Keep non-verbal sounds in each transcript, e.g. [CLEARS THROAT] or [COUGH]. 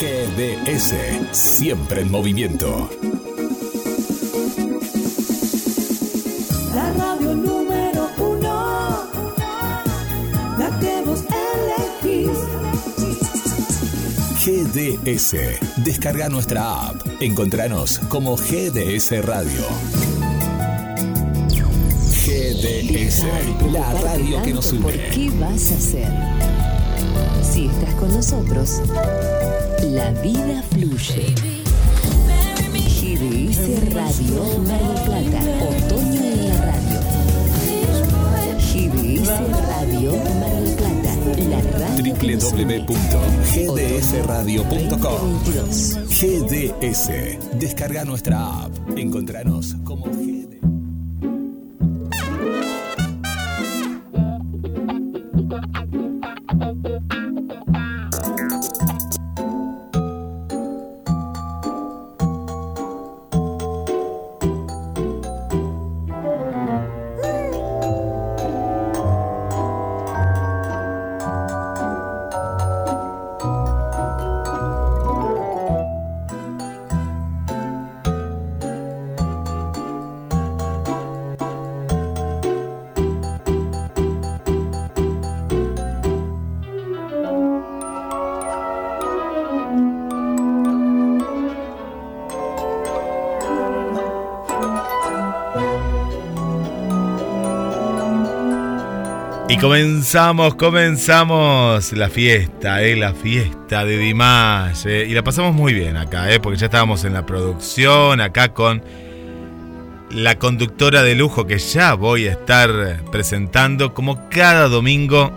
GDS, siempre en movimiento. La radio número uno, la que vos elegís. GDS, descarga nuestra app. Encontranos como GDS Radio. GDS, la radio que nos ¿Por une. qué vas a hacer? Si estás con nosotros, la vida fluye. GDS Radio Mar del Plata, otoño en la radio. GDS Radio Mar del Plata, la radio www.gdsradio.com 2022. GDS, descarga nuestra app. Encontranos Y comenzamos, comenzamos la fiesta, eh, la fiesta de Dimash. eh, y la pasamos muy bien acá, eh, porque ya estábamos en la producción, acá con la conductora de lujo que ya voy a estar presentando como cada domingo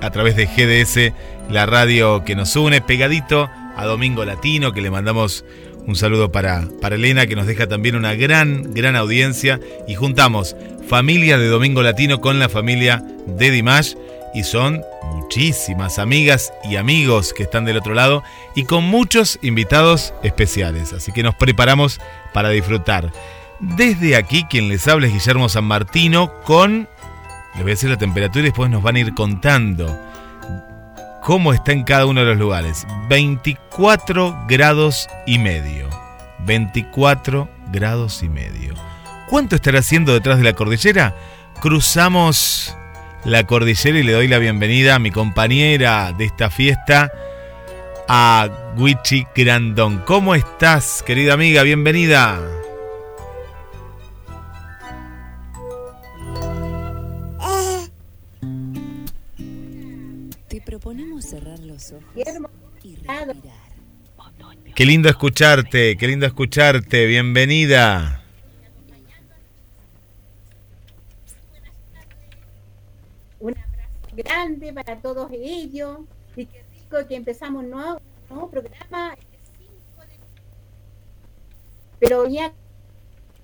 a través de GDS, la radio que nos une, pegadito a Domingo Latino, que le mandamos un saludo para, para Elena, que nos deja también una gran, gran audiencia. Y juntamos familia de Domingo Latino con la familia de Dimash. Y son muchísimas amigas y amigos que están del otro lado y con muchos invitados especiales. Así que nos preparamos para disfrutar. Desde aquí quien les habla es Guillermo San Martino con... Les voy a decir la temperatura y después nos van a ir contando cómo está en cada uno de los lugares. 24 grados y medio. 24 grados y medio. ¿Cuánto estará haciendo detrás de la cordillera? Cruzamos la cordillera y le doy la bienvenida a mi compañera de esta fiesta, a Wichi Grandón. ¿Cómo estás, querida amiga? Bienvenida. Proponemos cerrar los ojos y respirar. Qué lindo escucharte, qué lindo escucharte. Bienvenida. Un abrazo grande para todos ellos y qué rico que empezamos un nuevo, nuevo programa. el 5 de- Pero ya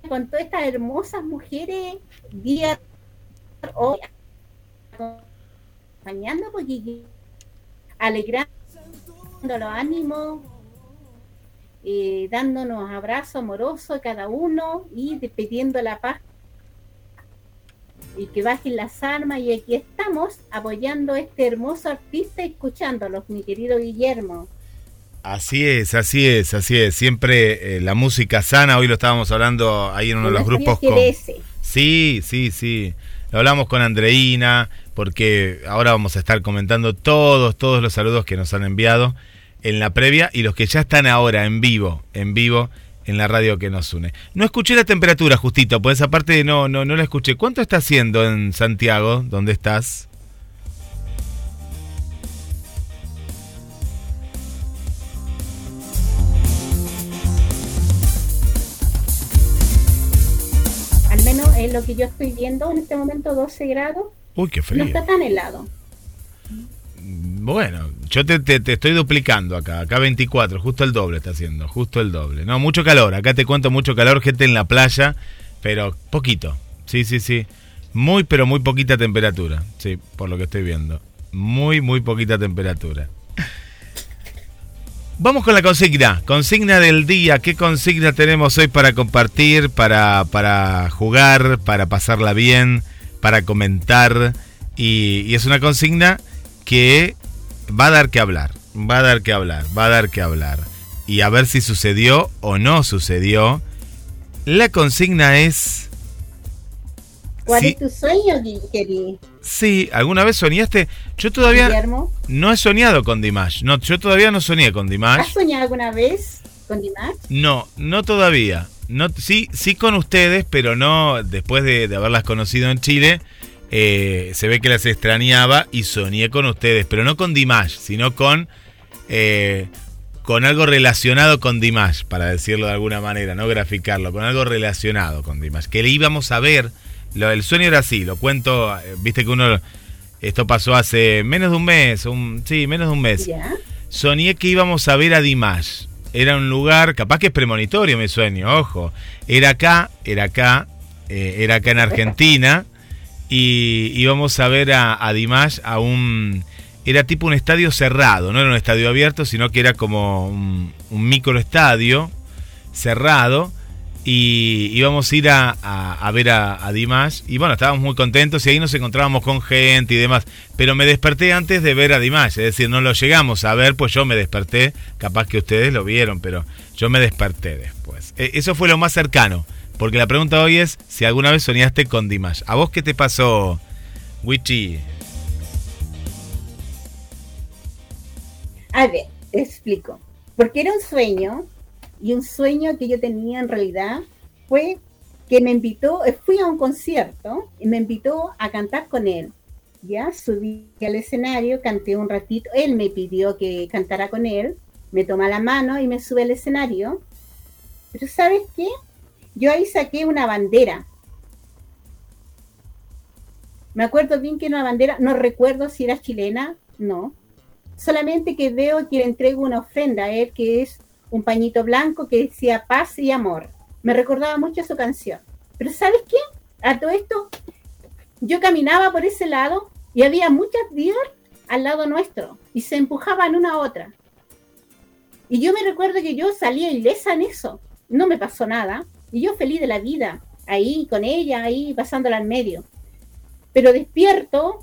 con todas estas hermosas mujeres, día hoy acompañando porque alegrando los ánimos, eh, dándonos abrazos amorosos a cada uno y pidiendo la paz y que bajen las armas y aquí estamos apoyando a este hermoso artista y escuchándolos, mi querido Guillermo. Así es, así es, así es. Siempre eh, la música sana, hoy lo estábamos hablando ahí en uno de los grupos. con-. Sí, sí, sí. Lo hablamos con Andreina, porque ahora vamos a estar comentando todos, todos los saludos que nos han enviado en la previa y los que ya están ahora en vivo, en vivo en la radio que nos une. No escuché la temperatura justito, pues esa parte no, no, no la escuché. ¿Cuánto está haciendo en Santiago? ¿Dónde estás? Al menos es lo que yo estoy viendo en este momento, 12 grados. Uy, qué No frío. está tan helado. Bueno, yo te, te- te estoy duplicando acá. Acá 24, justo el doble está haciendo, justo el doble. No, mucho calor. Acá te cuento mucho calor, gente en la playa, pero poquito. Sí, sí, sí. Muy, pero muy poquita temperatura. Sí, por lo que estoy viendo. Muy, muy poquita temperatura. Vamos con la consigna. Consigna del día. ¿Qué consigna tenemos hoy para compartir, para, para jugar, para pasarla bien, para comentar? Y, y es una consigna que va a dar que hablar. va a dar que hablar, va a dar que hablar. Y a ver si sucedió o no sucedió. La consigna es... ¿Cuál Sí. es tu sueño, Guillermo? Sí, ¿alguna vez soñaste? Yo todavía Guillermo? no he soñado con Dimash. No, yo todavía no soñé con ¿Has Dimash. soñado alguna vez con Dimash? No, no todavía. No, sí, sí con ustedes, pero no después de, de haberlas conocido en Chile. eh, se ve que las extrañaba y soñé con ustedes, pero no con Dimash, sino con eh, con algo relacionado con Dimash, para decirlo de alguna manera, no graficarlo, con algo relacionado con Dimash, que le íbamos a ver. Lo, el sueño era así, lo cuento, eh, viste que uno esto pasó hace menos de un mes, un, sí, menos de un mes. Soñé que íbamos a ver a Dimash. Era un lugar, capaz que es premonitorio mi sueño, ojo. Era acá, era acá, eh, era acá en Argentina. Y íbamos a ver a, a Dimash a un... Era tipo un estadio cerrado, no era un estadio abierto, sino que era como un, un microestadio cerrado. Y íbamos a ir a, a- a ver a, a Dimash. Y bueno, estábamos muy contentos y ahí nos encontrábamos con gente y demás. Pero me desperté antes de ver a Dimash. Es decir, no lo llegamos a ver, pues yo me desperté. Capaz que ustedes lo vieron, pero yo me desperté después. E- Eso fue lo más cercano. Porque la pregunta hoy es si alguna vez soñaste con Dimash. ¿A vos qué te pasó, Wichi? A ver, explico. Porque era un sueño, y un sueño que yo tenía en realidad fue que me invitó, eh, fui a un concierto y me invitó a cantar con él. Ya subí al escenario, canté un ratito, él me pidió que cantara con él, me toma la mano y me sube al escenario. Pero ¿sabes qué? Yo ahí saqué una bandera. Me acuerdo bien que era una bandera, no recuerdo si era chilena, no, solamente que veo que le entrego una ofrenda a él, que es un pañito blanco que decía paz y amor. Me recordaba mucho su canción. Pero ¿sabes qué? A todo esto, yo caminaba por ese lado y había muchas deer al lado nuestro y se empujaban una a otra. Y yo me recuerdo que yo salía ilesa en eso. No me pasó nada. Y yo feliz de la vida, ahí con ella, ahí pasándola en medio. Pero despierto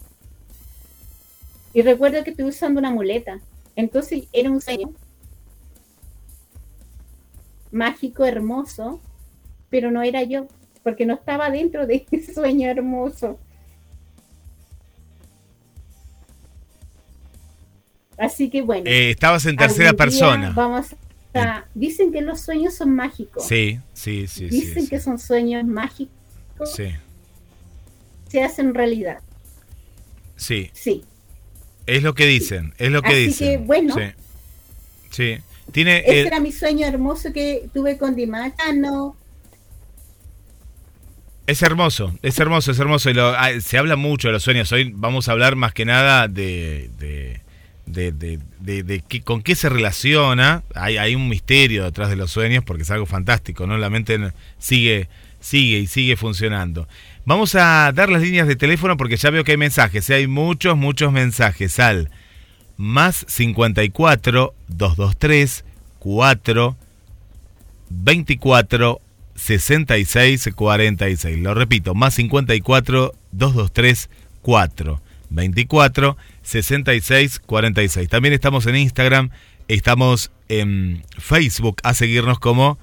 y recuerdo que estuve usando una muleta. Entonces era un sueño mágico, hermoso, pero no era yo, porque no estaba dentro de [LAUGHS] ese sueño hermoso. Así que bueno. Eh, estabas en tercera persona. Vamos a- Dicen que los sueños son mágicos. Sí, sí, sí. sí, Dicen sí. que son sueños mágicos, Sí, se hacen realidad. sí. Sí. Es lo que dicen, es lo que Así dicen. que, bueno. Sí. Sí. Tiene. Ese eh, era mi sueño hermoso que tuve con Dimash. Ah, no. Es hermoso, es hermoso, es hermoso. Y lo- ah, se habla mucho de los sueños. Hoy vamos a hablar más que nada de. de de, de, de- de qué- con qué se relaciona. Hay, hay un misterio detrás de los sueños porque es algo fantástico, ¿no? La mente sigue, sigue y sigue funcionando. Vamos a dar las líneas de teléfono porque ya veo que hay mensajes. ¿eh? Hay muchos, muchos mensajes al más 54 223 4 24 66 46. Lo repito, más 54 223 4 24 66 46. También estamos en Instagram, estamos en Facebook a seguirnos como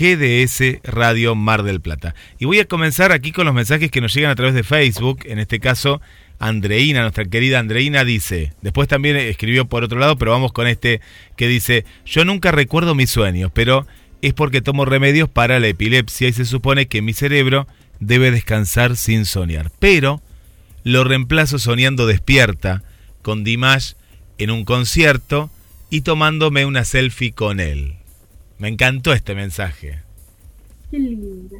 GDS Radio Mar del Plata. Y voy a comenzar aquí con los mensajes que nos llegan a través de Facebook. En este caso, Andreina, nuestra querida Andreina, dice, después también escribió por otro lado, pero vamos con este que dice, yo nunca recuerdo mis sueños, pero es porque tomo remedios para la epilepsia y se supone que mi cerebro debe descansar sin soñar. Pero lo reemplazo soñando despierta con Dimash en un concierto y tomándome una selfie con él. Me encantó este mensaje. Qué linda.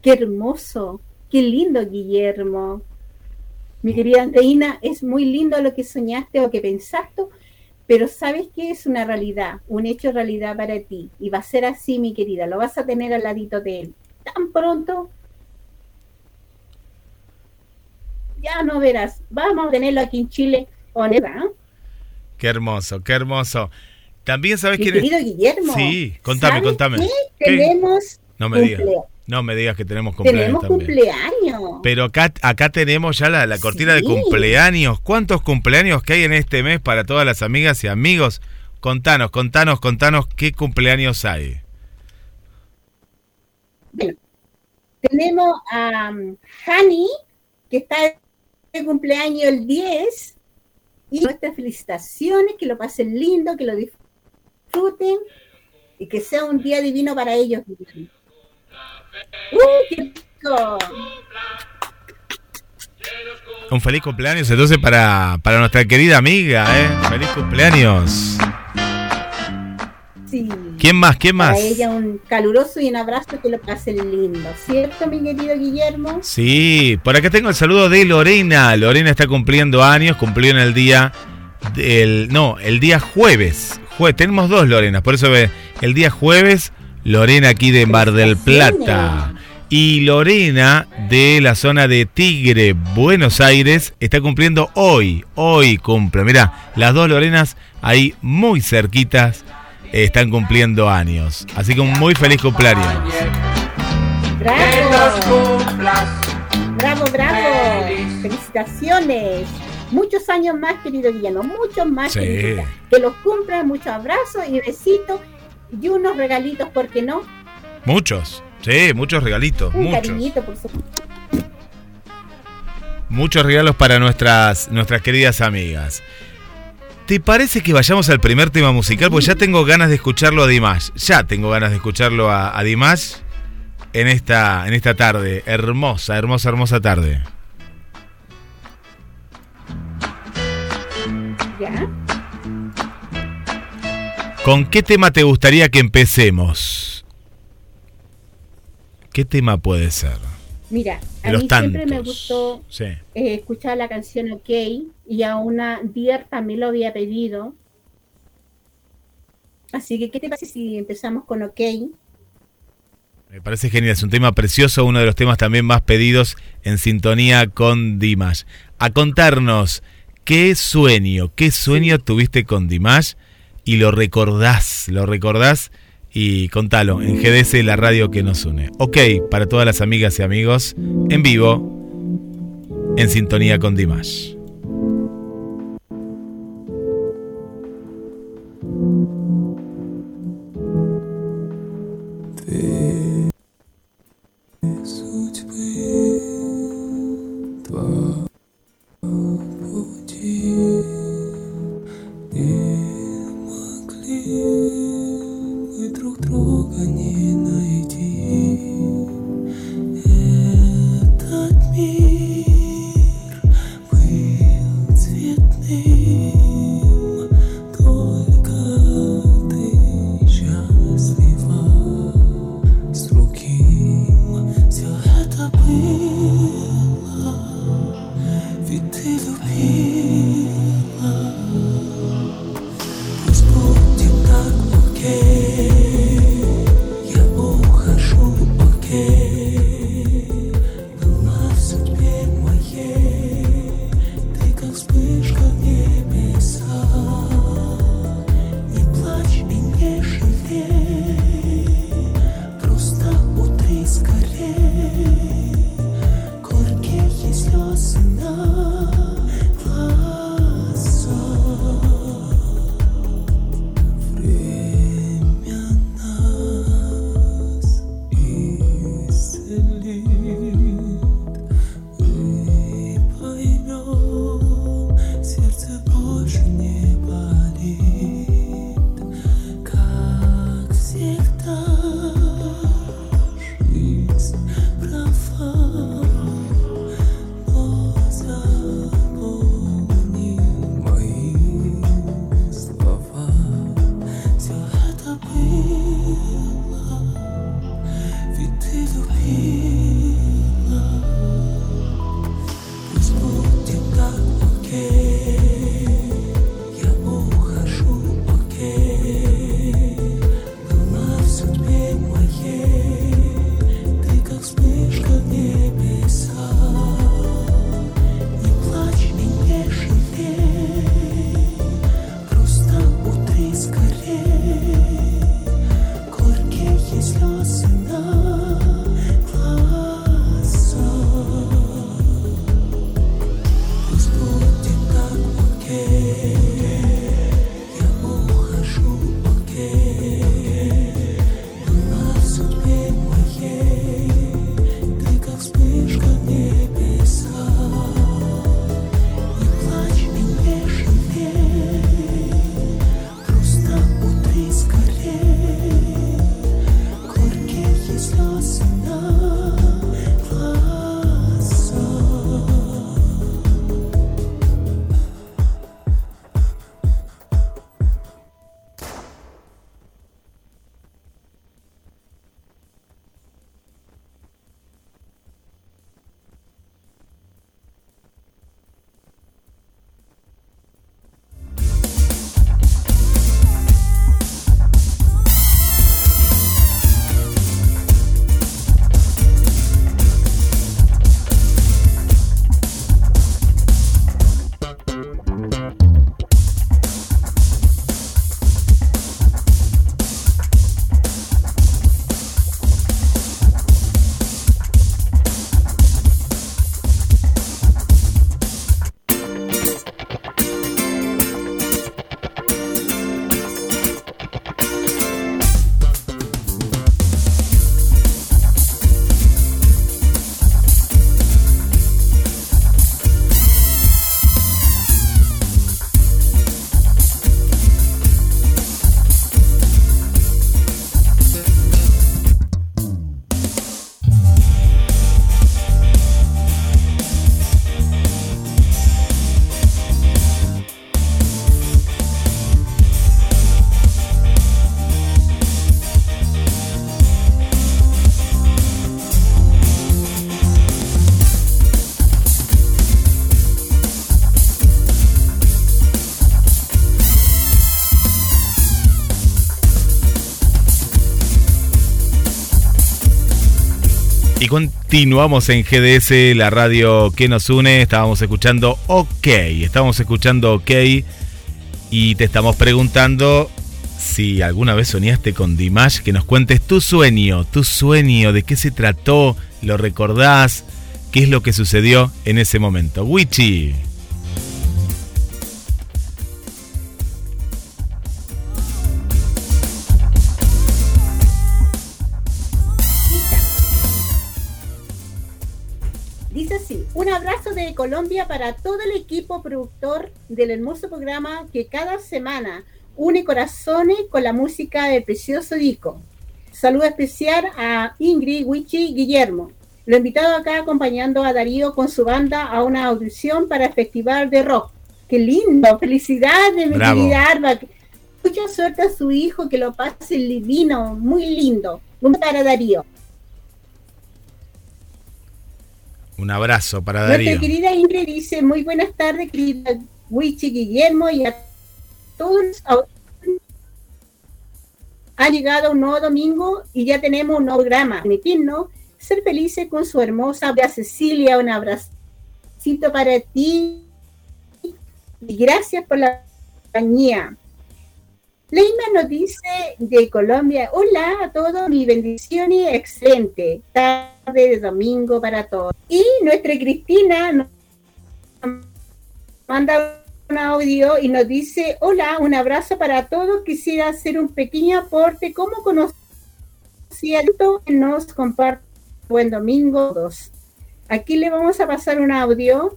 Qué hermoso. Qué lindo, Guillermo. Mi querida Andreina, es muy lindo lo que soñaste o que pensaste, pero sabes que es una realidad, un hecho realidad para ti. Y va a ser así, mi querida. Lo vas a tener al ladito de él. Tan pronto. Ya no verás. Vamos a tenerlo aquí en Chile. honesta, ¿eh? Qué hermoso, qué hermoso. También sabes Mi quién es. querido Guillermo. Sí, contame, ¿sabes contame. qué? Tenemos No me digas. No me digas que tenemos cumpleaños Tenemos también. cumpleaños. Pero acá, acá tenemos ya la, la cortina de cumpleaños. ¿Cuántos cumpleaños que hay en este mes para todas las amigas y amigos? Contanos, contanos, contanos qué cumpleaños hay. Bueno, tenemos a um, Hani, que está de cumpleaños el 10. Y nuestras felicitaciones, que lo pasen lindo, que lo disfruten y que sea un día divino para ellos. ¡Uy, qué rico! Un feliz cumpleaños entonces para, para nuestra querida amiga, ¿eh? Feliz cumpleaños. Sí. ¿Quién más? ¿Quién más? Para ella un caluroso y un abrazo que lo pasen lindo. ¿Cierto, mi querido Guillermo? Sí, por acá tengo el saludo de Lorena. Lorena está cumpliendo años, cumplió en el día del no, el día jueves. Jue- tenemos dos Lorenas, por eso ve, el día jueves Lorena aquí de Mar del Plata. Y Lorena de la zona de Tigre, Buenos Aires, está cumpliendo hoy. Hoy cumple. Mirá, las dos Lorenas ahí muy cerquitas eh, están cumpliendo años. Así que un muy feliz cumpleaños. ¡Bravo! ¡Bravo, bravo! ¡Felicitaciones! Muchos años más, querido Guillermo, muchos más. Sí. Que los cumplan, muchos abrazos y besitos y unos regalitos, ¿por qué no? Muchos, sí, muchos regalitos, Un muchos. cariñito, por supuesto. Muchos regalos para nuestras, nuestras queridas amigas. ¿Te parece que vayamos al primer tema musical? Pues ya tengo ganas de escucharlo a Dimash. Ya tengo ganas de escucharlo a, a Dimash en esta, en esta tarde. Hermosa, hermosa, hermosa tarde. ¿Ya? ¿Con qué tema te gustaría que empecemos? ¿Qué tema puede ser? Mira, a mí tantos. siempre me gustó Sí. eh, escuchar la canción OK y a una Dear también lo había pedido. Así que, ¿qué te parece si empezamos con OK? Me parece genial, es un tema precioso, uno de los temas también más pedidos en sintonía con Dimash. A contarnos, ¿qué sueño, qué sueño tuviste con Dimash y lo recordás, lo recordás y contalo en GDS, la radio que nos une. Ok, para todas las amigas y amigos, en vivo, en sintonía con Dimash. Continuamos en GDS, la radio que nos une. Estábamos escuchando OK. Estábamos escuchando OK. Y te estamos preguntando si alguna vez soñaste con Dimash. Que nos cuentes tu sueño, tu sueño, de qué se trató, lo recordás, qué es lo que sucedió en ese momento. Wichi. Equipo productor del hermoso programa que cada semana une corazones con la música del precioso disco. Saludo especial a Ingrid, Wichi y Guillermo. Lo he invitado acá acompañando a Darío con su banda a una audición para el Festival de Rock. ¡Qué lindo! ¡Felicidades, mi querida Arba! Mucha suerte a su hijo, que lo pase divino, muy lindo. Un para Darío. Un abrazo para Nuestra Darío. querida Ingrid dice, muy buenas tardes, querida Wichi Guillermo, y a todos. Ha llegado un nuevo domingo y ya tenemos un nuevo programa. Permitirnos ser felices con su hermosa Cecilia. Un abracito para ti y gracias por la compañía. Leima nos dice de Colombia, hola a todos, mi bendición y excelente tarde de domingo para todos. Y nuestra Cristina nos manda un audio y nos dice, hola, un abrazo para todos, quisiera hacer un pequeño aporte, ¿cómo conocí a esto? Nos comparte buen domingo 2. Aquí le vamos a pasar un audio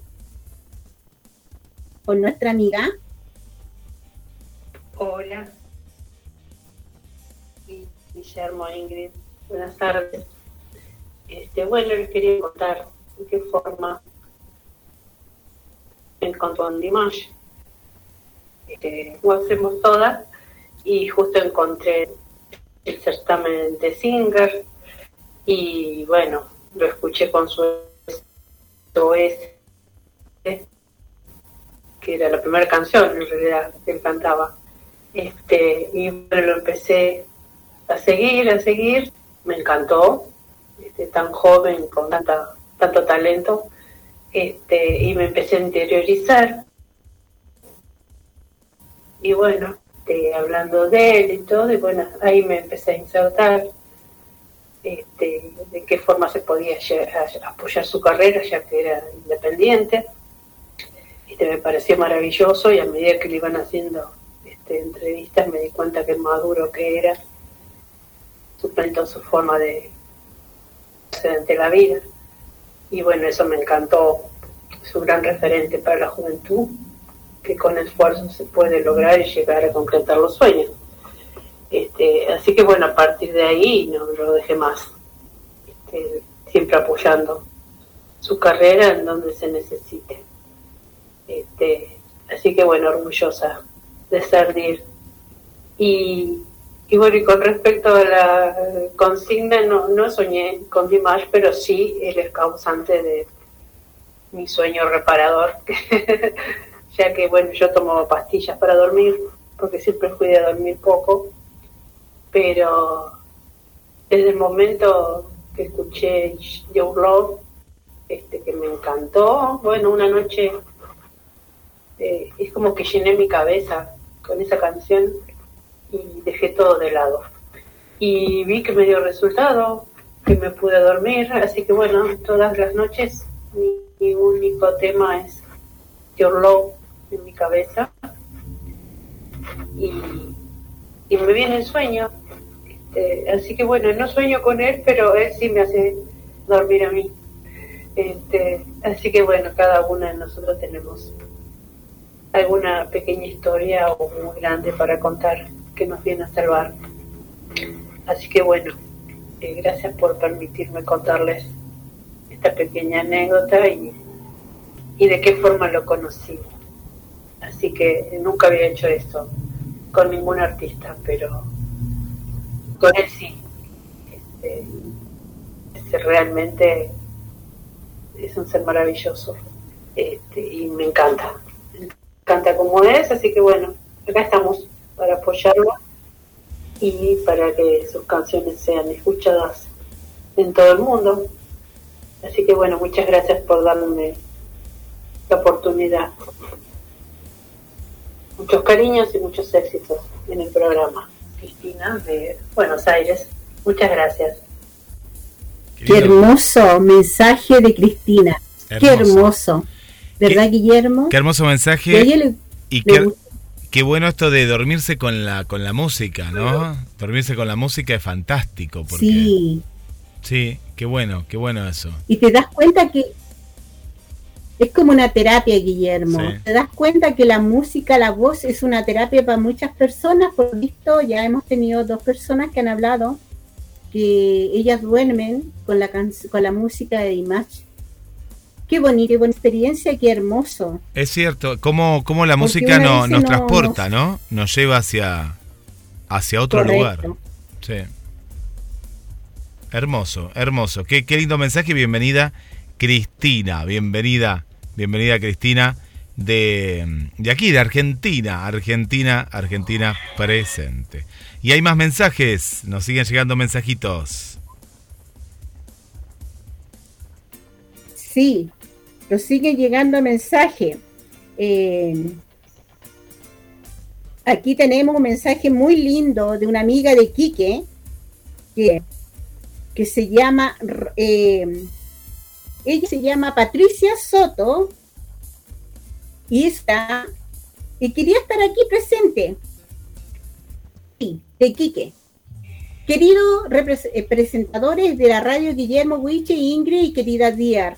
con nuestra amiga. Hola. Guillermo, Ingrid, buenas tardes. Este, bueno, les quería contar de qué forma me encontró en Dimash. Este, lo hacemos todas y justo encontré el certamen de Singer y bueno, lo escuché con su OS, que era la primera canción en realidad que él cantaba. Este, y bueno, lo empecé a seguir, a seguir, me encantó, este, tan joven, con tanta, tanto talento, este, y me empecé a interiorizar. Y bueno, este, hablando de él y todo, y bueno, ahí me empecé a insertar este, de qué forma se podía apoyar su carrera, ya que era independiente. Este, me pareció maravilloso y a medida que le iban haciendo este, entrevistas me di cuenta que maduro que era, suplentó su forma de ser ante la vida. Y bueno, eso me encantó, su gran referente para la juventud, que con esfuerzo se puede lograr y llegar a concretar los sueños. Este, así que bueno, a partir de ahí no lo dejé más, este, siempre apoyando su carrera en donde se necesite. Este, así que bueno, orgullosa de ser DIR. Y, y bueno, y con respecto a la consigna, no, no soñé con Dimash, pero sí él es causante de mi sueño reparador, [LAUGHS] ya que bueno, yo tomaba pastillas para dormir, porque siempre fui de dormir poco, pero desde el momento que escuché Your Love, este, que me encantó, bueno, una noche eh, es como que llené mi cabeza con esa canción y dejé todo de lado. Y vi que me dio resultado, que me pude dormir, así que bueno, todas las noches mi, único tema es Love en mi cabeza. Y, y me viene el sueño. Este, así que bueno, no sueño con él, pero él sí me hace dormir a mí. Este, así que bueno, cada una de nosotros tenemos alguna pequeña historia o muy grande para contar que nos viene a salvar. Así que bueno, eh, gracias por permitirme contarles esta pequeña anécdota y, y de qué forma lo conocí. Así que nunca había hecho esto con ningún artista, pero con él sí. Este, este, realmente es un ser maravilloso este, y me encanta. Me encanta como es, así que bueno, acá estamos para apoyarlo y para que sus canciones sean escuchadas en todo el mundo Así que bueno, muchas gracias por darme la oportunidad. Muchos cariños y muchos éxitos en el programa. Cristina de Buenos Aires, muchas gracias. Qué hermoso mensaje de Cristina. Qué Hermoso. ¿Verdad, Guillermo? Qué hermoso mensaje. ella le- Y le qué, gusta. Qué bueno esto de dormirse con la, con la música, ¿no? Dormirse con la música es fantástico. Porque, Sí. Sí, qué bueno, qué bueno eso. Y te das cuenta que es como una terapia, Guillermo. Sí. Te das cuenta que la música, la voz es una terapia para muchas personas. Por visto, ya hemos tenido dos personas que han hablado que ellas duermen con la, can- con la música de Dimash. Qué bonita, qué buena experiencia, qué hermoso. Es cierto, cómo, cómo la música no- nos no- transporta, ¿no? Nos lleva hacia, hacia otro lugar. Sí. Hermoso, hermoso. Qué, qué lindo mensaje. Bienvenida, Cristina. Bienvenida, bienvenida, Cristina, de, de aquí, de Argentina. Argentina, Argentina presente. Y hay más mensajes. Nos siguen llegando mensajitos. Sí, nos sigue llegando mensaje. Eh, aquí tenemos un mensaje muy lindo de una amiga de Quique que, que se llama, eh, ella se llama Patricia Soto y está y quería estar aquí presente. Sí, de Quique. Queridos eh, presentadores de la radio Guillermo Huiche, Ingrid y querida Diar,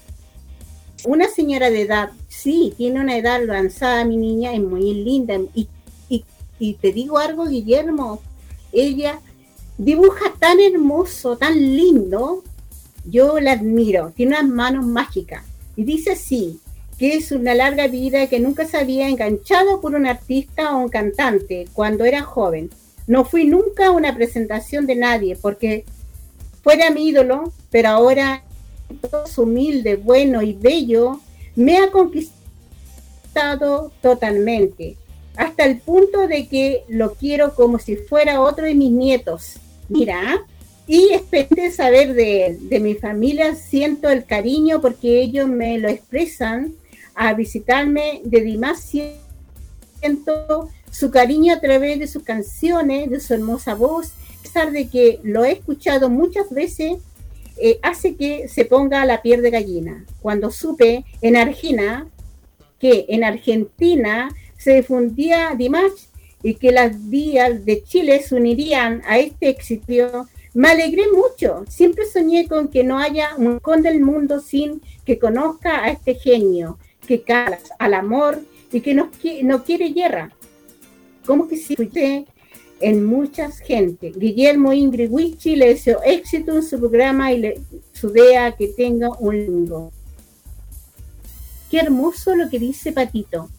una señora de edad, sí, tiene una edad avanzada, mi niña, es muy linda. Y, te digo algo, Guillermo, ella dibuja tan hermoso, tan lindo, yo la admiro, tiene unas manos mágicas. Y dice sí, que es una larga vida que nunca se había enganchado por un artista o un cantante cuando era joven. No fui nunca a una presentación de nadie porque fuera mi ídolo, pero ahora humilde, bueno y bello, me ha conquistado totalmente, hasta el punto de que lo quiero como si fuera otro de mis nietos. Mira, y espero saber de, de mi familia, siento el cariño porque ellos me lo expresan a visitarme de Dimas, siento su cariño a través de sus canciones, de su hermosa voz, a pesar de que lo he escuchado muchas veces eh, hace que se ponga la piel de gallina. Cuando supe en Argentina que en Argentina se difundía Dimash y que las vías de Chile se unirían a este éxito, me alegré mucho. Siempre soñé con que no haya un rincón del mundo sin que conozca a este genio, que cala al amor y que no, quiere guerra. Como que si escuché en mucha gente. Guillermo Ingrid Wichi le deseo éxito en su programa y le, su idea que tenga un lindo. Qué hermoso lo que dice Patito.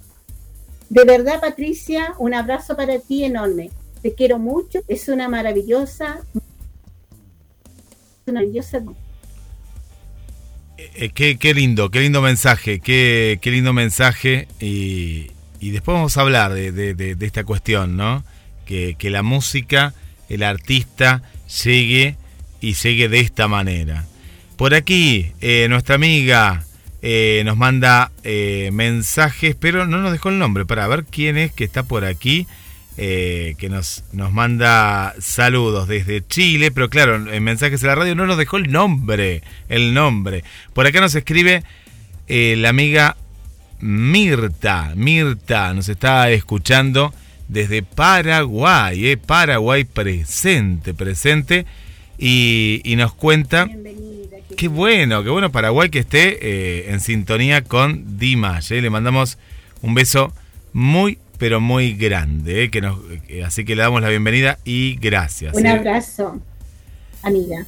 De verdad, Patricia, un abrazo para ti enorme. Te quiero mucho. Es una maravillosa, maravillosa. Eh, qué, qué lindo, qué lindo mensaje, qué, qué lindo mensaje. Y, y después vamos a hablar de, de esta cuestión, ¿no? Que, la música, el artista, llegue y llegue de esta manera. Por aquí, eh, nuestra amiga eh, nos manda eh, mensajes, pero no nos dejó el nombre, para ver quién es que está por aquí, que nos, nos manda saludos desde Chile, pero claro, en mensajes de la radio no nos dejó el nombre, el nombre. Por acá nos escribe la amiga Mirta, Mirta nos está escuchando desde Paraguay, eh, Paraguay presente, presente, y, y nos cuenta, Bienvenida. qué bueno, qué bueno Paraguay que esté eh, en sintonía con Dimash, eh, le mandamos un beso muy, pero muy grande, que nos, así que le damos la bienvenida y gracias. Un abrazo, amiga.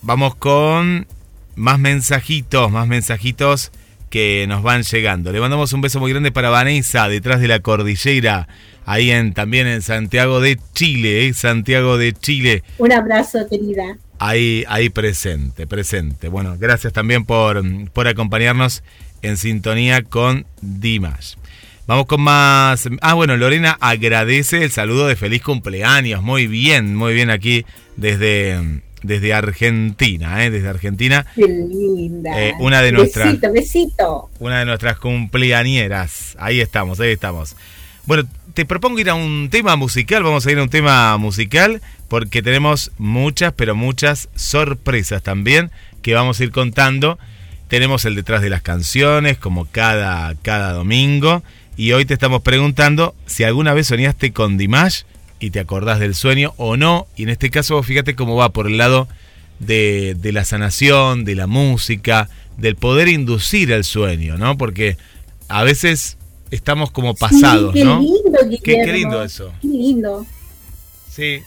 Vamos con más mensajitos, más mensajitos que nos van llegando. Le mandamos un beso muy grande para Vanessa, detrás de la cordillera, ahí en, también en Santiago de Chile, ¿eh? Santiago de Chile. Un abrazo, querida. Ahí, ahí presente, presente. Bueno, gracias también por, por acompañarnos en sintonía con Dimas. Vamos con más. Ah, bueno, Lorena agradece el saludo de feliz cumpleaños. Muy bien, muy bien aquí desde, desde Argentina, ¿eh? desde Argentina. Qué linda. Eh, una de nuestras- Besito, besito. Una de nuestras cumpleañeras. Ahí estamos, ahí estamos. Bueno, te propongo ir a un tema musical. Vamos a ir a un tema musical porque tenemos muchas, pero muchas sorpresas también que vamos a ir contando. Tenemos el detrás de las canciones, como cada, cada domingo. Y hoy te estamos preguntando si alguna vez soñaste con Dimash y te acordás del sueño o no. Y en este caso, fíjate cómo va por el lado de, de la sanación, de la música, del poder inducir el sueño, ¿no? Porque a veces estamos como pasados, Sí, qué ¿no? lindo, Qué- qué lindo eso. Qué lindo. Sí,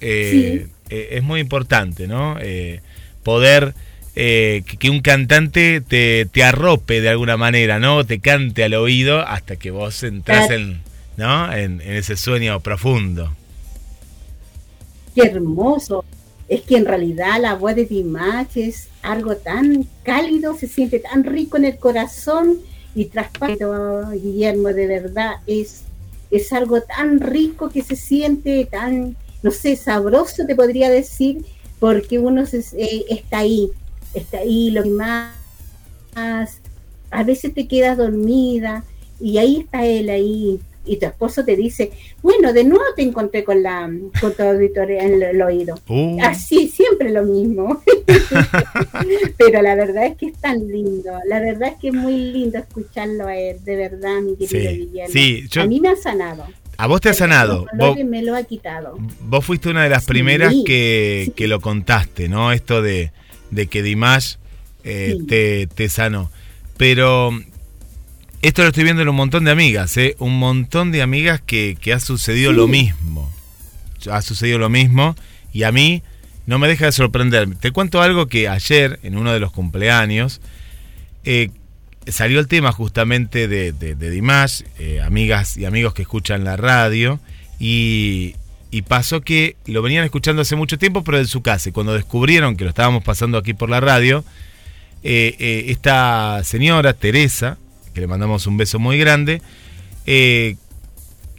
eh, eh, es muy importante, ¿no? Eh, poder eh, que, un cantante te, te arrope de alguna manera, ¿no? Te cante al oído hasta que vos entras en, ¿no? en, en ese sueño profundo. Qué hermoso. Es que en realidad la voz de Dimash es algo tan cálido, se siente tan rico en el corazón y traspasado, Guillermo, de verdad, es, es algo tan rico que se siente tan, no sé, sabroso te podría decir, porque uno se- eh, está ahí, está ahí, lo que más, a veces te quedas dormida y ahí está él ahí y tu esposo te dice, bueno, de nuevo te encontré con la con tu auditorio en el, oído. Uh, Así, siempre lo mismo. [LAUGHS] Pero la verdad es que es tan lindo. La verdad es que es muy lindo escucharlo a él, de verdad, mi querido Sí, Guillermo. sí, yo- A mí me ha sanado. a vos te ha sanado. Vos, me lo ha quitado. vos fuiste una de las Sí, primeras que, sí. que lo contaste, ¿no? Esto de, de que Dimash eh, te, te sanó. Pero esto lo estoy viendo en un montón de amigas, ¿eh? Un montón de amigas que, que ha sucedido Sí. lo mismo. Ha sucedido lo mismo y a mí no me deja de sorprender. Te cuento algo que ayer, en uno de los cumpleaños, eh, salió el tema justamente de, de, de Dimash, eh, amigas y amigos que escuchan la radio, y, y pasó que lo venían escuchando hace mucho tiempo, pero en su casa. Y cuando descubrieron que lo estábamos pasando aquí por la radio, eh, eh, esta señora, Teresa, que le mandamos un beso muy grande, eh,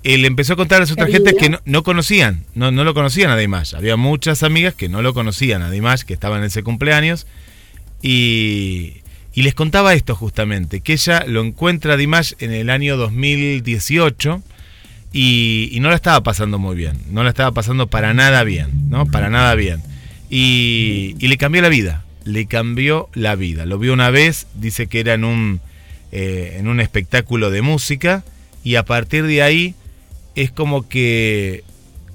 él empezó a contar a Cariño. gentes que no, no conocían, no, no lo conocían a Dimash. Había muchas amigas que no lo conocían a Dimash, que estaban en ese cumpleaños, y, y les contaba esto justamente, que ella lo encuentra a Dimash en el año 2018 y, y no la estaba pasando muy bien, no la estaba pasando para nada bien, ¿no? Para nada bien. Y, y le cambió la vida, le cambió la vida. Lo vio una vez, dice que era en un, eh, en un espectáculo de música y a partir de ahí es como que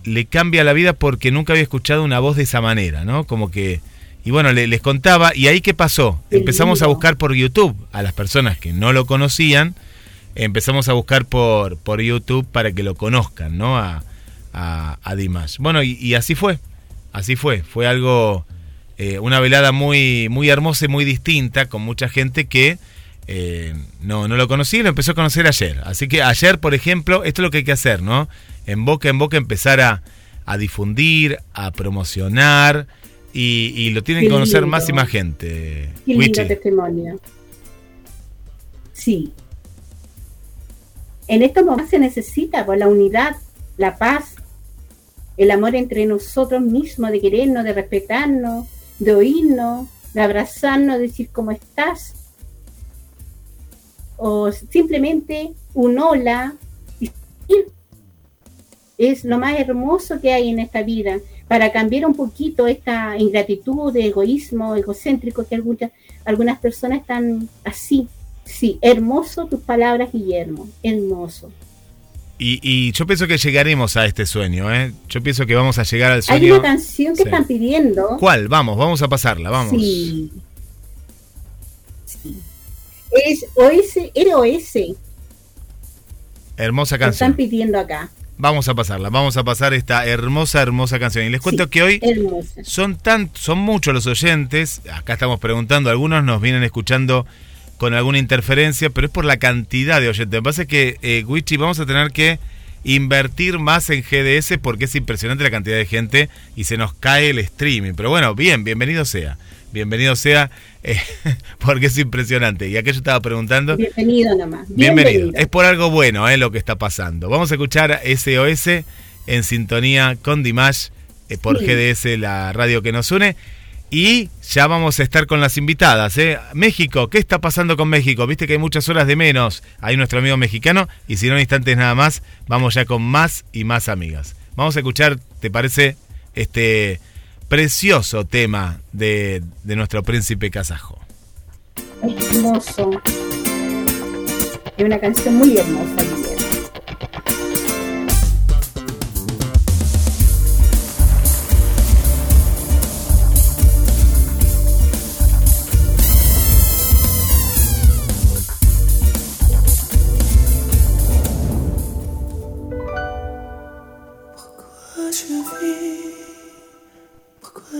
le cambia la vida porque nunca había escuchado una voz de esa manera, ¿no? Como que... Y bueno, le- les contaba, ¿y ahí qué pasó? Empezamos a buscar por YouTube a las personas que no lo conocían, empezamos a buscar por, por YouTube para que lo conozcan, ¿no? A, a, a Dimash. Bueno, y, y así fue, así fue, fue algo, eh, una velada muy, muy hermosa y muy distinta, con mucha gente que eh, no, no lo conocía y lo empezó a conocer ayer. Así que ayer, por ejemplo, esto es lo que hay que hacer, ¿no? En boca en boca empezar a, a difundir, a promocionar y, y lo tienen que conocer lindo. más y más gente. Qué lindo testimonio. Sí. En estos momentos se necesita por la unidad, la paz, el amor entre nosotros mismos, de querernos, de respetarnos, de oírnos, de abrazarnos, de decir cómo estás. O simplemente un hola. Es lo más hermoso que hay en esta vida para cambiar un poquito esta ingratitud, egoísmo, egocéntrico que algunas, algunas personas están así. Sí, hermoso tus palabras, Guillermo, hermoso. Y, y yo pienso que llegaremos a este sueño, ¿eh? Yo pienso que vamos a llegar al Hay sueño. una canción que Sí. están pidiendo. ¿Cuál? Vamos, vamos a pasarla, vamos. Sí. Sí. Es OS, ROS, Hermosa que están canción. pidiendo acá. Vamos a pasarla, vamos a pasar esta hermosa, hermosa canción. Y les cuento Sí, que hoy Hermosa. son tan, son muchos los oyentes. Acá estamos preguntando, algunos nos vienen escuchando con alguna interferencia, pero es por la cantidad de oyentes. Me pasa que, eh, Wichi, vamos a tener que invertir más en GDS porque es impresionante la cantidad de gente y se nos cae el streaming. Pero bueno, bien, bienvenido sea. Bienvenido sea, eh, [LAUGHS] porque es impresionante. Y yo estaba preguntando. Bienvenido nomás. Bienvenido. Es por algo bueno eh, lo que está pasando. Vamos a escuchar SOS en sintonía con Dimash eh, por Sí. GDS, la radio que nos une. Y ya vamos a estar con las invitadas. ¿eh? México, ¿qué está pasando con México? Viste que hay muchas horas de menos. Ahí nuestro amigo mexicano. Y si no, instantes nada más, vamos ya con más y más amigas. Vamos a escuchar, ¿te parece? Este precioso tema de, de nuestro príncipe kazajo. Hermoso. Es una canción muy hermosa,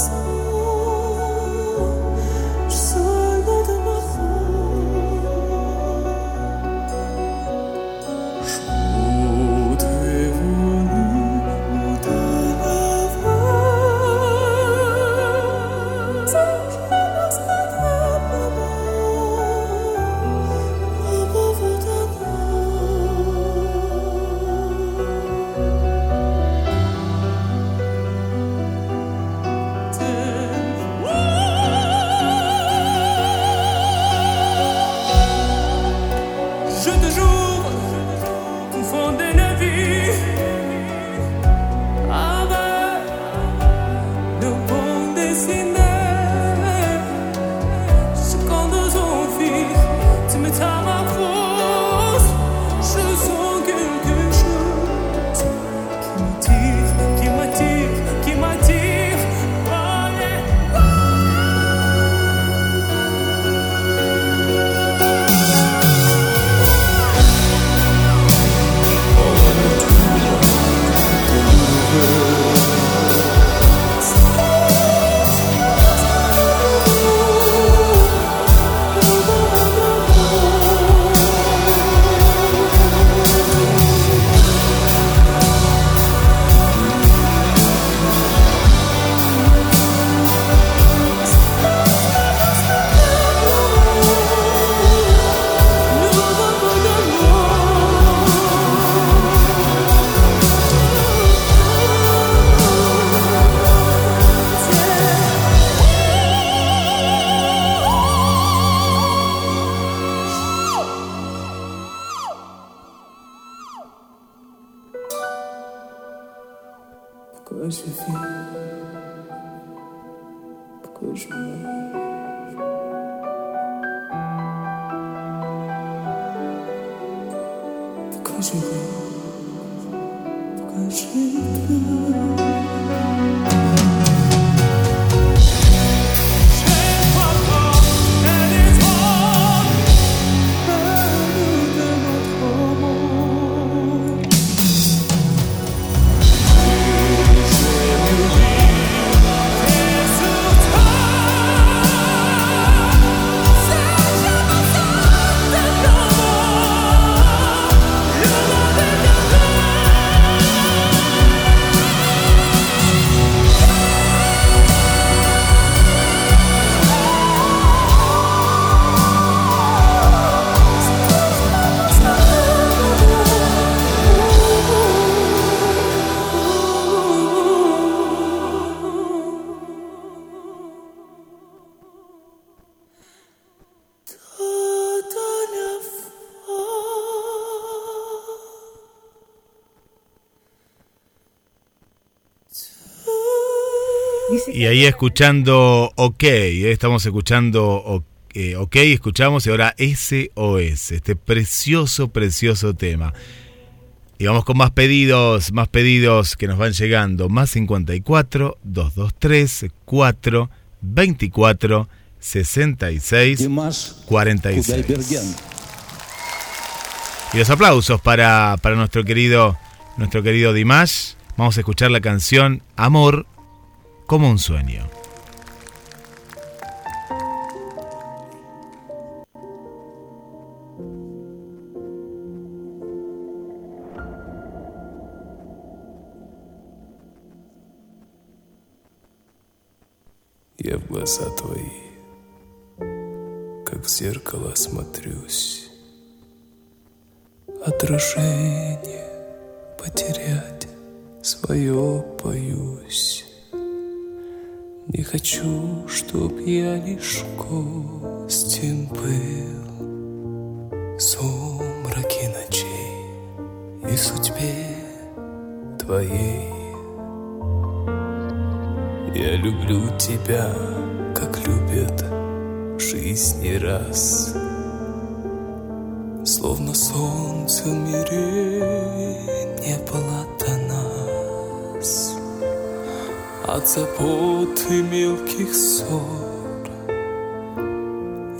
Jesus. ahí escuchando OK, eh, estamos escuchando eh, OK, escuchamos y ahora SOS, este precioso, precioso tema. Y vamos con más pedidos, más pedidos que nos van llegando. Más 54 223 4 24 66 46. Y los aplausos para, para nuestro querido nuestro querido Dimash. Vamos a escuchar la canción Amor como un sueño. Я в глаза твои, как в зеркало смотрюсь. Отражение потерять свое боюсь. Не хочу, чтоб я лишь гостем был в сумраке ночей и судьбе твоей. Я люблю тебя, как любят в жизни раз. Словно солнце в мире не было до нас. От забот и мелких ссор.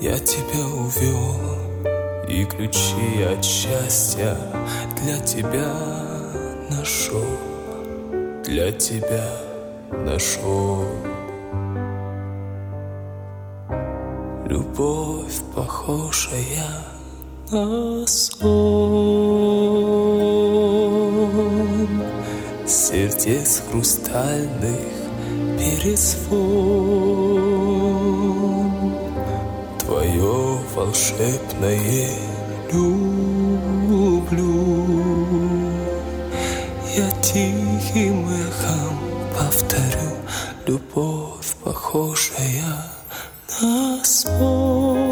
Я тебя увел И ключи от счастья для тебя нашел Для тебя нашел Любовь похожая на сон. Сердец хрустальных перезвон. Твое волшебное люблю. Я тихим эхом повторю Любовь похожая на сон.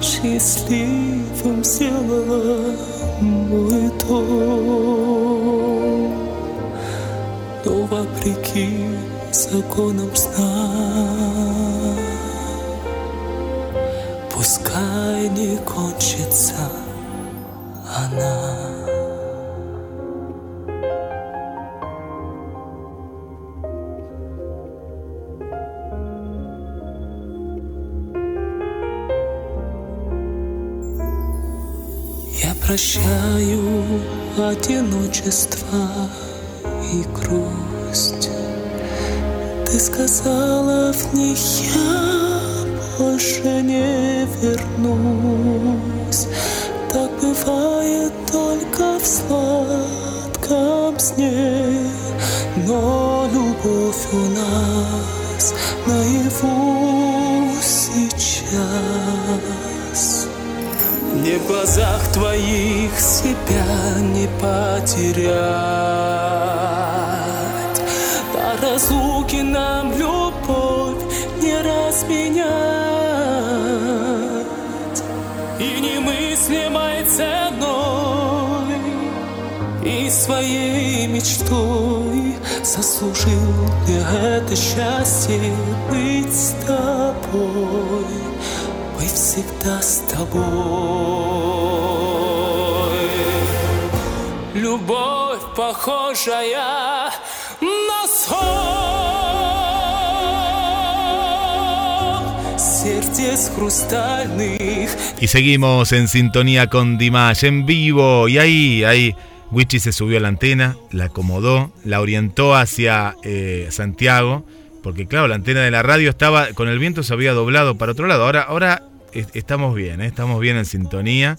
Счастливым сделала мой дом законам сна Пускай не кончится она Я прощаю одиночество и грусть. Ты сказала в них я больше не вернусь. Так бывает только в сладком сне, но любовь у нас наяву сейчас. Мне в глазах твоих себя не потерять разлуки нам любовь не разменять И немыслимой ценой И своей мечтой Заслужил я это счастье быть с тобой быть всегда с тобой. Любовь похожая на сон. Y seguimos en sintonía con Dimash en vivo. Y ahí, ahí, Wichi se subió a la antena, la acomodó, la orientó hacia eh, Santiago. Porque claro, la antena de la radio estaba, con el viento se había doblado para otro lado. Ahora, ahora estamos bien, ¿eh? estamos bien en sintonía.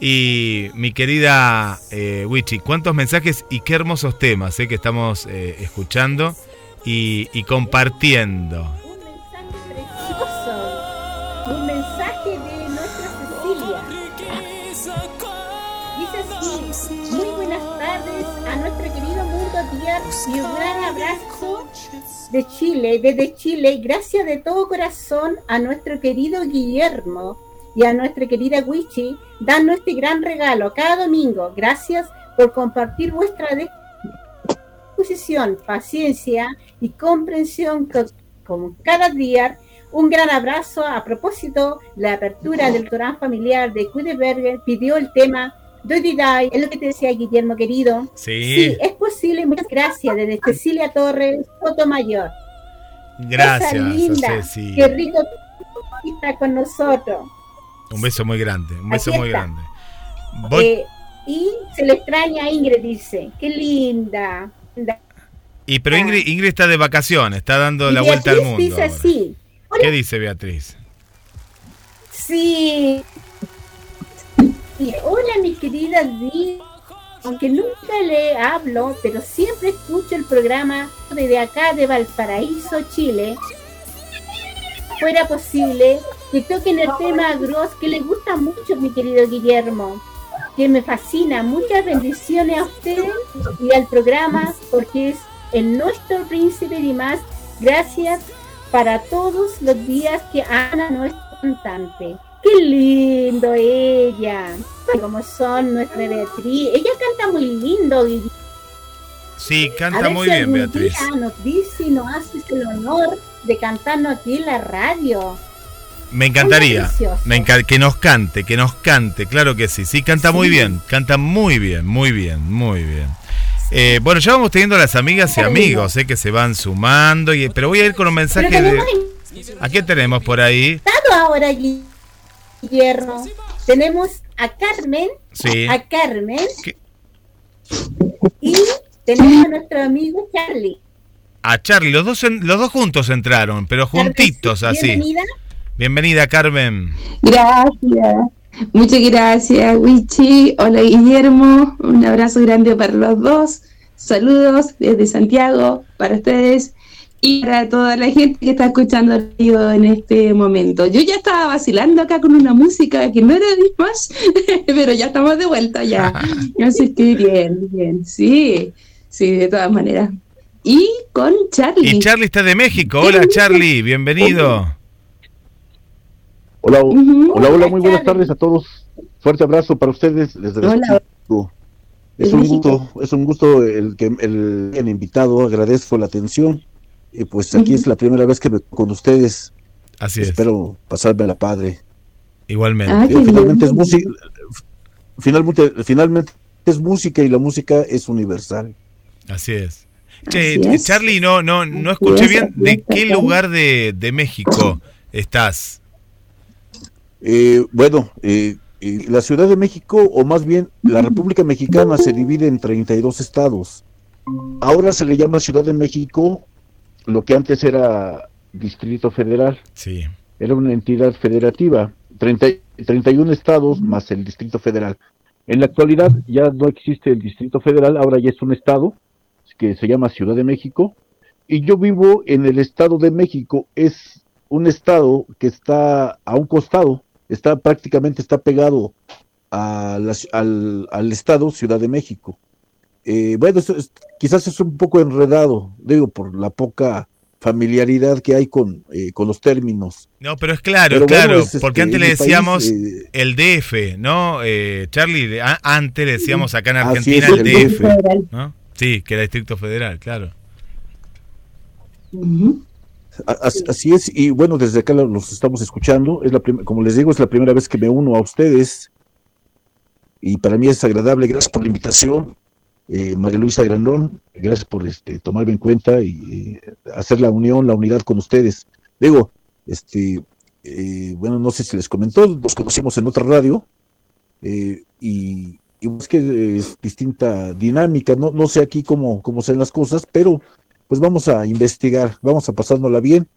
Y mi querida eh, Wichi, cuántos mensajes y qué hermosos temas eh, que estamos escuchando y compartiendo. Y un gran abrazo de Chile, desde Chile, gracias de todo corazón a nuestro querido Guillermo y a nuestra querida Wichi, dando este gran regalo cada domingo. Gracias por compartir vuestra disposición, paciencia y comprensión co- como cada día. Un gran abrazo. A propósito, la apertura del restaurante familiar de Kudeberger pidió el tema Dodi Dai, es lo que te decía Guillermo querido. Sí, Sí, es posible. Muchas gracias desde Cecilia Torres, Sotomayor. gracias, Esa linda, Ceci. qué rico que está con nosotros. Un beso muy grande, un beso muy grande. Voy- Eh, y se le extraña a Ingrid, dice. Qué linda. linda. y pero Ingrid, Ingrid está de vacaciones, está dando Y la vuelta al mundo. dice así. ¿Qué dice Beatriz? Sí. Hola, mi querida Di. Aunque nunca le hablo, pero siempre escucho el programa desde acá de Valparaíso, Chile. Fuera posible que toquen el tema Gross, que le gusta mucho, mi querido Guillermo. Que me fascina. Muchas bendiciones a ustedes y al programa, porque es el nuestro príncipe y más. Gracias para todos los días que Ana, nuestro cantante. Qué lindo ella. Como son nuestra Beatriz. Ella canta muy lindo. Y Sí, a canta ver muy si bien Beatriz. día nos dice y nos hace el honor de cantarnos aquí en la radio. Me encantaría me que nos cante, que nos cante, claro que sí. Sí, canta muy bien, canta muy bien, muy bien, muy bien. Eh, bueno, ya vamos teniendo las amigas y amigos eh, que se van sumando, y, pero voy a ir con un mensaje de... tenemos ¿A quién tenemos por ahí? ahora, Guillermo. Tenemos a Carmen, Sí. a Carmen ¿Qué? y tenemos a nuestro amigo Charlie. A Charlie, los dos, en- los dos juntos entraron, pero juntitos así. Bienvenida. Bienvenida, Carmen. Gracias. Muchas gracias, Wichi. Hola, Guillermo. Un abrazo grande para los dos. Saludos desde Santiago para ustedes y para toda la gente que está escuchando el radio en este momento. Yo ya estaba vacilando acá con una música que no era de más, [LAUGHS] pero ya estamos de vuelta ya. [LAUGHS] Así que bien, bien. Sí, sí, de todas maneras. Y con Charlie. Y Charlie está de México. Hola, Charlie, bienvenido. Hola, hola, hola, muy buenas tardes a todos. Fuerte abrazo para ustedes desde Hola. México. Es un México. gusto, es un gusto el que el invitado, agradezco la atención. Y pues aquí es la primera vez que me con ustedes. Así es. Espero pasarme a la padre. Igualmente. Ah, Eh, finalmente es música, finalmente, finalmente es música y la música es universal. Así es. Che, Así es. Charlie, no, no, no escuché es, bien. ¿De qué lugar de, de México estás? Eh, bueno, eh, eh, la Ciudad de México, o más bien la República Mexicana, se divide en 32 estados. Ahora se le llama Ciudad de México lo que antes era Distrito Federal. Sí. Era una entidad federativa, 30, y- 31 estados más el Distrito Federal. En la actualidad ya no existe el Distrito Federal, ahora ya es un estado que se llama Ciudad de México. Y yo vivo en el Estado de México, es un estado que está a un costado, está prácticamente está pegado a la al, al estado Ciudad de México. Eh, bueno, esto es- quizás es un poco enredado, digo, por la poca familiaridad que hay con, eh, con los términos. No, pero es claro, Pero bueno, claro. es, porque este, antes le país, decíamos eh, el DF, ¿no? Eh, Charlie, de- a- antes le decíamos acá en Argentina es, el el DF, Federal. ¿no? Sí, que era Distrito Federal, claro. Así, así es, y bueno, desde acá lo- los estamos escuchando. Es la como les digo, es la primera vez que me uno a ustedes. Y para mí es agradable. Gracias por la invitación, eh, María Luisa Grandón. Gracias por este, tomarme en cuenta y eh, hacer la unión, la unidad con ustedes. Digo, este, eh, bueno, no sé si les comentó, nos conocimos en otra radio. eh, y, es que es distinta dinámica. No, no sé aquí cómo, cómo sean las cosas, pero pues vamos a investigar, vamos a pasárnosla bien,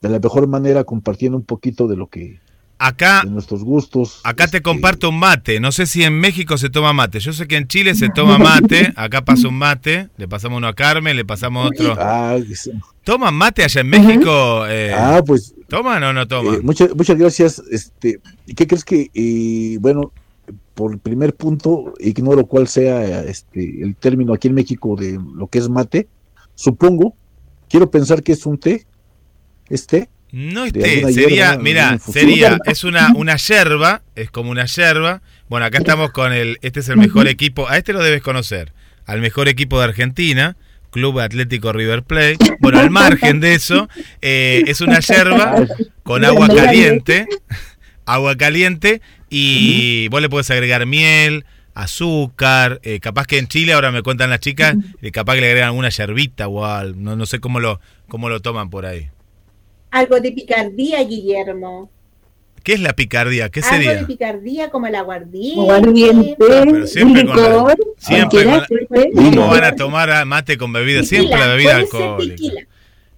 de la mejor manera, compartiendo un poquito de lo que, Acá, de nuestros gustos. acá te este, comparto un mate. No sé si en México se toma mate. Yo sé que en Chile se toma [LAUGHS] mate. Acá pasa un mate. Le pasamos uno a Carmen, le pasamos otro. Ah, es- ¿Toman mate allá en México? Eh, ah, pues ¿Toman o no eh, toman? muchas, muchas gracias. Este, ¿Qué crees que, eh, bueno, por el primer punto, ignoro cuál sea este, el término aquí en México de lo que es mate? Supongo, quiero pensar que es un té, ¿es té? No es de té, alguna sería, mira, sería, [LAUGHS] es una, una yerba, es como una yerba. Bueno, acá estamos con el, este es el mejor equipo, a este lo debes conocer, al mejor equipo de Argentina, Club Atlético River Plate. Bueno, al margen de eso, eh, es una yerba con agua caliente, [LAUGHS] agua caliente, y vos le podés agregar miel, azúcar, eh, capaz que en Chile, ahora me cuentan las chicas, eh, capaz que le agregan alguna yerbita o algo, no, no sé cómo lo, cómo lo toman por ahí. Algo de picardía, Guillermo. ¿Qué es la picardía? ¿Qué Algo de sería? picardía como el aguardiente. Aguardiente, pero siempre un con la- licor, siempre cualquiera, con ¿Cómo van a tomar ah, mate con bebida? Siempre la bebida alcohólica. tequila.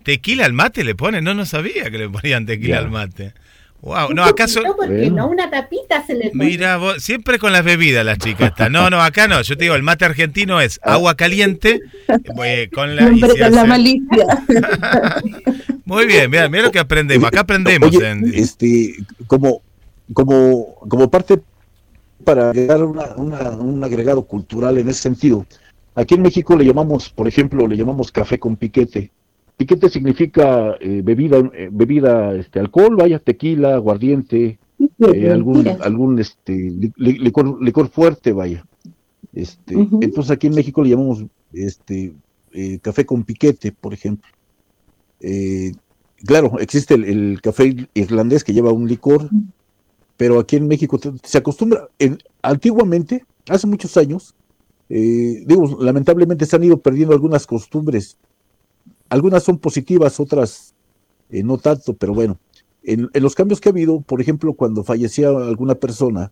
¿Tequila al mate le ponen? No, no sabía que le ponían tequila al mate. Wow, Un no, acaso... porque no una tapita se le pone. Mira, vos, siempre con las bebidas las chicas están. No, no, acá no. Yo te digo, el mate argentino es agua caliente eh, con la... [LAUGHS] Siempre con la malicia. [LAUGHS] Muy bien, mira, mira lo que aprendemos. Acá aprendemos. Oye, en- este, como, como, como parte para agregar una- una- un agregado cultural en ese sentido. Aquí en México le llamamos, por ejemplo, le llamamos café con piquete. Piquete significa eh, bebida, eh, bebida, este, alcohol, vaya, tequila, aguardiente, eh, algún, algún, este, li- li- licor, licor fuerte, vaya. Este, entonces aquí en México le llamamos, este, café con piquete, por ejemplo. Claro, existe el, el café irlandés que lleva un licor, pero aquí en México se acostumbra, en- antiguamente, hace muchos años, eh, digo, lamentablemente se han ido perdiendo algunas costumbres. Algunas son positivas, otras eh, no tanto, pero bueno, en, en los cambios que ha habido, por ejemplo, cuando fallecía alguna persona,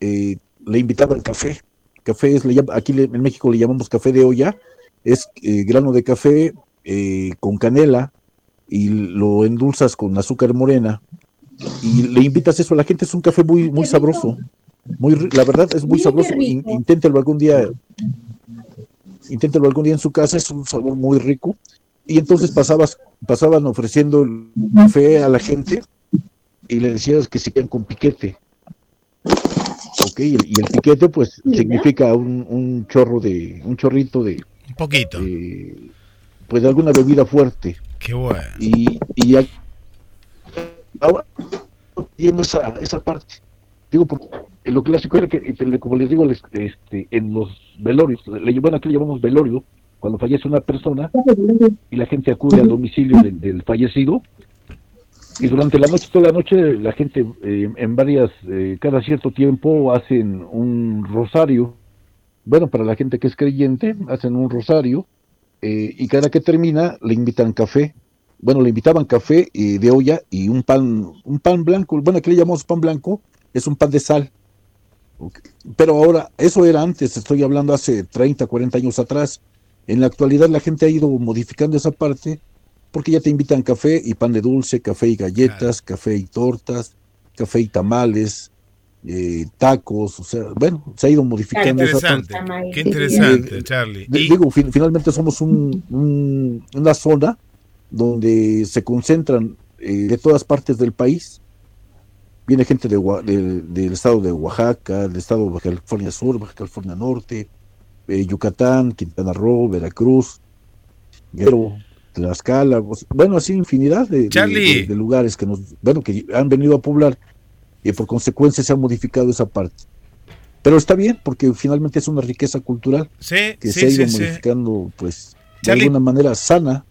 eh, le invitaban café. Café es, le llama- aquí le- en México le llamamos café de olla, es eh, grano de café con canela y lo endulzas con azúcar morena y le invitas eso a la gente. Es un café muy, muy sabroso. Muy, la verdad es muy sabroso. In- rico. inténtelo algún día. Inténtelo algún día en su casa, es un sabor muy rico. Y entonces pasabas, pasaban ofreciendo el café a la gente y le decías que se quedan con piquete. Ok, y el, y el piquete pues Mira. significa un, un chorro de, un chorrito de, Un poquito. de, pues de alguna bebida fuerte. Qué bueno. Y, y ya- ahora tiene esa, esa parte. Digo, porque lo clásico era que, como les digo, este, en los velorios, le, bueno, aquí le llamamos velorio, cuando fallece una persona y la gente acude al domicilio del, del fallecido, y durante la noche, toda la noche, la gente eh, en varias, eh, cada cierto tiempo hacen un rosario. Bueno, para la gente que es creyente, hacen un rosario eh, y cada que termina le invitan café. Bueno, le invitaban café eh, de olla y un pan, un pan blanco. Bueno, aquí le llamamos pan blanco, es un pan de sal. Pero ahora, eso era antes, estoy hablando hace 30, 40 años atrás. En la actualidad la gente ha ido modificando esa parte porque ya te invitan café y pan de dulce, café y galletas, café y tortas, café y tamales, eh, tacos, o sea, bueno, se ha ido Qué modificando esa parte. interesante. Qué interesante, Charlie. Y- Digo, fin- finalmente somos un- un- una zona donde se concentran eh, de todas partes del país. Viene gente de, Oa- del- estado de Oaxaca, del estado de Baja California Sur, Baja California Norte, eh, Yucatán, Quintana Roo, Veracruz, Guerrero, Tlaxcala, sea, bueno, así infinidad de, de- de- de lugares que nos, bueno, que han venido a poblar y por consecuencia se ha modificado esa parte. Pero está bien, porque finalmente es una riqueza cultural Sí, que sí, se ha ido sí, modificando, pues, de alguna manera sana.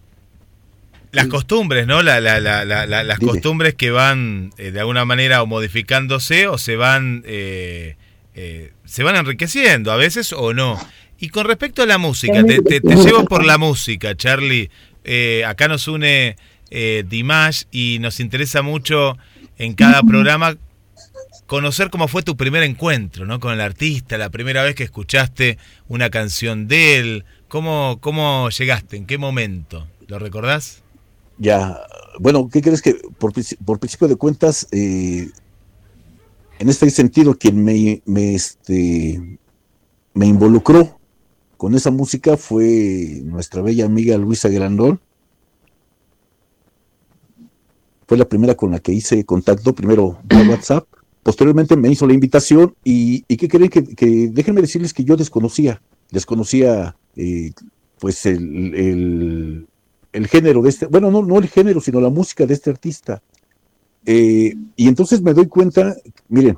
Las costumbres, ¿no? La- la- la- la- la- las Dime. costumbres que van eh, de alguna manera o modificándose o se van eh, eh, se van enriqueciendo a veces o no. Y con respecto a la música, te, te- te llevo por la música, Charlie. Eh, acá nos une eh, Dimash y nos interesa mucho en cada programa conocer cómo fue tu primer encuentro ¿no? con el artista, la primera vez que escuchaste una canción de él, cómo, cómo llegaste, en qué momento, ¿lo recordás? Ya, bueno, ¿qué crees que por, princi- por principio de cuentas, eh, en este sentido, quien me, me, este, me involucró con esa música fue nuestra bella amiga Luisa Grandón. Fue la primera con la que hice contacto, primero por WhatsApp, posteriormente me hizo la invitación y, y ¿qué creen? Que, déjenme decirles que yo desconocía, desconocía eh, pues el, el género de este, bueno, no, no el género, sino la música de este artista. Eh, y entonces me doy cuenta, miren,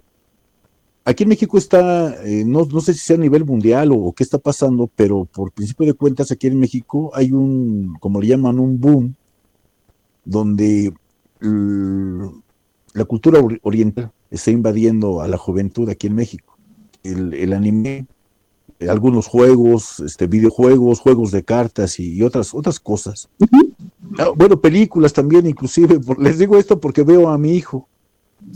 aquí en México está, eh, no, no sé si sea a nivel mundial o, o qué está pasando, pero por principio de cuentas aquí en México hay un, como le llaman, un boom, donde mm, la cultura ori- oriental está invadiendo a la juventud aquí en México. El, el anime, algunos juegos, este, videojuegos, juegos de cartas y, y otras, otras cosas. Ah, bueno, películas también, inclusive. por- les digo esto porque veo a mi hijo.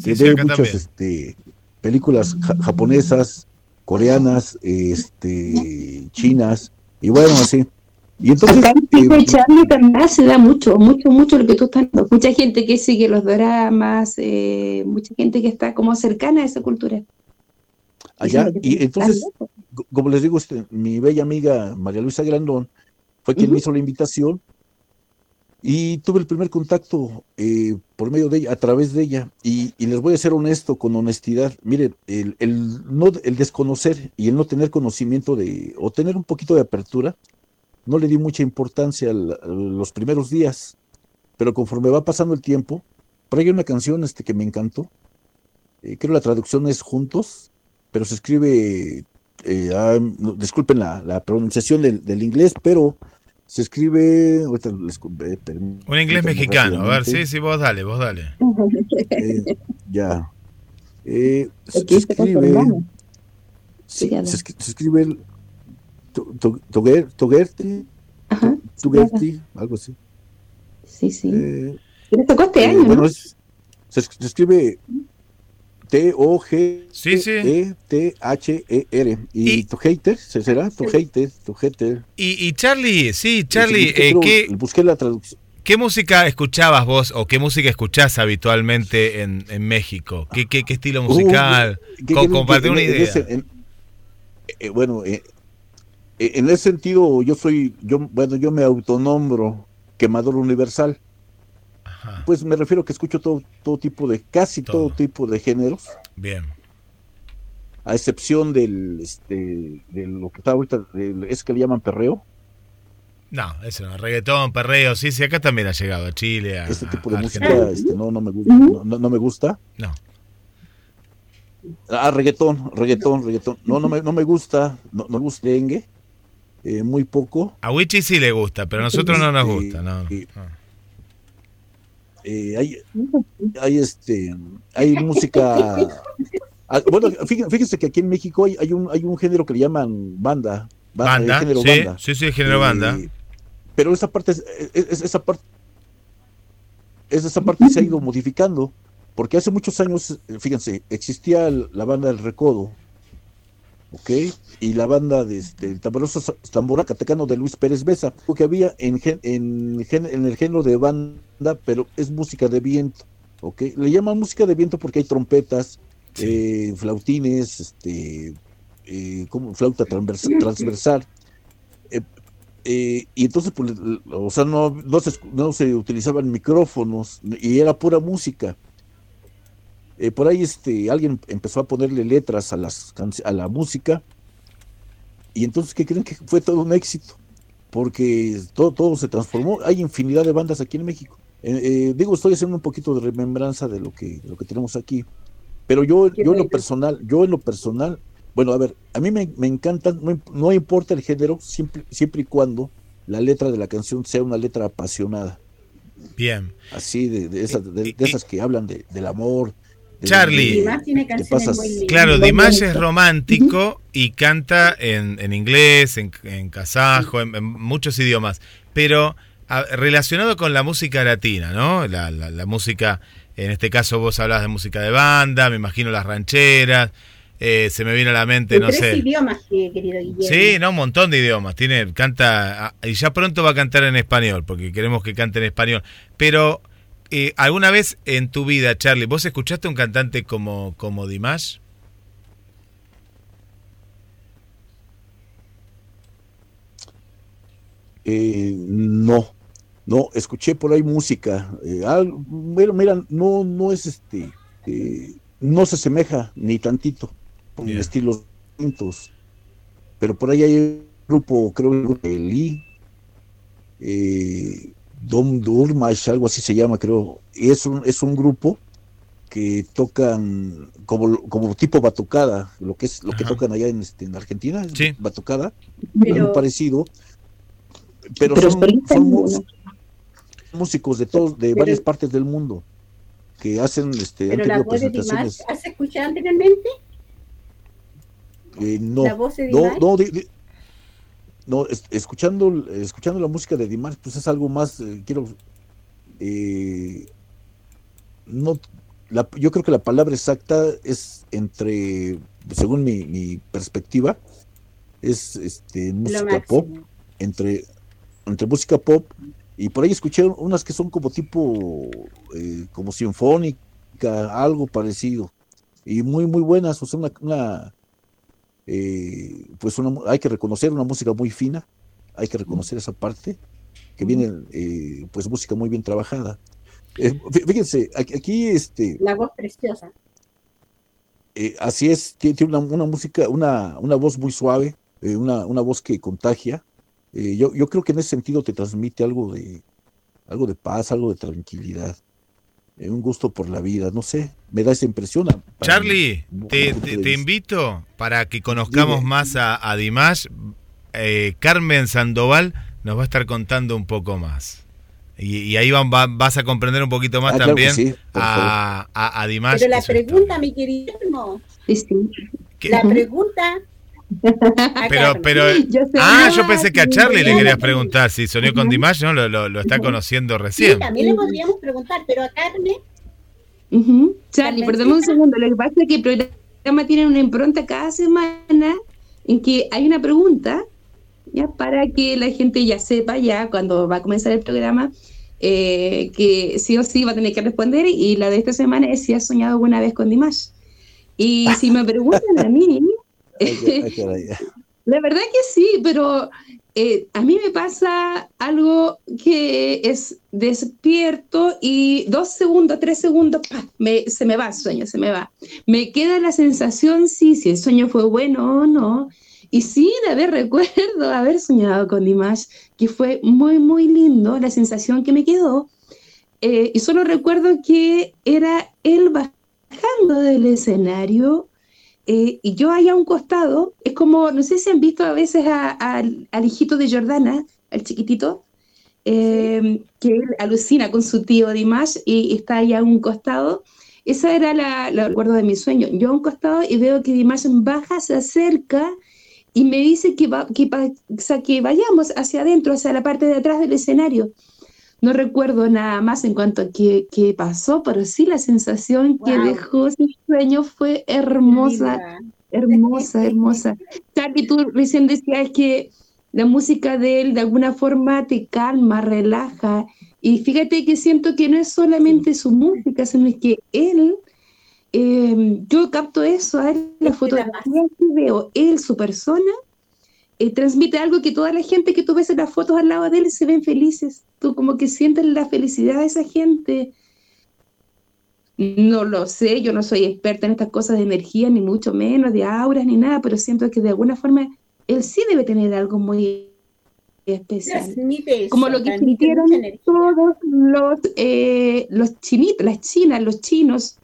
Que sí, ve muchas este, películas ja- japonesas, coreanas, este, chinas, y bueno, así. Y entonces, Acá eh, y Charlie también se da mucho, mucho, mucho lo que tú estás dando. Mucha gente que sigue los dramas, eh, mucha gente que está como cercana a esa cultura. Allá, y entonces, como les digo, este, mi bella amiga María Luisa Grandón fue quien me hizo la invitación y tuve el primer contacto eh, por medio de ella, a través de ella. Y, y les voy a ser honesto, con honestidad. Miren, el, el, no, el desconocer y el no tener conocimiento de, o tener un poquito de apertura, no le di mucha importancia al- a los primeros días. Pero conforme va pasando el tiempo, por ahí hay una canción este, que me encantó. Eh, creo la traducción es Juntos, pero se escribe eh, ah, no, disculpen la, la pronunciación del, del inglés, pero se escribe. ahorita les- eh, permítanme Un inglés mexicano. A ver, sí, sí, vos dale, vos dale. Eh, ya. Eh, se, Aquí se escribe. sí, se, escri- se escribe el. to- to- Toguer- Togerti, Ajá. Tugerti, algo así. Sí, sí. Eh, tocó este eh, año, bueno, ¿no? es- se, es- se escribe Sí, sí. T-O-G-E-T-H-E-R. Y, Y- tu hater, ¿se será? Tu hater, tu hater. Y, y Charlie, sí, Charlie, eh, ¿qué, Busqué la traducción. ¿qué música escuchabas vos o qué música escuchás habitualmente en, en México? ¿Qué, qué, qué estilo musical? Uh, Co- que- comparte una en idea. ese- en- eh, bueno, eh, en ese sentido, yo soy, yo, bueno, yo me autonombro quemador universal. Ajá, Pues me refiero que escucho todo, todo tipo de, casi todo. Todo. tipo de géneros, bien. a excepción del, este, de lo que está ahorita, del- es que le llaman perreo, No, eso no, reggaetón, perreo, sí, sí, acá también ha llegado a Chile, a, este tipo de a música, este, no, no me gusta, no, no- no me gusta. No, Ah, reggaetón, reggaetón, reggaetón. No, no me, no me gusta, no, no me gusta dengue, eh, muy poco. a Wichi sí le gusta, pero a nosotros no nos Sí, gusta, no. no. Eh, hay, hay este, hay música. [LAUGHS] ah, bueno, fíjense, que aquí en México hay, hay un, hay un género que le llaman banda, ba- eh, Banda, género sí, banda. sí, sí, género Eh, banda. Pero esa parte, es- es- esa parte, es- esa parte se ha ido modificando, porque hace muchos años, eh, fíjense, existía la banda del Recodo, ¿ok? Y la banda de este, el tamboroso tambora catecano de Luis Pérez Besa, que había en, gen- en, gen- en el género de banda, pero es música de viento, ¿ok? Le llaman música de viento porque hay trompetas, Sí. eh, flautines, este, eh, como flauta transversal, transversal. eh, y entonces, pues, o sea, no, no, se, no se utilizaban micrófonos y era pura música. Eh, por ahí este, alguien empezó a ponerle letras a, las, a la música y entonces, ¿qué creen que fue todo un éxito? Porque todo, todo se transformó. Hay infinidad de bandas aquí en México. Eh, eh, digo, estoy haciendo un poquito de remembranza de lo que, de lo que tenemos aquí. Pero yo, yo en lo personal, yo en lo personal, bueno, a ver, a mí me, me encantan, no, no importa el género, siempre, siempre y cuando la letra de la canción sea una letra apasionada, Bien. así de, de esas, de, esas que hablan de, del amor. De- Charlie. tiene canciones pasas- muy lindas. Claro, Muy Dimash bonito. es romántico y canta en, en inglés, en, en kazajo, en, en muchos idiomas, pero a- relacionado con la música latina, ¿no? La, la- la música, en este caso vos hablas de música de banda, me imagino las rancheras, eh, se me viene a la mente, De no tres sé. idiomas, eh, querido Guillermo. Sí, no, un montón de idiomas. Tiene, canta, ah, y ya pronto va a cantar en español, porque queremos que cante en español. Pero, eh, ¿alguna vez en tu vida, Charlie, vos escuchaste un cantante como, como Dimash? Eh, no, no, escuché por ahí música. eh, al- mira, mira, no, no es este, eh, no se asemeja ni tantito, con estilos distintos. Pero por ahí hay un grupo, creo que Lee, eh, Dom Durmash, algo así se llama, creo. Y es un, es un grupo que tocan como, como tipo batucada, lo que es lo que tocan allá en, este, en Argentina, es Sí. batucada Pero- algo parecido. Pero, Pero son, músicos de todos, de Pero- varias partes del mundo que hacen, este, han Pero la tenido voz de Dimash. ¿has escuchado anteriormente? eh, no, la voz de no, Dimash. no, de- de- no, es- escuchando, escuchando la música de Dimash, pues es algo más, eh, quiero, eh, no, la- yo creo que la palabra exacta es entre, según mi, mi perspectiva, es este, música pop, entre, entre música pop y por ahí escuché unas que son como tipo, eh, como sinfónica, algo parecido, y muy, muy buenas, o sea, una, una, eh, pues una, hay que reconocer una música muy fina, hay que reconocer esa parte, que viene, eh, pues música muy bien trabajada. Eh, fí- fíjense, aquí, este, La voz preciosa. eh, así es, tiene, una, una música, una, una voz muy suave, eh, una, una voz que contagia. Eh, yo, yo creo que en ese sentido te transmite algo de, algo de paz, algo de tranquilidad, un gusto por la vida, no sé, me da esa impresión. Charlie, te, invito para que conozcamos Dime. más a, a Dimash. Eh, Carmen Sandoval nos va a estar contando un poco más. Y, y ahí van- va- vas a comprender un poquito más Ah, claro también sí, a, a, a Dimash. Pero la pregunta, mi querido, Sí, sí. La pregunta. [LAUGHS] Pero, pero, Yo ah, yo pensé que a sí, Charlie le querías preguntar si soñó con. Dimash, ¿no? Lo, lo- lo está conociendo Sí, recién. también le podríamos preguntar, pero a Carmen, Ujú. Charlie, Carmencita. perdón un segundo. Lo que pasa es que el programa tiene una impronta cada semana en que hay una pregunta ya para que la gente ya sepa ya cuando va a comenzar el programa eh, que sí o sí va a tener que responder y la de esta semana es si has soñado alguna vez con Dimash. Y si me preguntan a mí, [LAUGHS] La verdad que sí, pero eh, a mí me pasa algo que es despierto y dos segundos, tres segundos, me- se me va el sueño, se me va. Me queda la sensación, sí, si el sueño fue bueno o no. Y sí, de haber recuerdo [LAUGHS] haber soñado con Dimash, que fue muy, muy lindo, la sensación que me quedó. Eh, y solo recuerdo que era él bajando del escenario eh, y yo allá a un costado, es como, no sé si han visto a veces a- al- al hijito de Jordana, al chiquitito, eh, que él alucina con su tío Dimash y está allá a un costado. Esa era la, la recuerdo de mi sueño. Yo a un costado y veo que Dimash baja, se acerca y me dice que, va, que, que vayamos hacia adentro, hacia la parte de atrás del escenario. No recuerdo nada más en cuanto a qué, qué pasó, pero sí la sensación que Wow. dejó ese sueño fue hermosa. Hermosa, [LAUGHS] hermosa. Charlie, tú recién decías que la música de él de alguna forma te calma, relaja. Y fíjate que siento que no es solamente su música, sino que él, eh, yo capto eso, a él, que la fotografía que veo, él, su persona, eh, transmite algo que toda la gente que tú ves en las fotos al lado de él se ven felices. Tú como que sientes la felicidad de esa gente. No lo sé, yo no soy experta en estas cosas de energía, ni mucho menos, de auras, ni nada, pero siento que de alguna forma él sí debe tener algo muy especial. Eso, Como lo que energía. todos los, eh, los chinitos, las chinas, los chinos,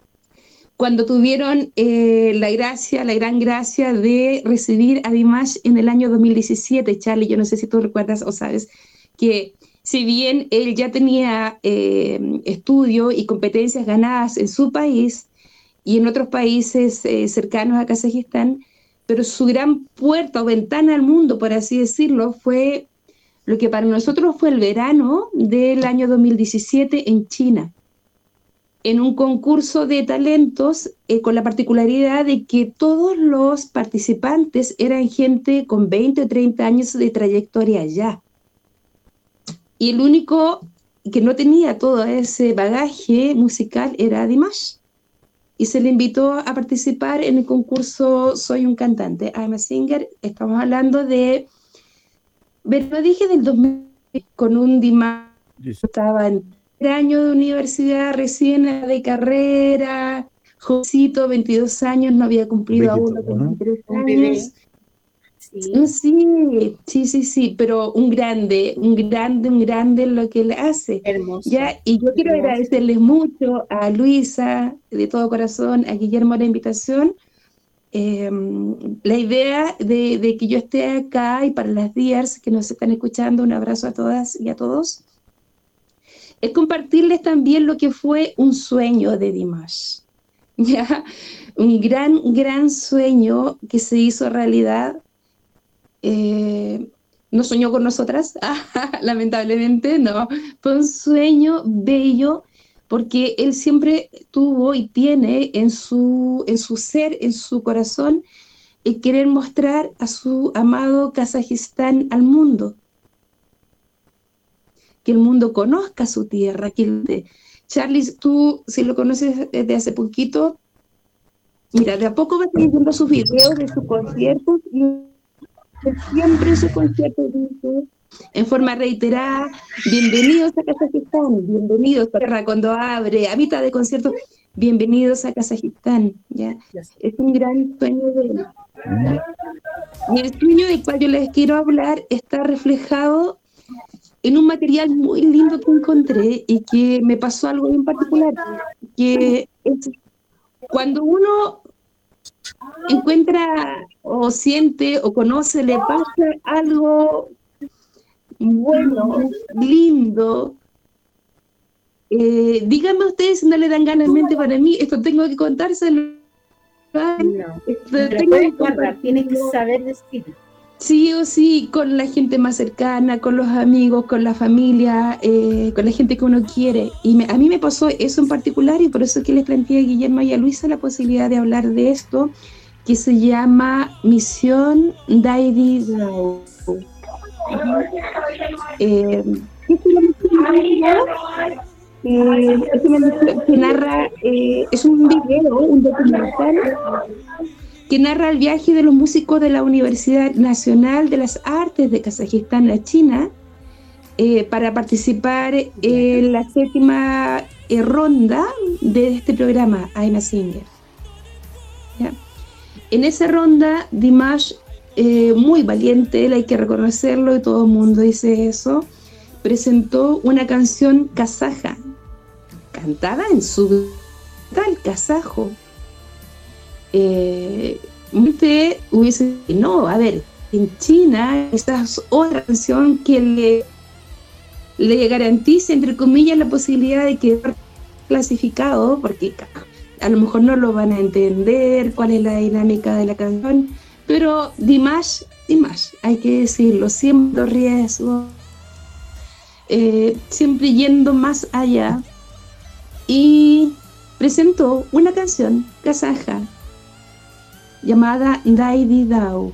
cuando tuvieron eh, la gracia, la gran gracia de recibir a Dimash en el año 2017. Charlie, yo no sé si tú recuerdas o sabes que si bien él ya tenía eh, estudio y competencias ganadas en su país y en otros países eh, cercanos a Kazajistán, pero su gran puerta o ventana al mundo, por así decirlo, fue lo que para nosotros fue el verano del año 2017 en China, en un concurso de talentos eh, con la particularidad de que todos los participantes eran gente con 20 o 30 años de trayectoria ya. Y el único que no tenía todo ese bagaje musical era Dimash. Y se le invitó a participar en el concurso Soy un cantante, I'm a singer. Estamos hablando de pero dije del 2000 con un Dimash, estaba en año de universidad, recién de carrera, jovencito, 22 años, no había cumplido aún los 23 Un bebé. años. Sí. Sí, sí, sí, sí, pero un grande, un grande, un grande en lo que él hace. Hermoso. Ya, y yo quiero Hermoso. agradecerles mucho a Luisa, de todo corazón, a Guillermo la invitación. Eh, la idea de, de que yo esté acá y para las días que nos están escuchando, un abrazo a todas y a todos, es compartirles también lo que fue un sueño de Dimash. [LAUGHS] ¿ya? Un gran, gran sueño que se hizo realidad. Eh, no soñó con nosotras, [LAUGHS] lamentablemente, no. Fue un sueño bello porque él siempre tuvo y tiene en su, en su ser, en su corazón, el querer mostrar a su amado Kazajistán al mundo. Que el mundo conozca su tierra. Que Charlie, tú, si lo conoces desde hace poquito, mira, de a poco vas viendo sus videos de sus conciertos y siempre en sus conciertos dice en forma reiterada, bienvenidos a Kazajistán, bienvenidos a cuando abre, a mitad de concierto, bienvenidos a Kazajistán, ¿ya? Es un gran sueño de él. Y el sueño del cual yo les quiero hablar está reflejado en un material muy lindo que encontré y que me pasó algo en particular, que es cuando uno encuentra o siente o conoce, le pasa algo bueno, lindo. Eh, díganme ustedes si no le dan ganas en mente para mí, esto tengo que contárselo. No, tengo que guardar, tienes que saber decir. Sí o sí, con la gente más cercana, con los amigos, con la familia, eh, con la gente que uno quiere. Y me, a mí me pasó eso en particular y por eso que les planteé a Guillermo y a Luisa la posibilidad de hablar de esto, que se llama Misión Daidi eh, eh, que narra, eh, es un video, un documental que narra el viaje de los músicos de la Universidad Nacional de las Artes de Kazajistán a China eh, para participar en la séptima ronda de este programa, I'm a Singer. En esa ronda, Dimash eh, muy valiente, él hay que reconocerlo y todo el mundo dice eso, presentó una canción kazaja, cantada en su tal kazajo. Eh, usted hubiese no, a ver, en China es otra canción que le, le garantiza, entre comillas, la posibilidad de quedar clasificado, porque a lo mejor no lo van a entender, cuál es la dinámica de la canción, pero Dimash, Dimash, hay que decirlo, siempre riesgo, eh, siempre yendo más allá. Y presentó una canción kazaja llamada Daidi Dao.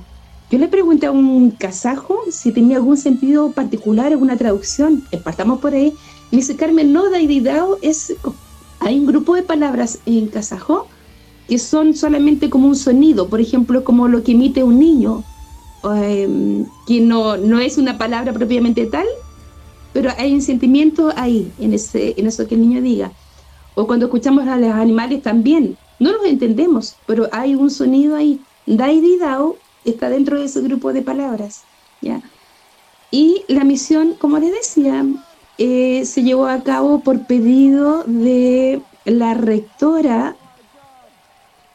Yo le pregunté a un kazajo si tenía algún sentido particular, alguna traducción. Partamos por ahí. Me dice, Carmen, no, Daidi Dao es... Hay un grupo de palabras en kazajo que son solamente como un sonido, por ejemplo, como lo que emite un niño, em, que no, no es una palabra propiamente tal, pero hay un sentimiento ahí, en, ese, en eso que el niño diga. O cuando escuchamos a los animales también, no los entendemos, pero hay un sonido ahí. Daidi Dao está dentro de ese grupo de palabras. ¿ya? Y la misión, como les decía, eh, se llevó a cabo por pedido de la rectora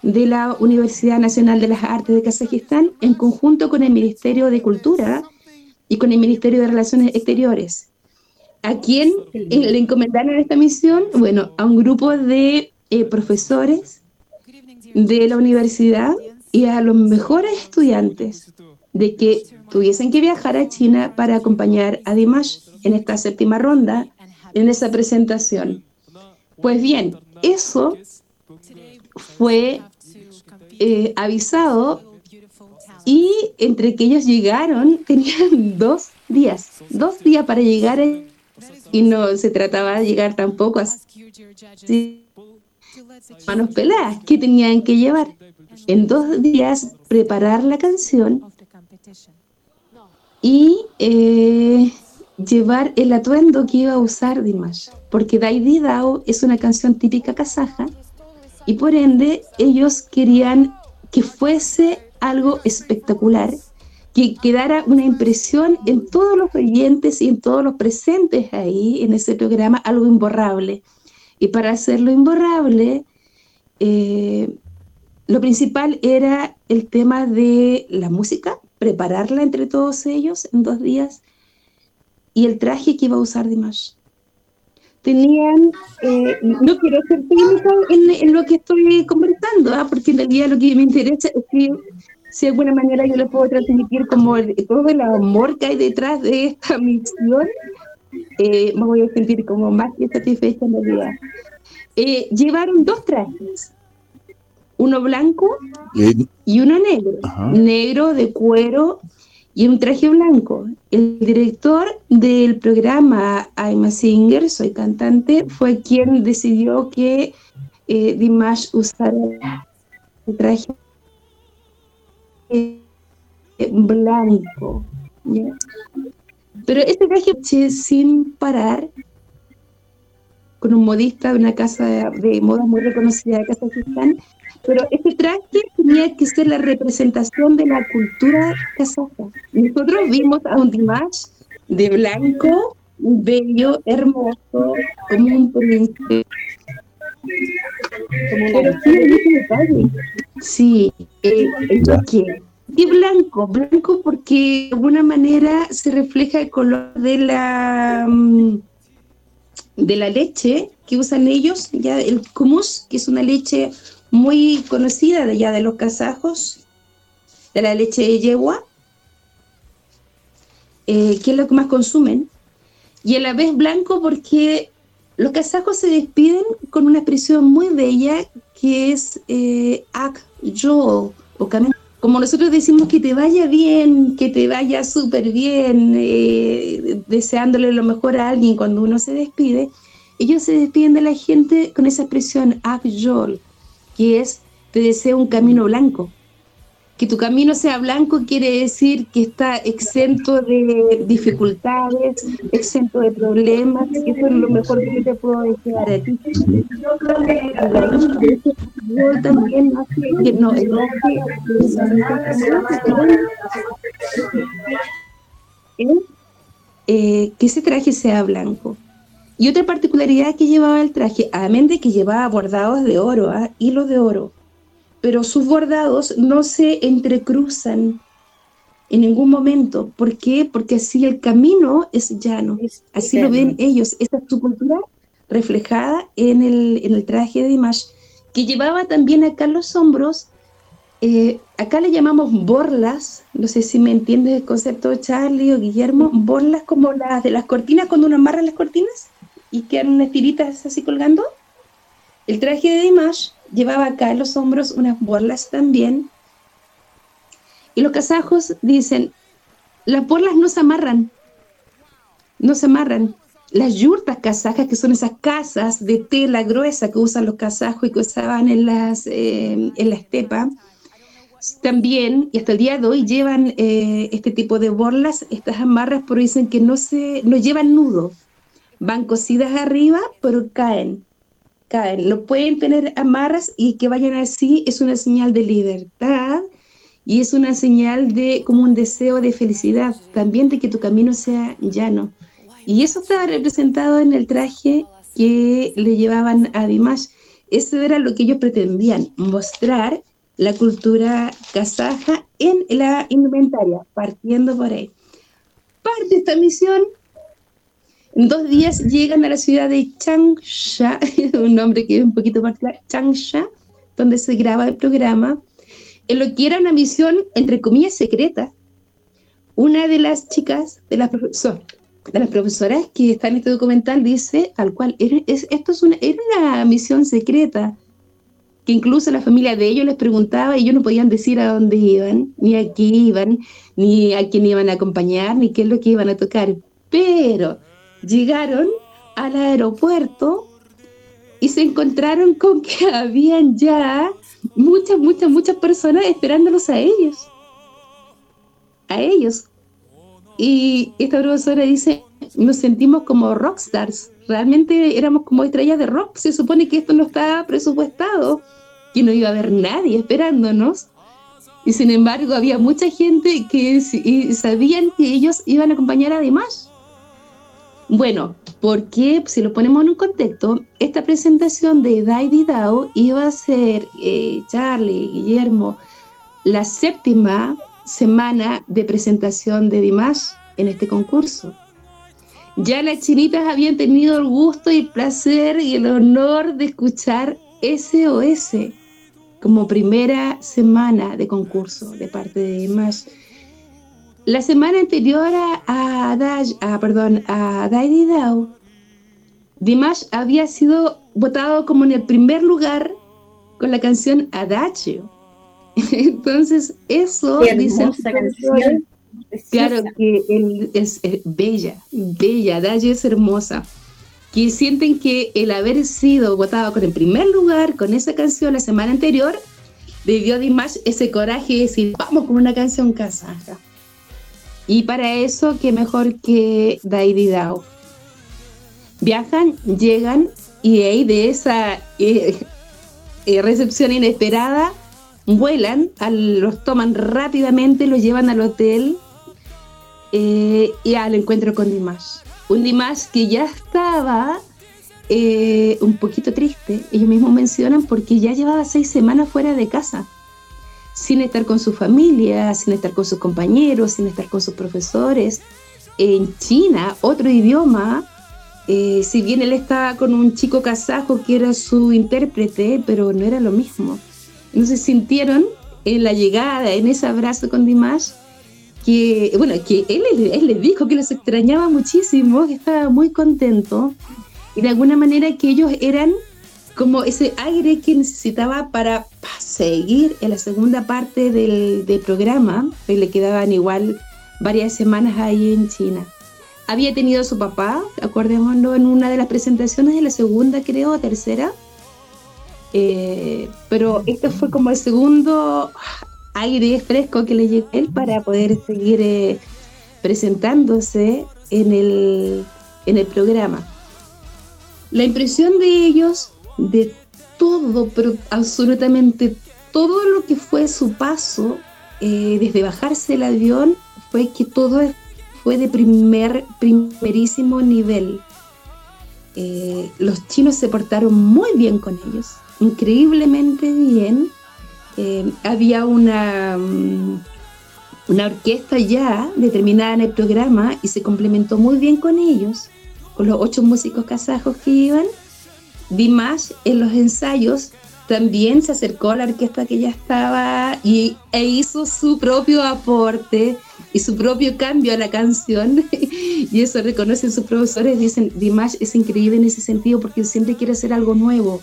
de la Universidad Nacional de las Artes de Kazajistán en conjunto con el Ministerio de Cultura y con el Ministerio de Relaciones Exteriores. ¿A quién le encomendaron esta misión? Bueno, a un grupo de eh, profesores de la universidad y a los mejores estudiantes de que tuviesen que viajar a China para acompañar a Dimash en esta séptima ronda, en esa presentación. Pues bien, eso fue eh, avisado y entre que ellos llegaron [LAUGHS] tenían dos días, dos días para llegar y no se trataba de llegar tampoco así manos peladas, que tenían que llevar? En dos días preparar la canción y eh, llevar el atuendo que iba a usar Dimash, porque Daidi Dao es una canción típica kazaja y por ende ellos querían que fuese algo espectacular, que quedara una impresión en todos los oyentes y en todos los presentes ahí en ese programa, algo imborrable. Y para hacerlo imborrable, eh, lo principal era el tema de la música, prepararla entre todos ellos en dos días, y el traje que iba a usar Dimash tenían, eh, no quiero ser técnica en, lo que estoy conversando, ¿ah? porque en realidad lo que me interesa es que si de alguna manera yo le puedo transmitir como todo el amor que hay detrás de esta misión, eh, me voy a sentir como más que satisfecha en realidad. eh, llevaron dos trajes, uno blanco y uno negro, Ajá. negro de cuero y un traje blanco. El director del programa I'm a Singer, soy cantante, fue quien decidió que eh, Dimash usara el traje blanco. ¿ya? Pero este traje che, sin parar, con un modista de una casa de, de moda muy reconocida de Kazajistán, pero este traje tenía que ser la representación de la cultura kazaja. Nosotros vimos a un Dimash de blanco, bello, hermoso, como un príncipe. Hay mucho detalle. Sí, eh, toque. Y blanco, blanco porque de alguna manera se refleja el color de la mm, de la leche que usan ellos, ya el kumus, que es una leche muy conocida de allá de los kazajos, de la leche de yegua, eh, que es lo que más consumen, y a la vez blanco porque los kazajos se despiden con una expresión muy bella que es eh, ak yol, o cami- como nosotros decimos que te vaya bien, que te vaya súper bien, eh, deseándole lo mejor a alguien cuando uno se despide, ellos se despiden de la gente con esa expresión que es te deseo un camino blanco. Que tu camino sea blanco quiere decir que está exento de dificultades, exento de problemas, eso es lo mejor que te puedo desear a ti. Yo también que no, eh, que ese traje sea blanco. Y otra particularidad que llevaba el traje, además de que llevaba bordados de oro, ¿ah? hilos de oro, pero sus bordados no se entrecruzan en ningún momento. ¿Por qué? Porque así el camino es llano. Así lo ven ellos. Esa es su cultura reflejada en el, en el traje de Dimash, que llevaba también acá en los hombros. eh, acá le llamamos borlas, no sé si me entiendes el concepto Charlie o Guillermo, borlas como las de las cortinas, cuando uno amarra las cortinas y quedan unas tiritas así colgando. El traje de Dimash llevaba acá en los hombros unas borlas también. Y los kazajos dicen, las borlas no se amarran, no se amarran. Las yurtas kazajas, que son esas casas de tela gruesa que usan los kazajos y que usaban en, las, eh, en la estepa, también, y hasta el día de hoy, llevan eh, este tipo de borlas, estas amarras, pero dicen que no, se, no llevan nudo. Van cosidas arriba, pero caen caen. Lo pueden tener amarras y que vayan así es una señal de libertad y es una señal de como un deseo de felicidad, también de que tu camino sea llano. Y eso estaba representado en el traje que le llevaban a Dimash. Eso era lo que ellos pretendían, mostrar la cultura kazaja en la indumentaria, partiendo por ahí. Parte esta misión en dos días llegan a la ciudad de Changsha, [LAUGHS] un nombre que es un poquito claro, Changsha, donde se graba el programa, en lo que era una misión, entre comillas, secreta. Una de las chicas, de las, profesor, de las profesoras que está en este documental, dice, al cual, es, esto es una, era una misión secreta, que incluso la familia de ellos les preguntaba y ellos no podían decir a dónde iban, ni a qué iban, ni a quién iban a acompañar, ni qué es lo que iban a tocar. Pero llegaron al aeropuerto y se encontraron con que [LAUGHS] habían ya muchas, muchas, muchas personas esperándolos a ellos. A ellos. Y esta profesora dice, nos sentimos como rockstars. Realmente éramos como estrellas de rock. Se supone que esto no estaba presupuestado, que no iba a haber nadie esperándonos. Y sin embargo había mucha gente que sabían que ellos iban a acompañar a Dimash. Bueno, porque si lo ponemos en un contexto, esta presentación de Dai Dao iba a ser, eh, Charlie, Guillermo, la séptima semana de presentación de Dimash en este concurso. Ya las chinitas habían tenido el gusto y el placer y el honor de escuchar SOS como primera semana de concurso de parte de Dimash. La semana anterior a, a, Dash, a, perdón, a Daddy Dow, Dimash había sido votado como en el primer lugar con la canción Adagio. [LAUGHS] Entonces, eso dicen canción. Claro que él es, eh, bella, bella, Adagio es hermosa. Que sienten que el haber sido votado con el primer lugar con esa canción la semana anterior le dio a Dimash ese coraje de decir, vamos con una canción kazaja. Y para eso, qué mejor que Daidi Dao. Viajan, llegan y ahí de esa eh, eh, recepción inesperada, vuelan, los toman rápidamente, los llevan al hotel eh, y al encuentro con Dimash. Un Dimash que ya estaba un poquito triste, ellos mismos mencionan, porque ya llevaba seis semanas fuera de casa, sin estar con su familia, sin estar con sus compañeros, sin estar con sus profesores. En China, otro idioma, eh, si bien él estaba con un chico kazajo que era su intérprete, pero no era lo mismo. Entonces sintieron en la llegada, en ese abrazo con Dimash, que, bueno, que él, él les dijo que los extrañaba muchísimo, que estaba muy contento y de alguna manera que ellos eran como ese aire que necesitaba para pa, seguir en la segunda parte del, del programa, que le quedaban igual varias semanas ahí en China. Había tenido a su papá, acordémonos, en una de las presentaciones de la segunda, creo, tercera. Eh, pero este fue como el segundo aire fresco que le llegó él para poder seguir eh, presentándose en el, en el programa. La impresión de ellos, de todo, pero absolutamente todo lo que fue su paso, eh, desde bajarse del avión, fue que todo fue de primer, primerísimo nivel. Eh, los chinos se portaron muy bien con ellos, increíblemente bien. Eh, había una, mm, una orquesta ya determinada en el programa y se complementó muy bien con ellos, con los ocho músicos kazajos que iban. Dimash en los ensayos también se acercó a la orquesta que ya estaba y, e hizo su propio aporte y su propio cambio a la canción. [LAUGHS] y eso reconocen sus profesores, dicen, Dimash es increíble en ese sentido porque siempre quiere hacer algo nuevo.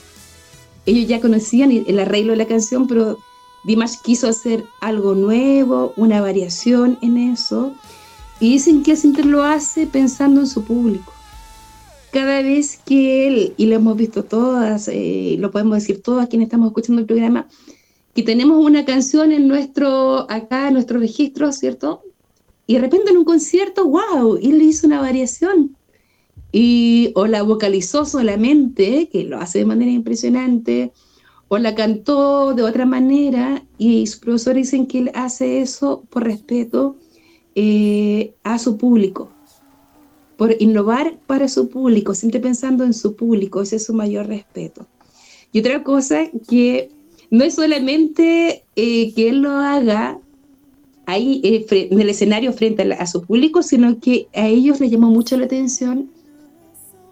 Ellos ya conocían el arreglo de la canción, pero Dimash quiso hacer algo nuevo, una variación en eso. Y dicen que siempre lo hace pensando en su público cada vez que él, y lo hemos visto todas, eh, lo podemos decir todas quienes estamos escuchando el programa, que tenemos una canción en nuestro, acá en nuestro registro, ¿cierto? Y de repente en un concierto, wow, él le hizo una variación. Y o la vocalizó solamente, que lo hace de manera impresionante, o la cantó de otra manera, y sus profesores dicen que él hace eso por respeto eh, a su público por innovar para su público, siempre pensando en su público, ese es su mayor respeto. Y otra cosa que no es solamente eh, que él lo haga ahí eh, en el escenario frente a, su público, sino que a ellos les llamó mucho la atención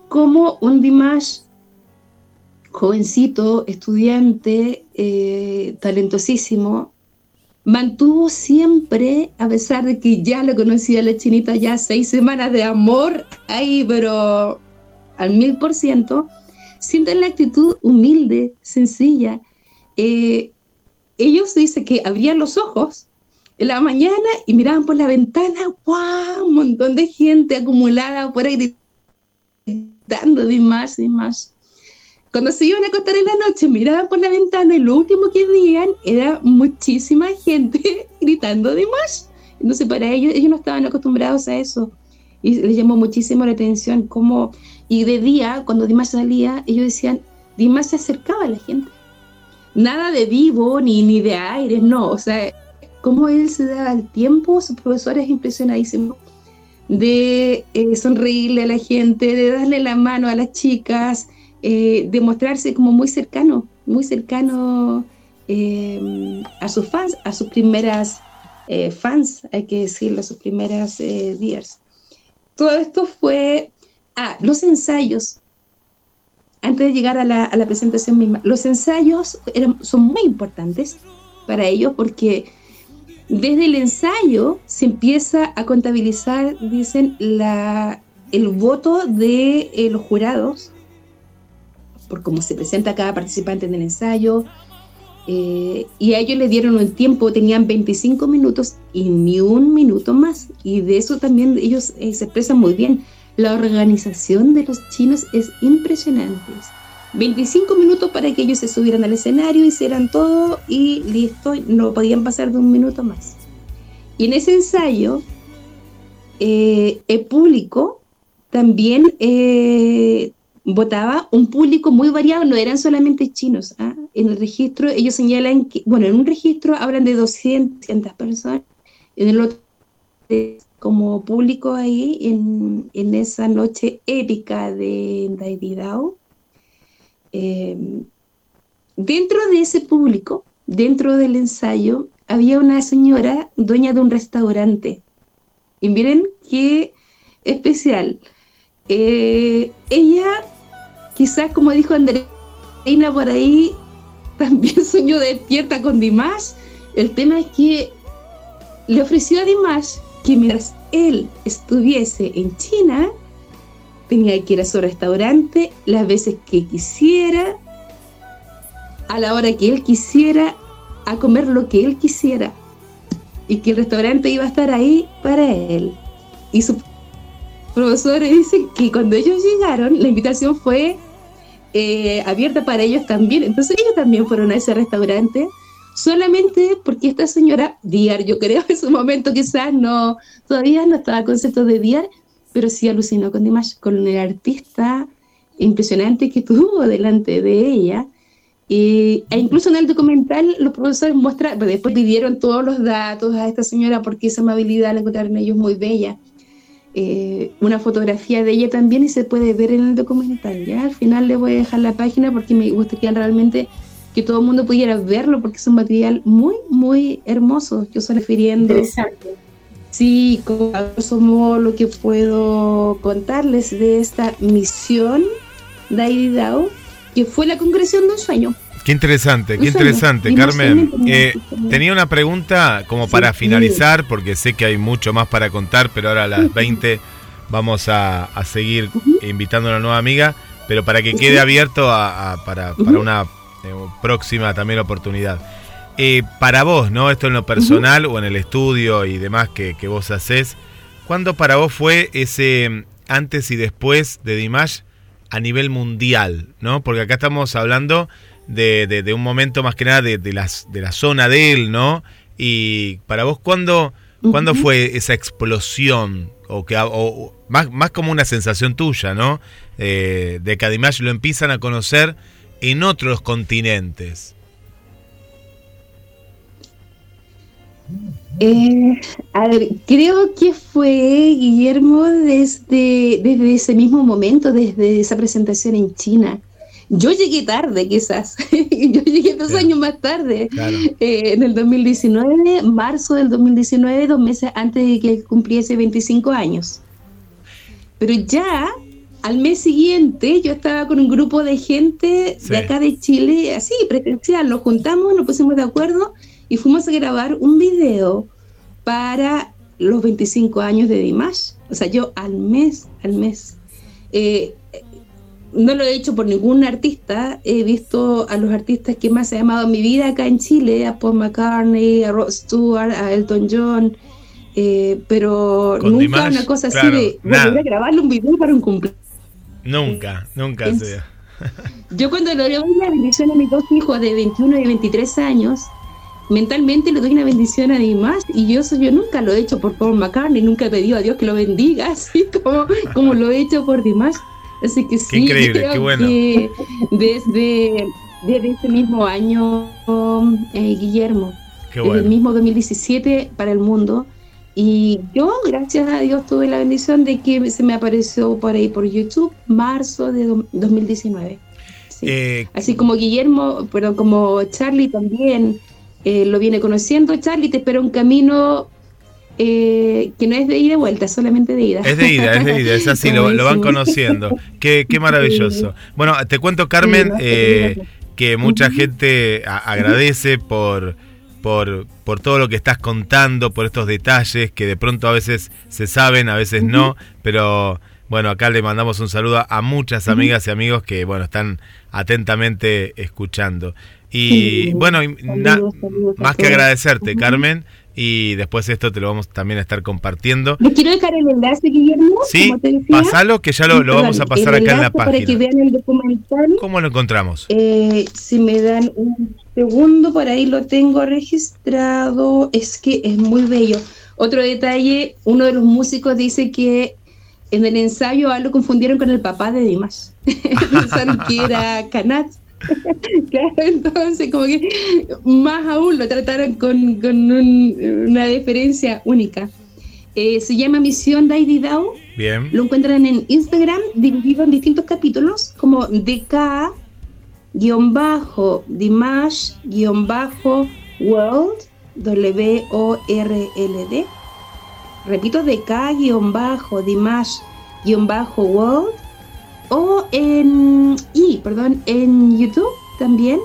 como un Dimash jovencito, estudiante, eh, talentosísimo, mantuvo siempre, a pesar de que ya lo conocía la chinita, ya seis semanas de amor ahí, pero al mil por ciento, sienten la actitud humilde, sencilla. Eh, ellos dicen que abrían los ojos en la mañana y miraban por la ventana, ¡wow! Un montón de gente acumulada por ahí gritando de más y más. Cuando se iban a acostar en la noche, miraban por la ventana y lo último que veían era muchísima [LAUGHS] gente gritando de más. Entonces, para ellos, ellos no estaban acostumbrados a eso. Y les llamó muchísimo la atención cómo... Y de día, cuando Dimas salía, ellos decían, Dimas se acercaba a la gente. Nada de vivo ni, ni de aire, no. O sea, cómo él se daba el tiempo, su profesor es impresionadísimo, de eh, sonreírle a la gente, de darle la mano a las chicas, eh, de mostrarse como muy cercano, muy cercano eh, a sus fans, a sus primeras eh, fans, hay que decirlo, a sus primeras días. Todo esto fue, ah, los ensayos, antes de llegar a la, a la presentación misma, los ensayos eran, son muy importantes para ellos porque desde el ensayo se empieza a contabilizar, dicen, la, el voto de eh, los jurados, por cómo se presenta cada participante en el ensayo, eh, y a ellos le dieron un tiempo, tenían 25 minutos y ni un minuto más. Y de eso también ellos eh, se expresan muy bien. La organización de los chinos es impresionante. 25 minutos para que ellos se subieran al escenario, hicieran todo y listo, no podían pasar de un minuto más. Y en ese ensayo, eh, el público también eh, votaba un público muy variado, no eran solamente chinos. ¿ah? En el registro, ellos señalan que, bueno, en un registro hablan de 200 personas, en el otro, como público ahí, en, en esa noche épica de Daididao. Eh, dentro de ese público, dentro del ensayo, había una señora dueña de un restaurante. Y miren qué especial. Eh, ella, quizás como dijo Andreina por ahí, también [LAUGHS] soñó despierta con Dimash. El tema es que le ofreció a Dimash que mientras él estuviese en China, tenía que ir a su restaurante las veces que quisiera, a la hora que él quisiera, a comer lo que él quisiera. Y que el restaurante iba a estar ahí para él. Y su profesores dicen que cuando ellos llegaron, la invitación fue eh, abierta para ellos también. Entonces ellos también fueron a ese restaurante solamente porque esta señora, Diar, yo creo [LAUGHS] en su momento quizás no, todavía no estaba concepto de Diar, pero sí alucinó con Dimash, con el artista impresionante que tuvo delante de ella. e incluso en el documental los profesores muestran, pues después pidieron todos los datos a esta señora porque esa amabilidad la encontraron ellos muy bella. Eh, una fotografía de ella también y se puede ver en el documental. ¿ya? Al final le voy a dejar la página porque me gustaría realmente que todo el mundo pudiera verlo porque es un material muy, muy hermoso. Yo estoy refiriendo. Interesante. Sí, somos lo que puedo contarles de esta misión de Dao, que fue la concreción de un sueño. Qué interesante, qué interesante, Carmen. Eh, tenía una pregunta como para finalizar, porque sé que hay mucho más para contar, pero ahora a las 20 vamos a, a seguir invitando a una nueva amiga, pero para que quede abierto a, a- para, una eh, próxima también oportunidad. Eh, para vos, ¿no? Esto en lo personal o en el estudio y demás que, que vos haces, ¿cuándo para vos fue ese mm, antes y después de Dimash a nivel mundial, ¿no? Porque acá estamos hablando de, de- de un momento más que nada de, de las, de la zona de él, ¿no? Y para vos, ¿cuándo, ¿cuándo Ujú. fue esa explosión? O, que, o más, más como una sensación tuya, ¿no? Eh, de que a Dimash lo empiezan a conocer en otros continentes. Eh, a ver, creo que fue Guillermo desde, desde ese mismo momento, desde esa presentación en China. Yo llegué tarde, quizás. [LAUGHS] Yo llegué dos Claro. años más tarde, Claro. eh, en el 2019, marzo del 2019, dos meses antes de que cumpliese 25 años. Pero ya al mes siguiente yo estaba con un grupo de gente Sí. de acá de Chile, así, presencial, nos juntamos, nos pusimos de acuerdo y fuimos a grabar un video para los 25 años de Dimash. O sea, yo al mes, al mes. Eh, no lo he hecho por ningún artista. He visto a los artistas que más he amado en mi vida acá en Chile, a Paul McCartney, a Rod Stewart, a Elton John. eh, pero Con nunca Dimash, una cosa claro, así de volver a grabarle un video para un cumpleaños. Nunca, nunca En- se. [LAUGHS] Yo cuando le doy una bendición a mis dos hijos de 21 y 23 años, mentalmente le doy una bendición a Dimash y yo eso yo nunca lo he hecho por Paul McCartney, nunca he pedido a Dios que lo bendiga, [LAUGHS] así como, como lo he hecho por Dimash. Así que sí, increíble, creo qué bueno. que desde, desde ese mismo año, eh, Guillermo, Qué desde el bueno. mismo 2017 para el mundo. Y yo, gracias a Dios, tuve la bendición de que se me apareció por ahí por YouTube, marzo de do- 2019. Sí. Eh, Así como Guillermo, pero como Charlie también eh, lo viene conociendo. Charlie te espera un camino eh, que no es de ida y vuelta, solamente de ida. Es de ida, es de ida, es así, lo, lo van conociendo. Qué, qué maravilloso. Bueno, te cuento, Carmen, eh, que mucha gente agradece por, por, por todo lo que estás contando, por estos detalles que de pronto a veces se saben, a veces no, pero Bueno, acá le mandamos un saludo a muchas amigas y amigos que, bueno, están atentamente escuchando. Y Sí, bueno, saludos, saludos más que agradecerte. Carmen, y después esto te lo vamos también a estar compartiendo. Les quiero dejar el enlace, Guillermo, Sí, como te decía. pasalo que ya lo, lo vamos a pasar acá en la enlace Para que página. vean el documental. ¿Cómo lo encontramos? Eh, si me dan un segundo, por ahí lo tengo registrado. Es que es muy bello. Otro detalle, uno de los músicos dice que en el ensayo a lo confundieron con el papá de Dimas. [LAUGHS] Pensaron que era Canat. [LAUGHS] claro, entonces como que más aún lo trataron con, con un- una diferencia única. Eh, se llama Misión Daidi Down. Bien. Lo encuentran en Instagram, dividido en distintos capítulos, como DK, guion bajo, Dimash, guion bajo, World, W-O-R-L-D. Repito, DK, guion bajo, Dimash, guion bajo, World. O en, y, perdón, en YouTube también.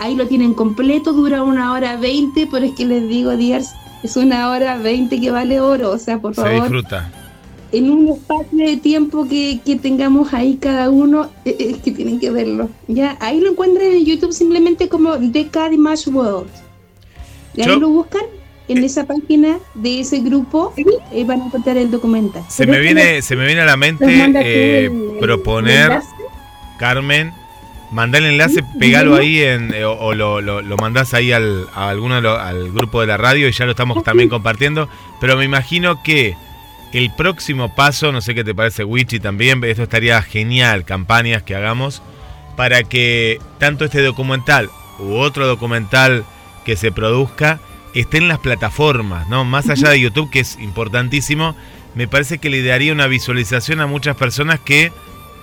Ahí lo tienen completo, dura una hora veinte, pero es que les digo, Diers, es una hora veinte que vale oro. O sea, por Se favor, disfruta. en un espacio de tiempo que, que tengamos ahí cada uno, eh, eh, que tienen que verlo. Ya, ahí lo encuentran en YouTube simplemente como The Dimash World. Y ahí Yo- lo buscan en esa página de ese grupo y van a encontrar el documental. Se Pero me viene, se me viene a la mente eh, el- proponer, el. Carmen, mandar el enlace, pegalo ahí en, eh, o, o lo, lo, lo mandás ahí al, a alguno lo- al grupo de la radio y ya lo estamos también compartiendo. Pero me imagino que el próximo paso, no sé qué te parece, Wichi también, esto estaría genial, campañas que hagamos para que tanto este documental u otro documental que se produzca esté en las plataformas, ¿no? Más allá de YouTube, que es importantísimo, me parece que le daría una visualización a muchas personas que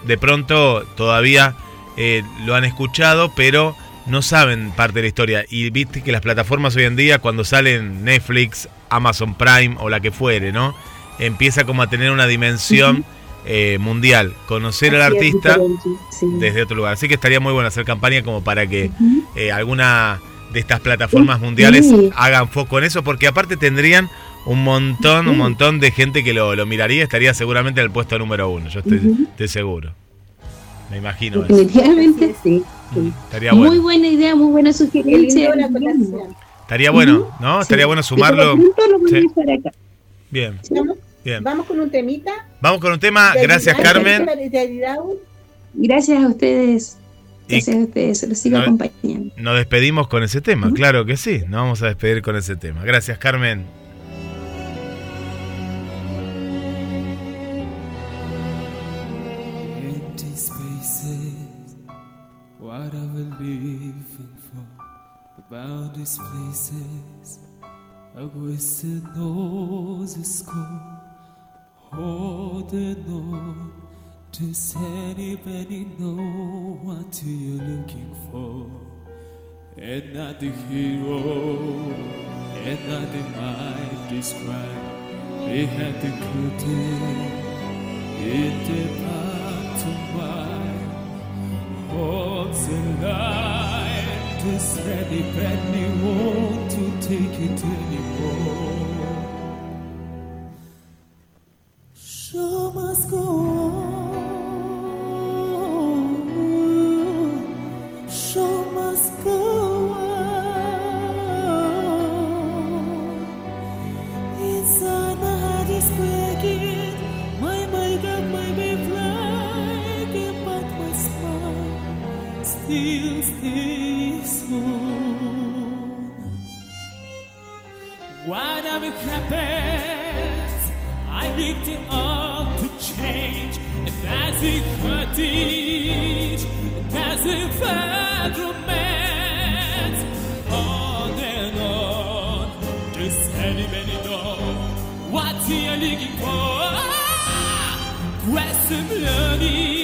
de pronto todavía eh, lo han escuchado, pero no saben parte de la historia. Y viste que las plataformas hoy en día, cuando salen Netflix, Amazon Prime o la que fuere, ¿no? Empieza como a tener una dimensión eh, mundial. Conocer al Así artista sí. desde otro lugar. Así que estaría muy bueno hacer campaña como para que eh, alguna de estas plataformas mundiales Sí. hagan foco en eso, porque aparte tendrían un montón, un montón de gente que lo, lo miraría, estaría seguramente en el puesto número uno, yo estoy, estoy seguro. Me imagino eso. Definitivamente sí. sí. Estaría Muy bueno. buena idea, muy buena sugerencia. Estaría bueno. ¿no? Sí. Estaría bueno sumarlo. Bien, Vamos, bien. vamos con un temita. Vamos con un tema. Gracias, Carmen. Gracias a ustedes. Y- Gracias a ustedes. Se los sigo No- acompañando. Nos despedimos con ese tema, claro que sí. Nos vamos a despedir con ese tema. Gracias, Carmen. Empty spaces, what are we living for? About these places, a wasted nose is cold. Holding on, does anybody know what you're looking for? And not the hero, and not the mind described. Had the curtain. In the path to mine holds a spread it badly want to take it anymore. Show must go on. Steals this home. Whatever happens, I need it all to change. and as It hurted, and as it, fed romance. On and on, just any many dawn. What's he looking for. Grasp and learning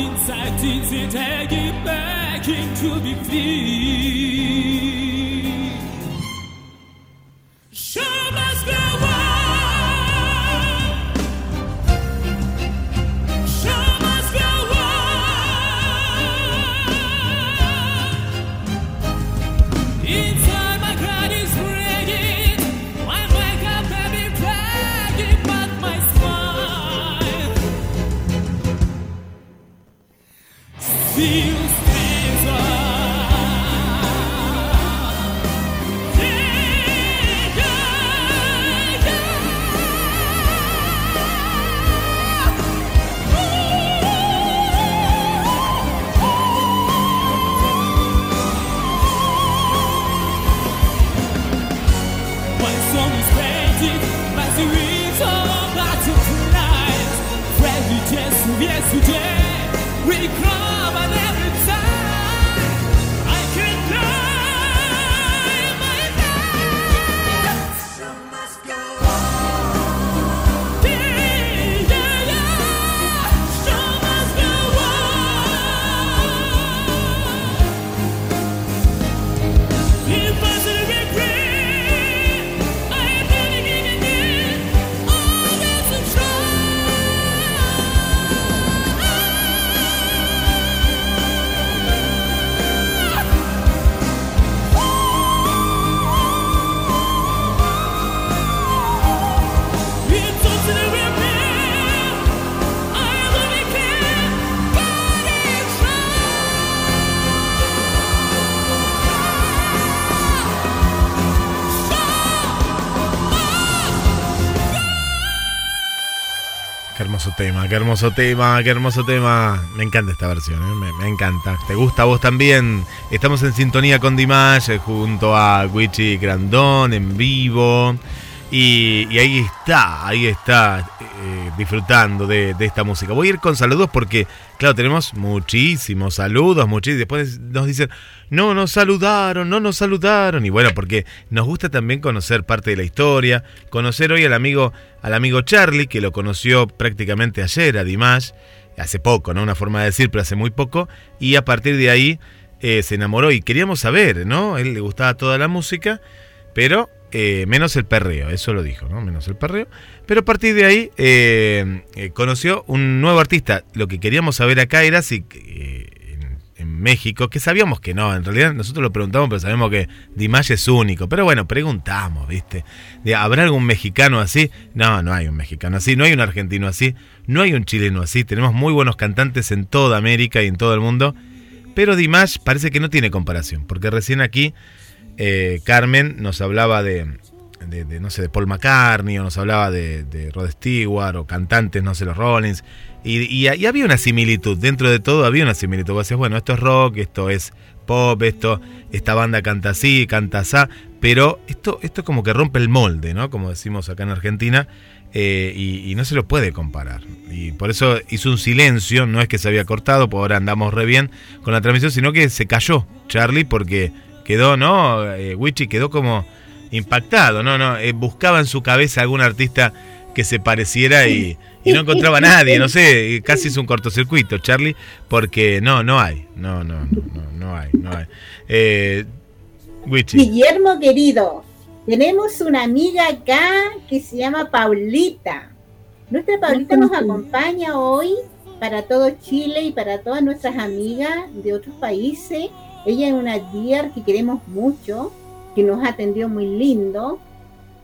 inside things it taking back into be free. Qué hermoso tema, qué hermoso tema. Me encanta esta versión, ¿eh? me, me encanta. ¿Te gusta a vos también? Estamos en sintonía con Dimash eh, junto a Wichi Grandón en vivo. Y, y ahí está, ahí está, disfrutando de, esta música. Voy a ir con saludos porque, claro, tenemos muchísimos saludos, muchísimos. Después nos dicen, no nos saludaron, no nos saludaron. Y bueno, porque nos gusta también conocer parte de la historia, conocer hoy al amigo, al amigo Charlie, que lo conoció prácticamente ayer, a Dimash, hace poco, ¿no? Una forma de decir, pero hace muy poco. Y a partir de ahí eh, se enamoró y queríamos saber, ¿no? A él le gustaba toda la música, pero eh, menos el perreo, eso lo dijo, ¿no? Menos el perreo. Pero a partir de ahí eh, eh, conoció un nuevo artista. Lo que queríamos saber acá era si en, México, que sabíamos que no, en realidad nosotros lo preguntamos, pero sabemos que Dimash es único. Pero bueno, preguntamos, ¿viste? ¿Habrá algún mexicano así? No, no hay un mexicano así, no hay un argentino así, no hay un chileno así. Tenemos muy buenos cantantes en toda América y en todo el mundo. Pero Dimash parece que no tiene comparación, porque recién aquí eh, Carmen nos hablaba de, no sé, de Paul McCartney, o nos hablaba de, Rod Stewart, o cantantes, no sé, los Rollins, y, había una similitud, dentro de todo había una similitud. Vos decías, bueno, esto es rock, esto es pop, esto, esta banda canta así, canta así, pero esto, esto como que rompe el molde, ¿no? Como decimos acá en Argentina, eh, y, y no se lo puede comparar. Y por eso hizo un silencio, no es que se había cortado, por ahora andamos re bien con la transmisión, sino que se cayó Charlie porque quedó, ¿no? Eh, Wichi quedó como impactado, ¿no? no eh, buscaba en su cabeza algún artista que se pareciera y, y no [LAUGHS] encontraba a nadie, no sé, y casi hizo un cortocircuito, Charlie, porque no, no hay, no, no, no, no, no hay, no hay. Eh, Wichi, Guillermo querido, tenemos una amiga acá que se llama Paulita. Nuestra Paulita nos acompaña hoy para todo Chile y para todas nuestras amigas de otros países. Ella es una dear que queremos mucho, que nos atendió muy lindo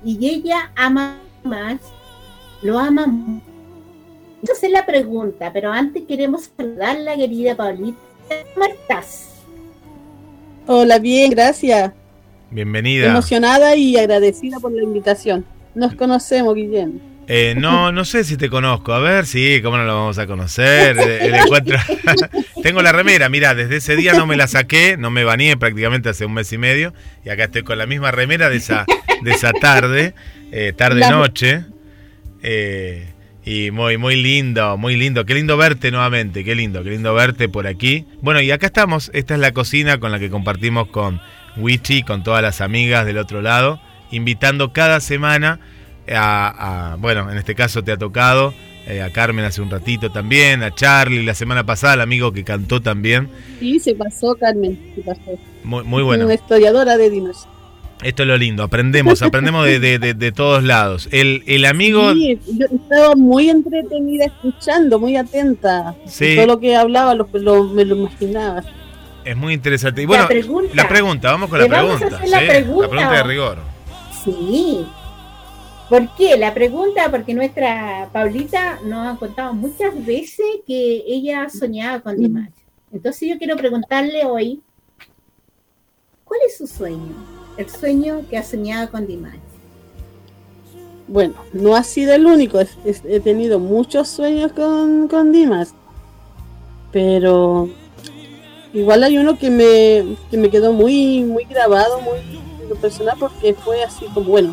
y ella ama más, lo ama mucho. Entonces la pregunta, pero antes queremos saludarla, querida Paulita. ¿Cómo estás? Hola, bien, gracias. bienvenida. Emocionada y agradecida por la invitación. Nos conocemos, Guillermo. Eh, no, no sé si te conozco. A ver, sí, cómo no lo vamos a conocer. El, el encuentro. [LAUGHS] Tengo la remera, mira, desde ese día no me la saqué, no me bañé prácticamente hace un mes y medio. Y acá estoy con la misma remera de esa, de esa tarde, eh, tarde-noche. Eh, y muy, muy lindo, muy lindo. Qué lindo verte nuevamente, qué lindo, qué lindo verte por aquí. Bueno, y acá estamos. Esta es la cocina con la que compartimos con Wichi, con todas las amigas del otro lado, invitando cada semana a, a- bueno, en este caso te ha tocado, eh, a Carmen hace un ratito también, a Charlie la semana pasada, el amigo que cantó también. Sí, se pasó, Carmen. Se pasó. Muy, muy bueno. Una historiadora de dinos. Esto es lo lindo, aprendemos, aprendemos de, de- de- de todos lados. El, el amigo... Sí, yo estaba muy entretenida escuchando, muy atenta. Sí. Todo lo que hablaba lo, lo- me lo imaginaba. Es muy interesante. Y bueno, La pregunta. la pregunta, vamos con la pregunta. la pregunta de rigor. Sí. ¿Por qué? La pregunta, porque nuestra Paulita nos ha contado muchas veces que ella soñaba con Dimash. Entonces yo quiero preguntarle hoy, ¿cuál es su sueño? El sueño que ha soñado con Dimash. Bueno, no ha sido el único. he tenido muchos sueños con, con Dimas. Pero igual hay uno que me, que me quedó muy, muy grabado, muy personal, porque fue así como, bueno,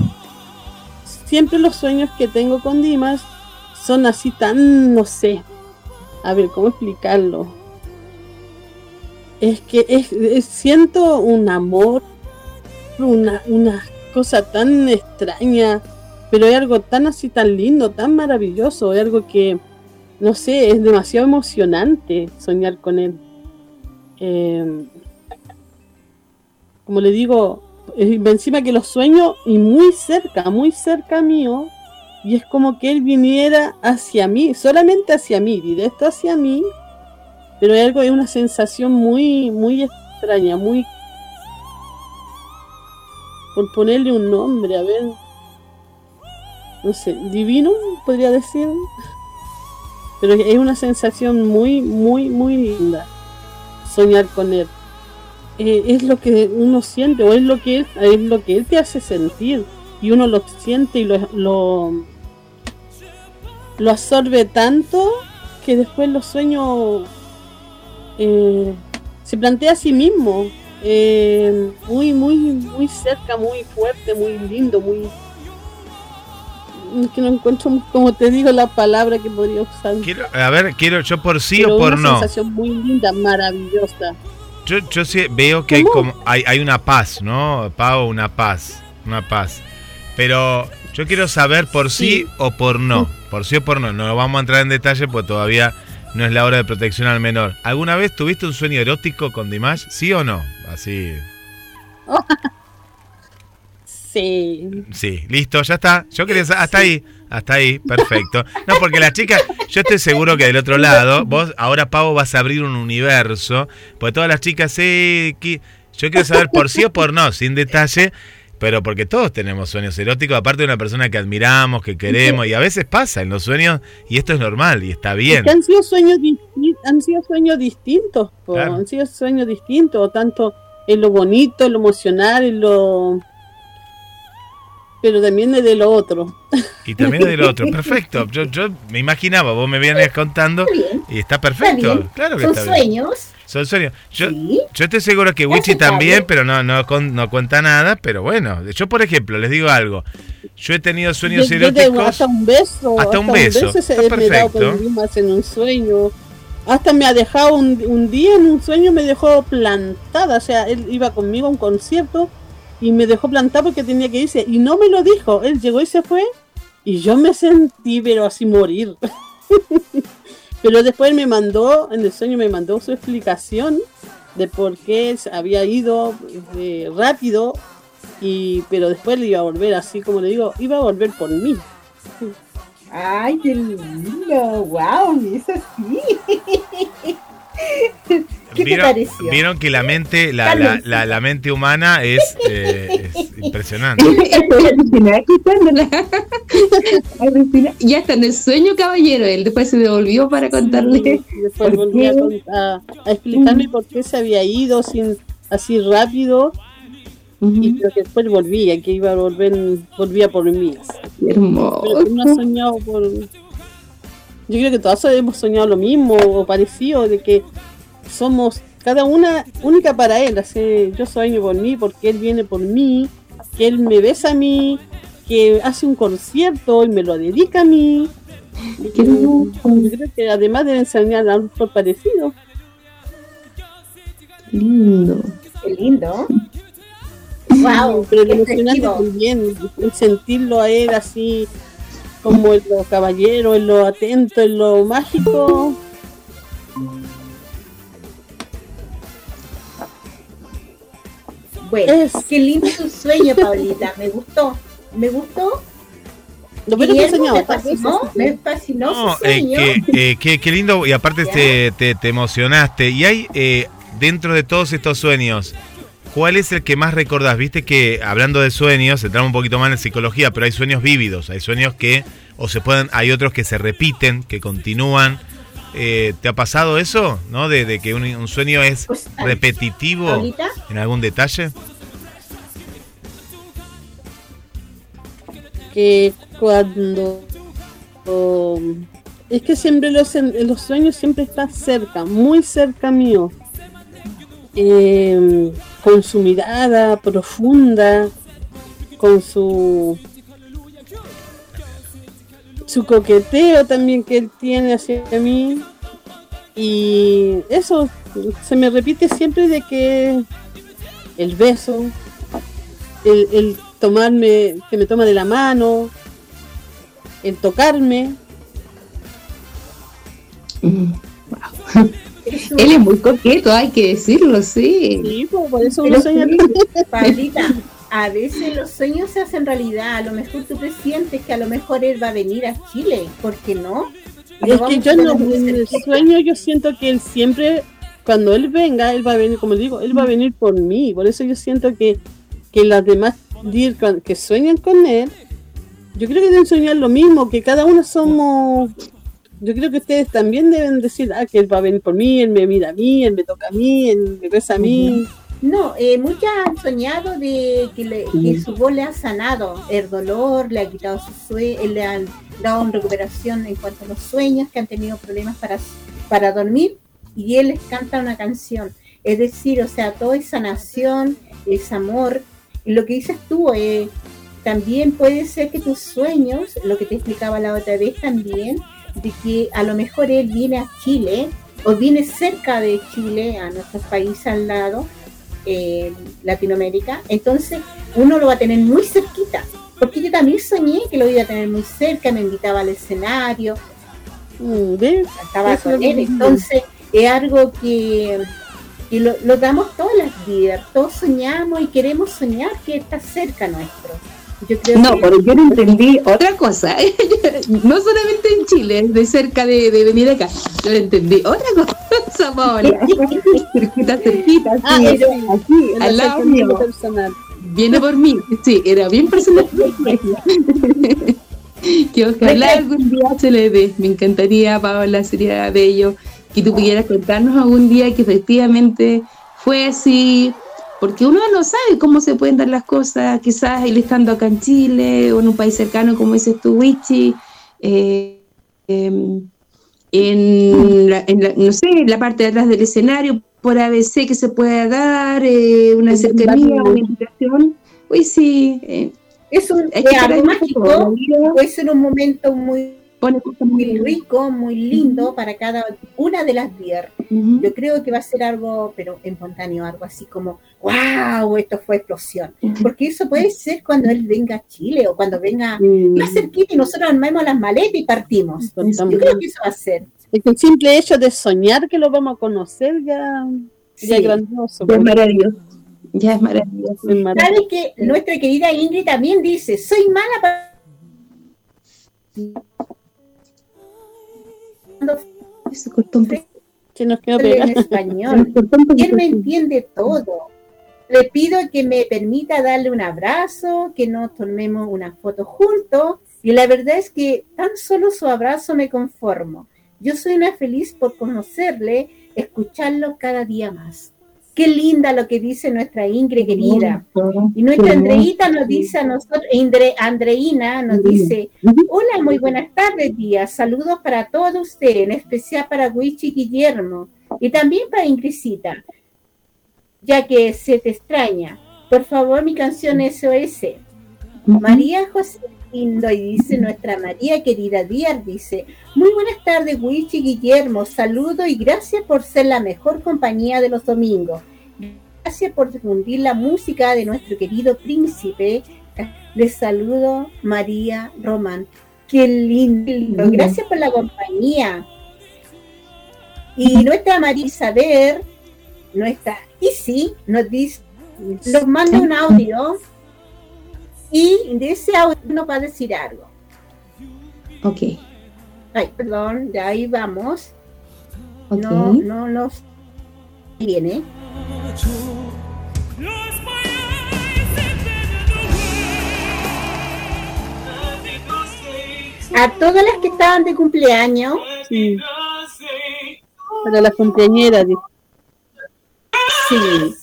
siempre los sueños que tengo con Dimas son así tan, no sé, a ver, ¿cómo explicarlo? Es que siento un amor, una, una cosa tan extraña, pero es algo tan así, tan lindo, tan maravilloso, es algo que, no sé, es demasiado emocionante soñar con él. Eh, como le digo, encima que los sueño y muy cerca, muy cerca mío, y es como que él viniera hacia mí, solamente hacia mí, directo hacia mí, pero es algo, es una sensación muy, muy extraña, muy por ponerle un nombre, a ver, no sé, divino, podría decir, pero es una sensación muy, muy, muy linda soñar con él. Eh, es lo que uno siente o es lo que él, es lo que él te hace sentir y uno lo siente y lo, lo, lo absorbe tanto que después los sueños eh, se plantea a sí mismo eh, muy muy muy cerca muy fuerte muy lindo muy que no encuentro como te digo la palabra que podría usar Quiero, a ver, quiero yo por sí pero o por una no. sensación muy linda maravillosa Yo, yo sí veo que hay como hay, hay una paz, ¿no? Pau, una paz, una paz. Pero yo quiero saber por sí, Sí. o por no. Por sí o por no. No vamos a entrar en detalle porque todavía no es la hora de protección al menor. ¿Alguna vez tuviste un sueño erótico con Dimash? ¿Sí o no? Así. [LAUGHS] sí Sí, listo, ya está. Yo quería hasta ahí, hasta ahí, perfecto. No, porque las chicas, yo estoy seguro que del otro lado, vos ahora Pavo vas a abrir un universo, porque todas las chicas, sí, qui- yo quiero saber por sí o por no, sin detalle, pero porque todos tenemos sueños eróticos, aparte de una persona que admiramos, que queremos, y a veces pasa en los sueños, y esto es normal, y está Es bien. que han sido sueños han sido sueños distintos, po, Claro. han sido sueños distintos, tanto en lo bonito, en lo emocional, en lo pero también es de lo otro. Y también del [LAUGHS] otro, perfecto. Yo, yo me imaginaba, vos me vienes contando, y está perfecto. Claro que Son está bien. sueños. Son sueños. Yo, Sí. yo estoy seguro que Es Wichi también, pero no, no, con- no cuenta nada. Pero bueno, yo por ejemplo, les digo algo. Yo he tenido sueños Yo- yo tengo eróticos. hasta un beso, Hasta un beso. se- Está me he dado perfecto. en un sueño. Hasta me ha dejado un, un día en un sueño me dejó plantada, o sea, él iba conmigo a un concierto y me dejó plantada porque tenía que irse y no me lo dijo, él llegó y se fue y yo me sentí pero así morir. [LAUGHS] pero después me mandó, en el sueño me mandó su explicación de por qué había ido eh, rápido y pero después le iba a volver así como le digo, iba a volver por mí. Ay, qué lindo. Wow, eso sí. ¿Qué te ¿Vieron, pareció? vieron que la mente, la, la, la, la mente humana es, eh, es impresionante. [LAUGHS] Ya está en el sueño, caballero. Él después se devolvió para contarle. Y después por volví a, qué. con- a- a explicarme por qué se había ido sin así rápido y pero que después volvía, que iba a volver, volvía por mí. Qué hermoso. Pero no soñado por... Yo creo que todos hemos soñado lo mismo o parecido, de que somos cada una única para él. Así, yo sueño por mí porque él viene por mí, que él me besa a mí, que hace un concierto y me lo dedica a mí. Yo creo que además deben enseñar algo por parecido. Lindo. Qué lindo. Wow, pero lo qué emocionante también, sentirlo a él así como en lo caballero, en lo atento, en lo mágico. Bueno, Es- qué lindo tu sueño, Paulita. Me gustó. Me gustó. Lo bueno que soñado me fascinó, me fascinó No, su eh, que, eh, qué lindo, y aparte te, te, te emocionaste. Y hay, eh, dentro de todos estos sueños, ¿cuál es el que más recordás? Viste que, hablando de sueños, entramos un poquito más en psicología, pero hay sueños vívidos, hay sueños que, o se pueden, hay otros que se repiten, que continúan. Eh, ¿Te ha pasado eso? ¿No? De, de que un, un sueño es Pues, repetitivo en algún detalle. que cuando um, es que siempre los, los sueños siempre están cerca, muy cerca mío. Eh, con su mirada profunda, con su su coqueteo también que él tiene hacia mí. Y eso se me repite siempre de que el beso, el, el tomarme, que me toma de la mano, el tocarme. Mm, wow. [LAUGHS] Él es muy coqueto, hay que decirlo, sí. Sí, pues, por eso Pero uno sueña sí, con- Pablita, [LAUGHS] a veces los sueños se hacen realidad. A lo mejor tú presientes que a lo mejor él va a venir a Chile. ¿Por qué no? Es que yo no, en el sueño yo siento que él siempre, cuando él venga, él va a venir, como digo, él va a venir por mí. Por eso yo siento que, que las demás que sueñan con él, yo creo que deben soñar lo mismo, que cada uno somos, yo creo que ustedes también deben decir, ah, que él va a venir por mí, él me mira a mí, él me toca a mí, él me besa a mí. No, eh, muchas han soñado de que, le- que su voz le ha sanado el dolor, le ha quitado su sueño, le han dado una recuperación en cuanto a los sueños, que han tenido problemas para, para dormir, y él les canta una canción. Es decir, o sea, todo es sanación, es amor. Y lo que dices tú, eh, también puede ser que tus sueños, lo que te explicaba la otra vez también, de que a lo mejor él viene a Chile o viene cerca de Chile, a nuestro país al lado, eh, Latinoamérica, entonces uno lo va a tener muy cerquita. Porque yo también soñé que lo iba a tener muy cerca, me invitaba al escenario, Mm, ¿ves? estaba Eso con él. Entonces es algo que, que lo, lo damos todas las vidas, todos soñamos y queremos soñar que está cerca nuestro. Yo creo No, que pero yo no [LAUGHS] entendí otra cosa. [LAUGHS] no solamente en Chile, de cerca de, de venir acá. Yo no entendí otra cosa, [LAUGHS] Paola. cerquita, cerquita, Ah, sí, eso, aquí, al lado mío. personal. Viene por mí. Sí, era bien personal. que ojalá algún día se le dé. Me encantaría, Paola, sería bello que tú pudieras contarnos algún día que efectivamente fue así. Porque uno no sabe cómo se pueden dar las cosas, quizás él estando acá en Chile o en un país cercano, como dices tú, Wichi, eh, em, en, la, en la- no sé, en la parte de atrás del escenario, por ABC que se pueda dar, eh, una cercanía, una invitación. Pues sí, eh, es, un, que algo mágico, puede ser un momento muy, muy muy rico, muy lindo para cada una de las vidas. Ujú. Yo creo que va a ser algo, pero espontáneo, algo así como, wow, esto fue explosión. Porque eso puede ser cuando él venga a Chile o cuando venga más cerquita y nosotros armemos las maletas y partimos. Yo creo que eso va a ser. El simple hecho de soñar que lo vamos a conocer ya, ya es Sí. grandioso. Ya es maravilloso. Ya es maravilloso. Es maravilloso. ¿Sabes que nuestra querida Ingrid también dice, soy mala para... Se cortó un poco. Que nos quedó en español. Él me entiende todo. Le pido que me permita darle un abrazo, que nos tomemos una foto juntos. Y la verdad es que tan solo su abrazo me conformo. Yo soy una feliz por conocerle, escucharlo cada día más. Qué linda lo que dice nuestra Ingrid querida. Y nuestra Andreita nos dice a nosotros, Indre- Andreina nos dice, hola, muy buenas tardes, días. Saludos para todos ustedes, en especial para Wichi Guillermo y también para Ingridcita, ya que se te extraña. Por favor, mi canción SOS. María José Lindo y dice nuestra María querida Díaz dice, muy buenas tardes Wichi Guillermo, saludo y gracias por ser la mejor compañía de los domingos. Gracias por difundir la música de nuestro querido príncipe. Les saludo María Román. Qué lindo. Gracias por la compañía. Y nuestra María Isabel, nuestra Isi, nos dice, nos manda un audio y de ese audio nos va a decir algo. Ok, Ay, perdón, de ahí vamos. ok. No, no nos viene. A todas las que estaban de cumpleaños, Sí. Para la cumpleañera, dice. sí.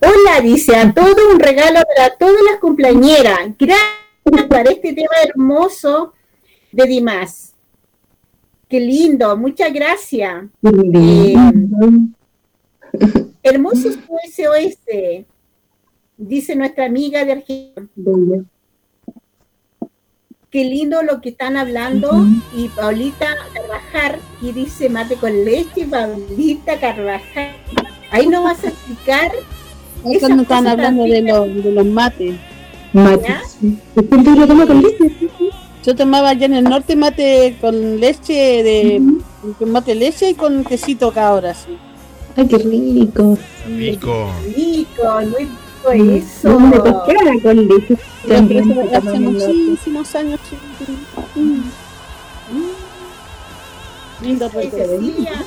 Hola, dice, a todo un regalo para todas las cumpleañeras. Gracias por este tema hermoso de Dimas. Qué lindo, muchas gracias. Lindo. Hermoso su SOS, dice nuestra amiga de Argentina. Qué lindo lo que están hablando. Y Paulita Carvajal, y dice mate con leche, Paulita Carvajal. Ahí nos vas a explicar. Es cuando están hablando de, los de los mates. Mate. ¿Ya? sí. ¿De cuánto lo toma con leche? Sí, sí. Yo tomaba allá en el norte mate con leche de con mate leche y con quesito cabra, sí. Ay, qué rico. Rico. Rico, muy eso. Una pescada con se hace muchísimos años. Mm. Lindo recuerdo. Cecilia.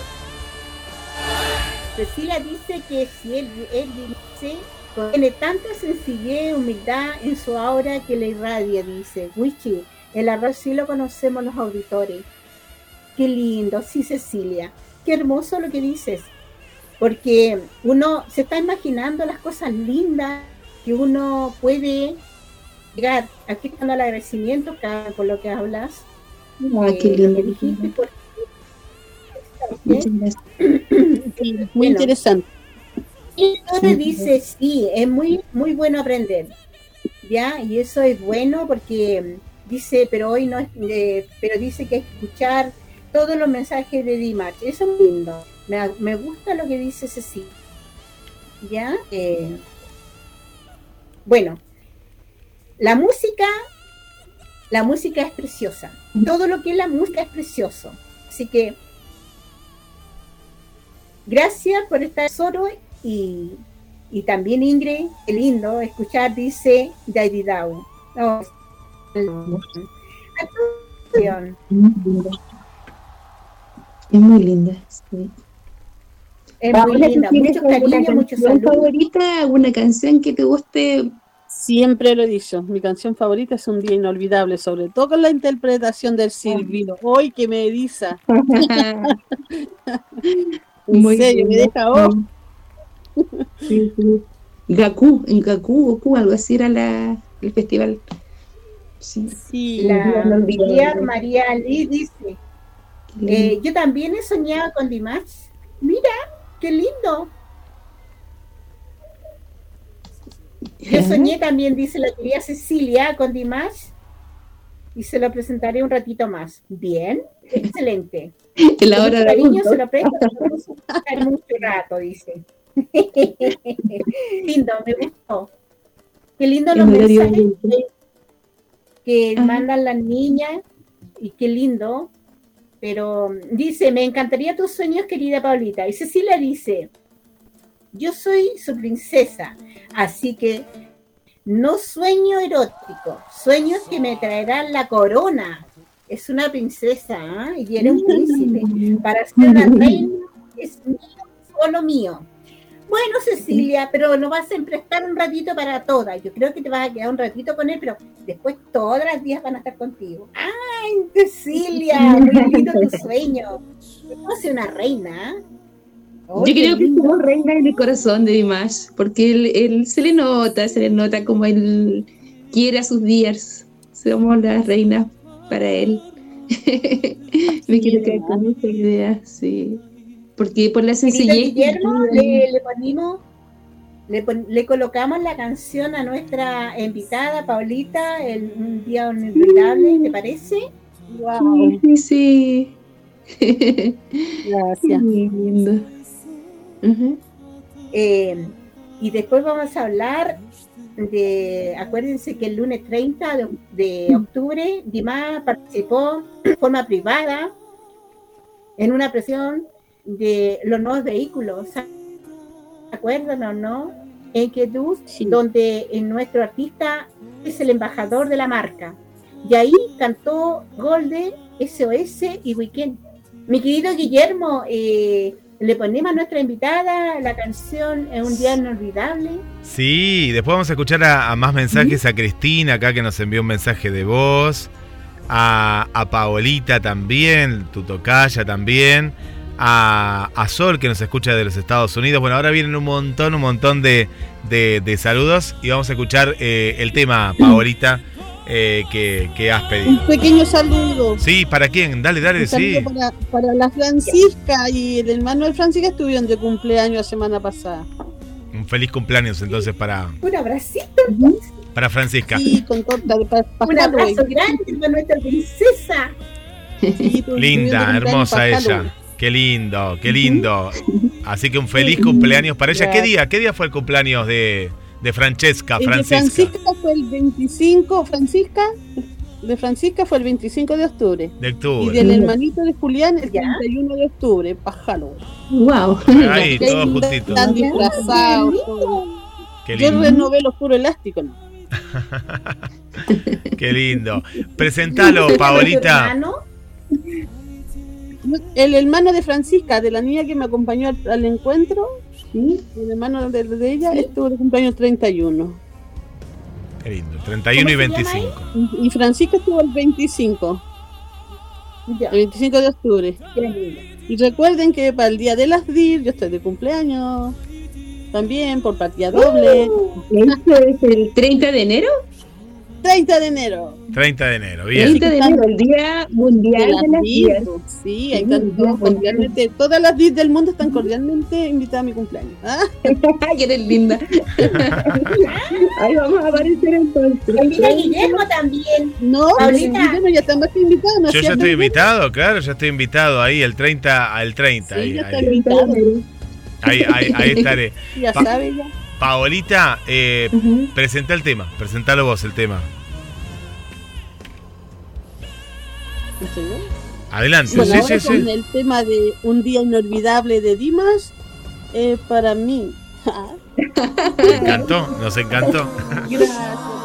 Cecilia dice que si él, él dice, tiene tanta sencillez y humildad en su aura que le irradia, dice. Wichi, el arroz sí lo conocemos los auditores. Qué lindo, sí, Cecilia. Qué hermoso lo que dices. Porque uno se está imaginando las cosas lindas que uno puede llegar. Aquí está el agradecimiento por lo que hablas. Ay, qué eh, lindo. dijiste, por-. Sí, [CLEARS THROAT] muy Bueno. interesante. Y Torre dice, sí, es muy, muy bueno aprender. ¿Ya? Y eso es bueno porque dice, pero hoy no es, eh, pero dice que hay que escuchar todos los mensajes de Dimarch. Eso es lindo. Me, me gusta lo que dice Cecilia. ¿Ya? Eh, bueno, la música, la música es preciosa. Todo lo que es la música es precioso. Así que Gracias por estar solo y, y también Ingrid, qué lindo escuchar, dice Dow. Oh. Es muy linda. sí. Es muy Paola, ¿tú linda, tienes mucho cariño, mucho favorita? ¿Alguna canción que te guste? Siempre lo he dicho, mi canción favorita es Un día inolvidable, sobre todo con la interpretación del silbido. ¡Hoy que me eriza! [LAUGHS] En Muy serio, me deja oh, Sí, sí. Gaku, en Gaku, Goku, algo así era la, el festival. Sí. Sí, La. María, María Ali dice, eh, yo también he soñado con Dimash. Mira, qué lindo. Yo soñé también, dice la querida Cecilia, con Dimash y se lo presentaré un ratito más. Bien, excelente. [LAUGHS] En la hora de cariño se lo presto, mucho rato, dice. [LAUGHS] lindo, me gustó. Qué lindo los mensajes que, que Ajá. mandan las niñas y qué lindo. Pero dice, me encantaría tus sueños, querida Paulita. Y Cecilia dice, yo soy su princesa, así que no sueño erótico, sueños que me traerán la corona. Es una princesa ¿ah? y eres un príncipe. Para ser una reina es mío, solo mío. Bueno, Cecilia, pero nos vas a emprestar un ratito para todas. Yo creo que te vas a quedar un ratito con él, pero después todas las días van a estar contigo. ¡Ay, Cecilia! [LAUGHS] Muy lindo tu sueño. Ser una reina. Yo qué creo que somos reina en el corazón de Dimash, porque él, él se le nota, se le nota como él quiere a sus días. Somos las reinas para él. [LAUGHS] Me quiero quedar con esa idea, sí. Porque por la sencillez. Guillermo, le, le ponimos, le, pon- le colocamos la canción a nuestra invitada Paulita, el un día inolvidable, ¿te parece? wow, Sí, sí, [LAUGHS] gracias. Muy lindo. Eh, y después vamos a hablar de, acuérdense que el lunes 30 de, de octubre, Dimas participó de forma privada en una presión de los nuevos vehículos. ¿Se acuerdan o no? En Quedus, Sí. donde nuestro artista es el embajador de la marca. Y ahí cantó Golden, SOS y Weekend. Mi querido Guillermo, eh, le ponemos a nuestra invitada la canción Es un día inolvidable. Sí, después vamos a escuchar a, a más mensajes a Cristina acá que nos envió un mensaje de voz, a, a Paolita también, tu tocaya también, a, a Sol que nos escucha de los Estados Unidos. Bueno, ahora vienen un montón, un montón de, de- de saludos y vamos a escuchar eh, el tema, Paolita, eh, que, que has Un pedido. pequeño saludo. Sí, ¿para quién? Dale, dale, Un saludo sí. para, para la Francisca y el hermano de Francisca estuvieron de cumpleaños la semana pasada. Un feliz cumpleaños entonces para, Un abracito, para Francisca. Sí, con torta de pa- pa- un abrazo grande para nuestra princesa. Sí, Linda, hermosa ella. Qué lindo, qué lindo. Así que un feliz cumpleaños para ella. ¿Qué día? ¿Qué día fue el cumpleaños de, de Francesca? El de Francisca. Fue el 25, Francisca, de Francisca fue el 25 de octubre. De Y octubre. del hermanito de Julián el Ya. 31 de octubre, Halloween. Wow. Ahí, Qué todos lindo, juntitos. Están disfrazados. Qué Yo lindo. renové los puros elásticos. ¿no? [LAUGHS] Qué lindo. Presentalo, ¿Cómo se llama tu Paolita. El hermano de Francisca, de la niña que me acompañó al, al encuentro, el hermano de, de ella, estuvo de cumpleaños 31. Qué lindo. 31 y ¿Cómo se llama 25. Y, Francisca estuvo el 25, Ya, el 25 de octubre. Y recuerden que para el día de las DIR yo estoy de cumpleaños. También por partida doble. ¿Esto es el 30 de enero? 30 de enero. 30 de enero. Bien. 30 de enero, el Día Mundial De las las DIR. Días. Sí, ahí están todos cordialmente. Todas las DIR del mundo están cordialmente invitadas a mi cumpleaños. ¿ah? [LAUGHS] que eres linda. [LAUGHS] Ahí vamos a aparecer entonces. Mira, Guillermo también. No. Guillermo, ya estamos invitados. ¿no es Yo ya estoy invitado, claro, ya estoy invitado ahí, el 30 al 30. Sí, ahí, ya está ahí, invitado. ahí, ahí- ahí estaré. [LAUGHS] Ya Pa- sabe ya. Paolita, eh, Ujú. presenta el tema, presentalo vos el tema. Adelante, Bueno, sí, ahora sí, con sí. el tema de un día inolvidable de Dimas, eh, para mí. [LAUGHS] Me encantó, nos encantó. Gracias.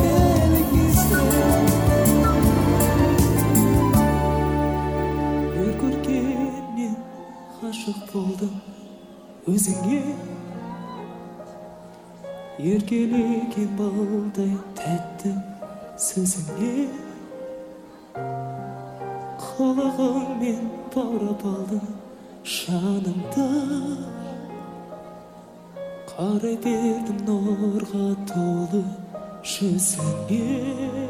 Еркелеген балдай тәтті сөзіңе құлағыңмен баурап алдым жанымды қарай бердім нұрға толы жүзіңе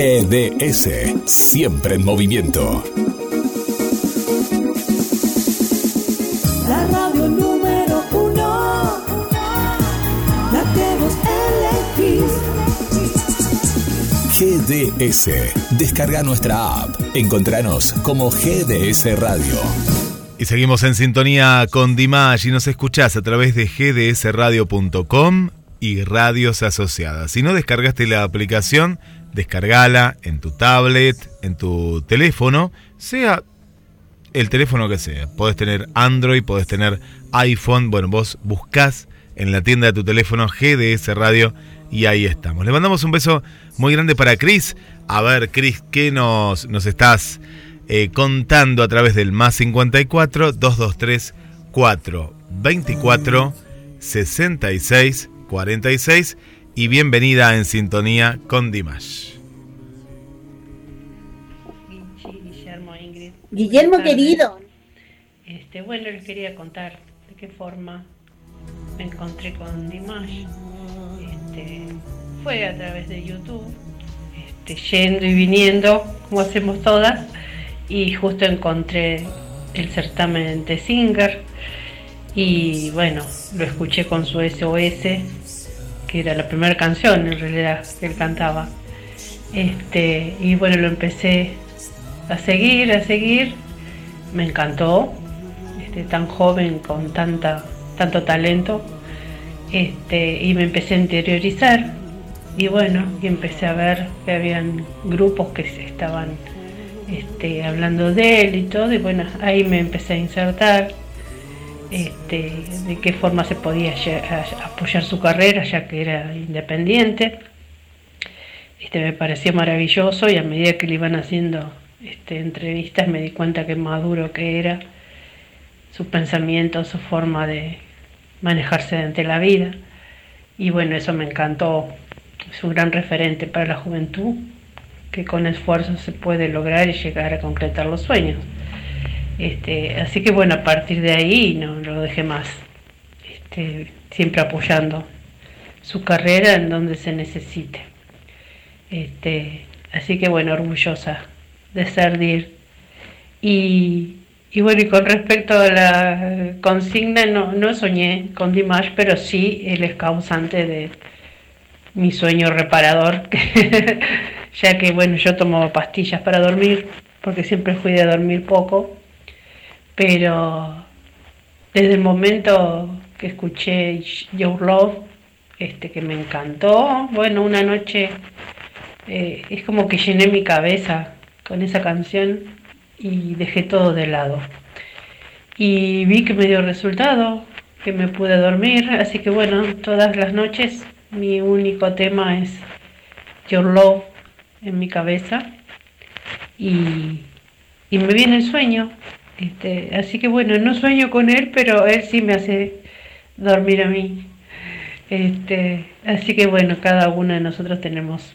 GDS, siempre en movimiento. La radio número uno, la que vos elegís. GDS, descarga nuestra app. Encontranos como GDS Radio. Y seguimos en sintonía con Dimash y nos escuchás a través de gdsradio.com y radios asociadas. Si no descargaste la aplicación, descargala en tu tablet, en tu teléfono, sea el teléfono que sea. Podés tener Android, podés tener iPhone. Bueno, vos buscás en la tienda de tu teléfono GDS Radio y ahí estamos. Le mandamos un beso muy grande para Chris. A ver, Chris, ¿qué nos, nos estás eh, contando a través del más 54 223 424 66 46 y bienvenida en sintonía con Dimash. Guillermo, Ingrid. Guillermo querido, Este, bueno, les quería contar de qué forma me encontré con Dimash. Este, fue a través de YouTube, este, yendo y viniendo, como hacemos todas, y justo encontré el certamen de Singer. Y bueno, lo escuché con su SOS, que era la primera canción en realidad que él cantaba. Este, y bueno, lo empecé a seguir, a seguir. Me encantó. Este, tan joven, con tanta, tanto talento, este, y me empecé a interiorizar. Y bueno, y empecé a ver que habían grupos que estaban este, hablando de él y todo, y bueno, ahí me empecé a insertar este, de qué forma se podía apoyar su carrera, ya que era independiente. Este, me pareció maravilloso y a medida que le iban haciendo este, entrevistas me di cuenta que maduro que era, su pensamiento, su forma de manejarse ante la vida. Y bueno, eso me encantó. Es un gran referente para la juventud, que con esfuerzo se puede lograr y llegar a concretar los sueños. Este, así que bueno, a partir de ahí no, lo dejé más. Este, siempre apoyando su carrera en donde se necesite. Este, así que bueno, orgullosa de ser DIR. Y, bueno, y con respecto a la consigna, no, no soñé con Dimash, pero sí él es causante de mi sueño reparador, [LAUGHS] ya que bueno, yo tomo pastillas para dormir, porque siempre fui de dormir poco, pero desde el momento que escuché Your Love, este, que me encantó, bueno, una noche eh, es como que llené mi cabeza con esa canción y dejé todo de lado. Y vi que me dio resultado, que me pude dormir, así que bueno, todas las noches mi único tema es Your Love en mi cabeza y, y me viene el sueño. Este, así que bueno, no sueño con él, pero él sí me hace dormir a mí. Este, así que bueno, cada uno de nosotros tenemos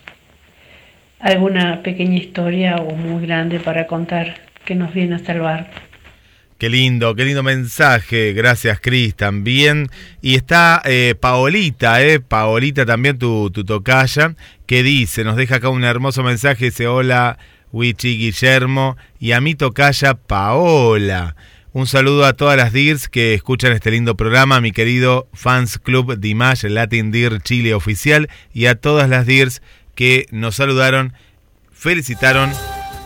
alguna pequeña historia o muy grande para contar que nos viene a salvar. Qué lindo, qué lindo mensaje. Gracias, Cris, también. Y está eh, Paolita, eh, Paolita también, tu, tu tocaya, que dice, nos deja acá un hermoso mensaje, dice, hola, Wichi Guillermo, y a mi tocaya Paola. Un saludo a todas las DIRs que escuchan este lindo programa, mi querido Fans Club Dimash, Latin DIR Chile Oficial, y a todas las DIRs que nos saludaron, felicitaron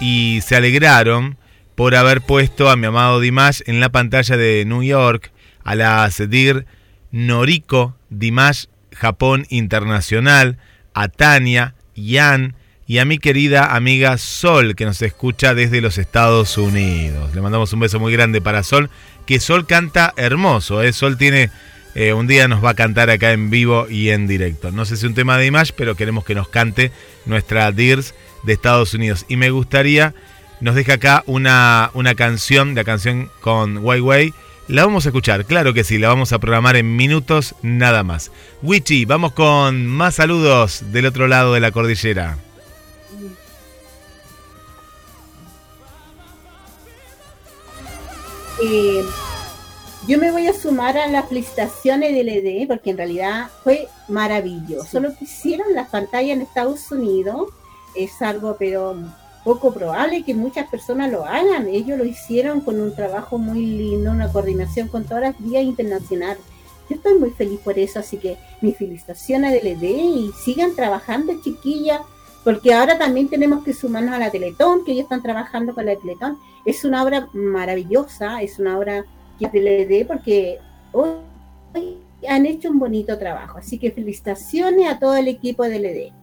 y se alegraron por haber puesto a mi amado Dimash en la pantalla de New York, a la DIR Noriko Dimash Japón Internacional, a Tania, Yan y a mi querida amiga Sol que nos escucha desde los Estados Unidos. Le mandamos un beso muy grande para Sol, que Sol canta hermoso, ¿eh? Sol tiene eh, un día nos va a cantar acá en vivo y en directo. No sé si es un tema de Image, pero queremos que nos cante nuestra DIRS de Estados Unidos. Y me gustaría, nos deja acá una, una canción, la canción con Way La vamos a escuchar, claro que sí, la vamos a programar en minutos nada más. Wichi, vamos con más saludos del otro lado de la cordillera. Eh, yo me voy a sumar a las felicitaciones del ED porque en realidad fue maravilloso. Lo que hicieron las pantallas en Estados Unidos es algo, pero poco probable que muchas personas lo hagan. Ellos lo hicieron con un trabajo muy lindo, una coordinación con todas las vías internacionales. Yo estoy muy feliz por eso, así que mi felicitaciones del ED y sigan trabajando, chiquillas, porque ahora también tenemos que sumarnos a la Teletón, que ellos están trabajando con la Teletón. Es una obra maravillosa, es una obra que le dé porque hoy han hecho un bonito trabajo. Así que felicitaciones a todo el equipo del ED.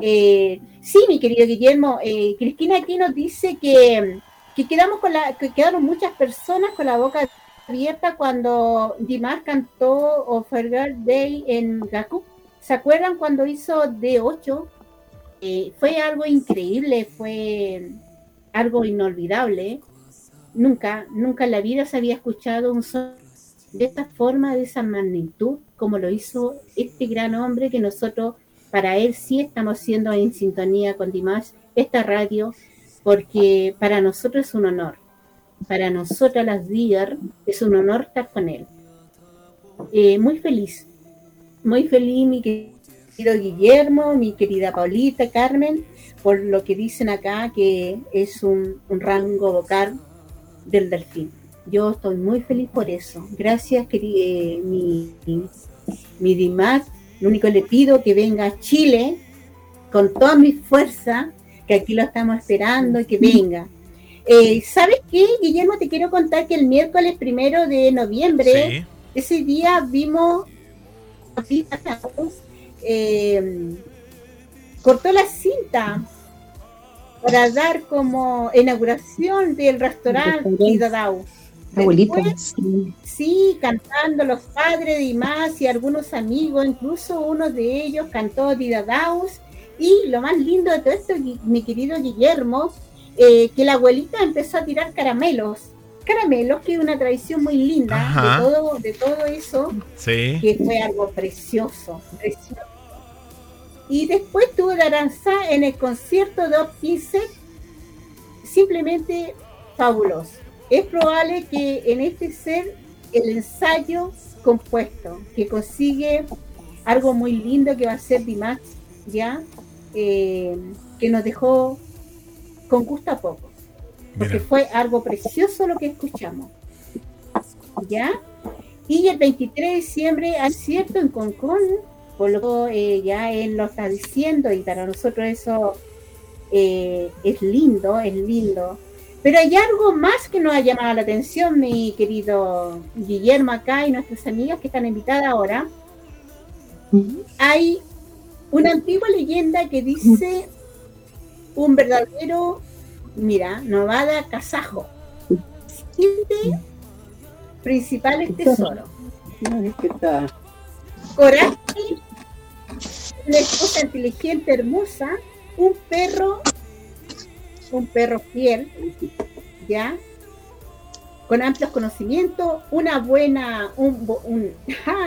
Eh, sí, mi querido Guillermo, eh, Cristina aquí nos dice que, quedamos con la, que quedaron muchas personas con la boca abierta cuando Dimar cantó Offergirl Day en Gaku. ¿Se acuerdan cuando hizo D8? Eh, fue algo increíble, fue algo inolvidable nunca, nunca en la vida se había escuchado un son de esta forma, de esa magnitud, como lo hizo este gran hombre que nosotros, para él sí estamos siendo en sintonía con Dimash, esta radio, porque para nosotros es un honor. Para nosotras las DIR es un honor estar con él. Eh, muy feliz, muy feliz mi querido Guillermo, mi querida Paulita, Carmen, por lo que dicen acá que es un, un rango vocal del delfín. Yo estoy muy feliz por eso. Gracias, eh, mi, mi Dimat. Lo único que le pido que venga a Chile con toda mi fuerza, que aquí lo estamos esperando y que venga. Eh, ¿Sabes qué, Guillermo? Te quiero contar que el miércoles primero de noviembre, ese día vimos eh, cortó la cinta para dar como inauguración del restaurante Dadao. Abuelitas. Sí, cantando los padres y más y algunos amigos, incluso uno de ellos cantó Didadaus. Y lo más lindo de todo esto, mi querido Guillermo, eh, que la abuelita empezó a tirar caramelos. Caramelos, que es una tradición muy linda de todo, de todo eso, que fue algo precioso, precioso. Y después tuvo de Aranza en el concierto de 15 simplemente fabuloso es probable que en este ser el ensayo compuesto, que consigue algo muy lindo que va a ser Dimash, ¿ya? Eh, que nos dejó con gusto a poco, porque fue algo precioso lo que escuchamos, ¿ya? Y el 23 de diciembre, al cierto, en Concon, por lo que eh, ya él lo está diciendo, y para nosotros eso eh, es lindo, es lindo pero hay algo más que nos ha llamado la atención, mi querido Guillermo acá y nuestras amigas que están invitadas ahora. Hay una antigua leyenda que dice un verdadero, mira, Novada Kazajo, siete principales tesoros. Coraje, una esposa inteligente, hermosa, un perro un perro fiel, ¿ya? Con amplios conocimientos, una buena, un, [LAUGHS]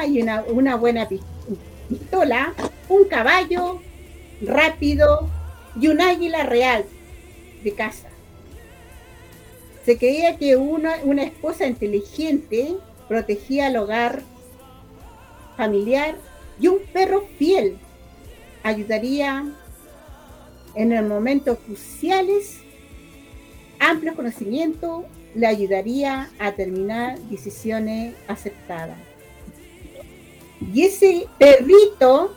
una, una buena pistola, un caballo rápido y un águila real de casa. Se creía que una, una esposa inteligente protegía el hogar familiar y un perro fiel ayudaría en el momento cruciales, amplio conocimiento le ayudaría a terminar decisiones aceptadas. Y ese perrito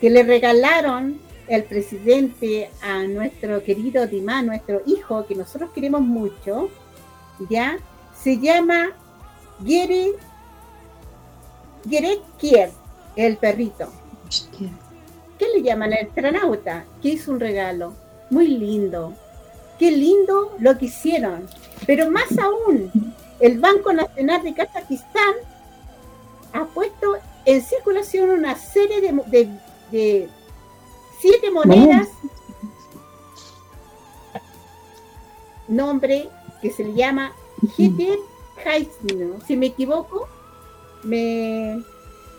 que le regalaron el presidente a nuestro querido Dimá, nuestro hijo, que nosotros queremos mucho, ya, se llama Gere, Gere Kier, el perrito. ¿Qué le llaman? El astronauta, que hizo un regalo. Muy lindo. Qué lindo lo que hicieron. Pero más aún, el Banco Nacional de Kazajistán ha puesto en circulación una serie de, siete monedas. Nombre que se le llama Hitler Si me equivoco, me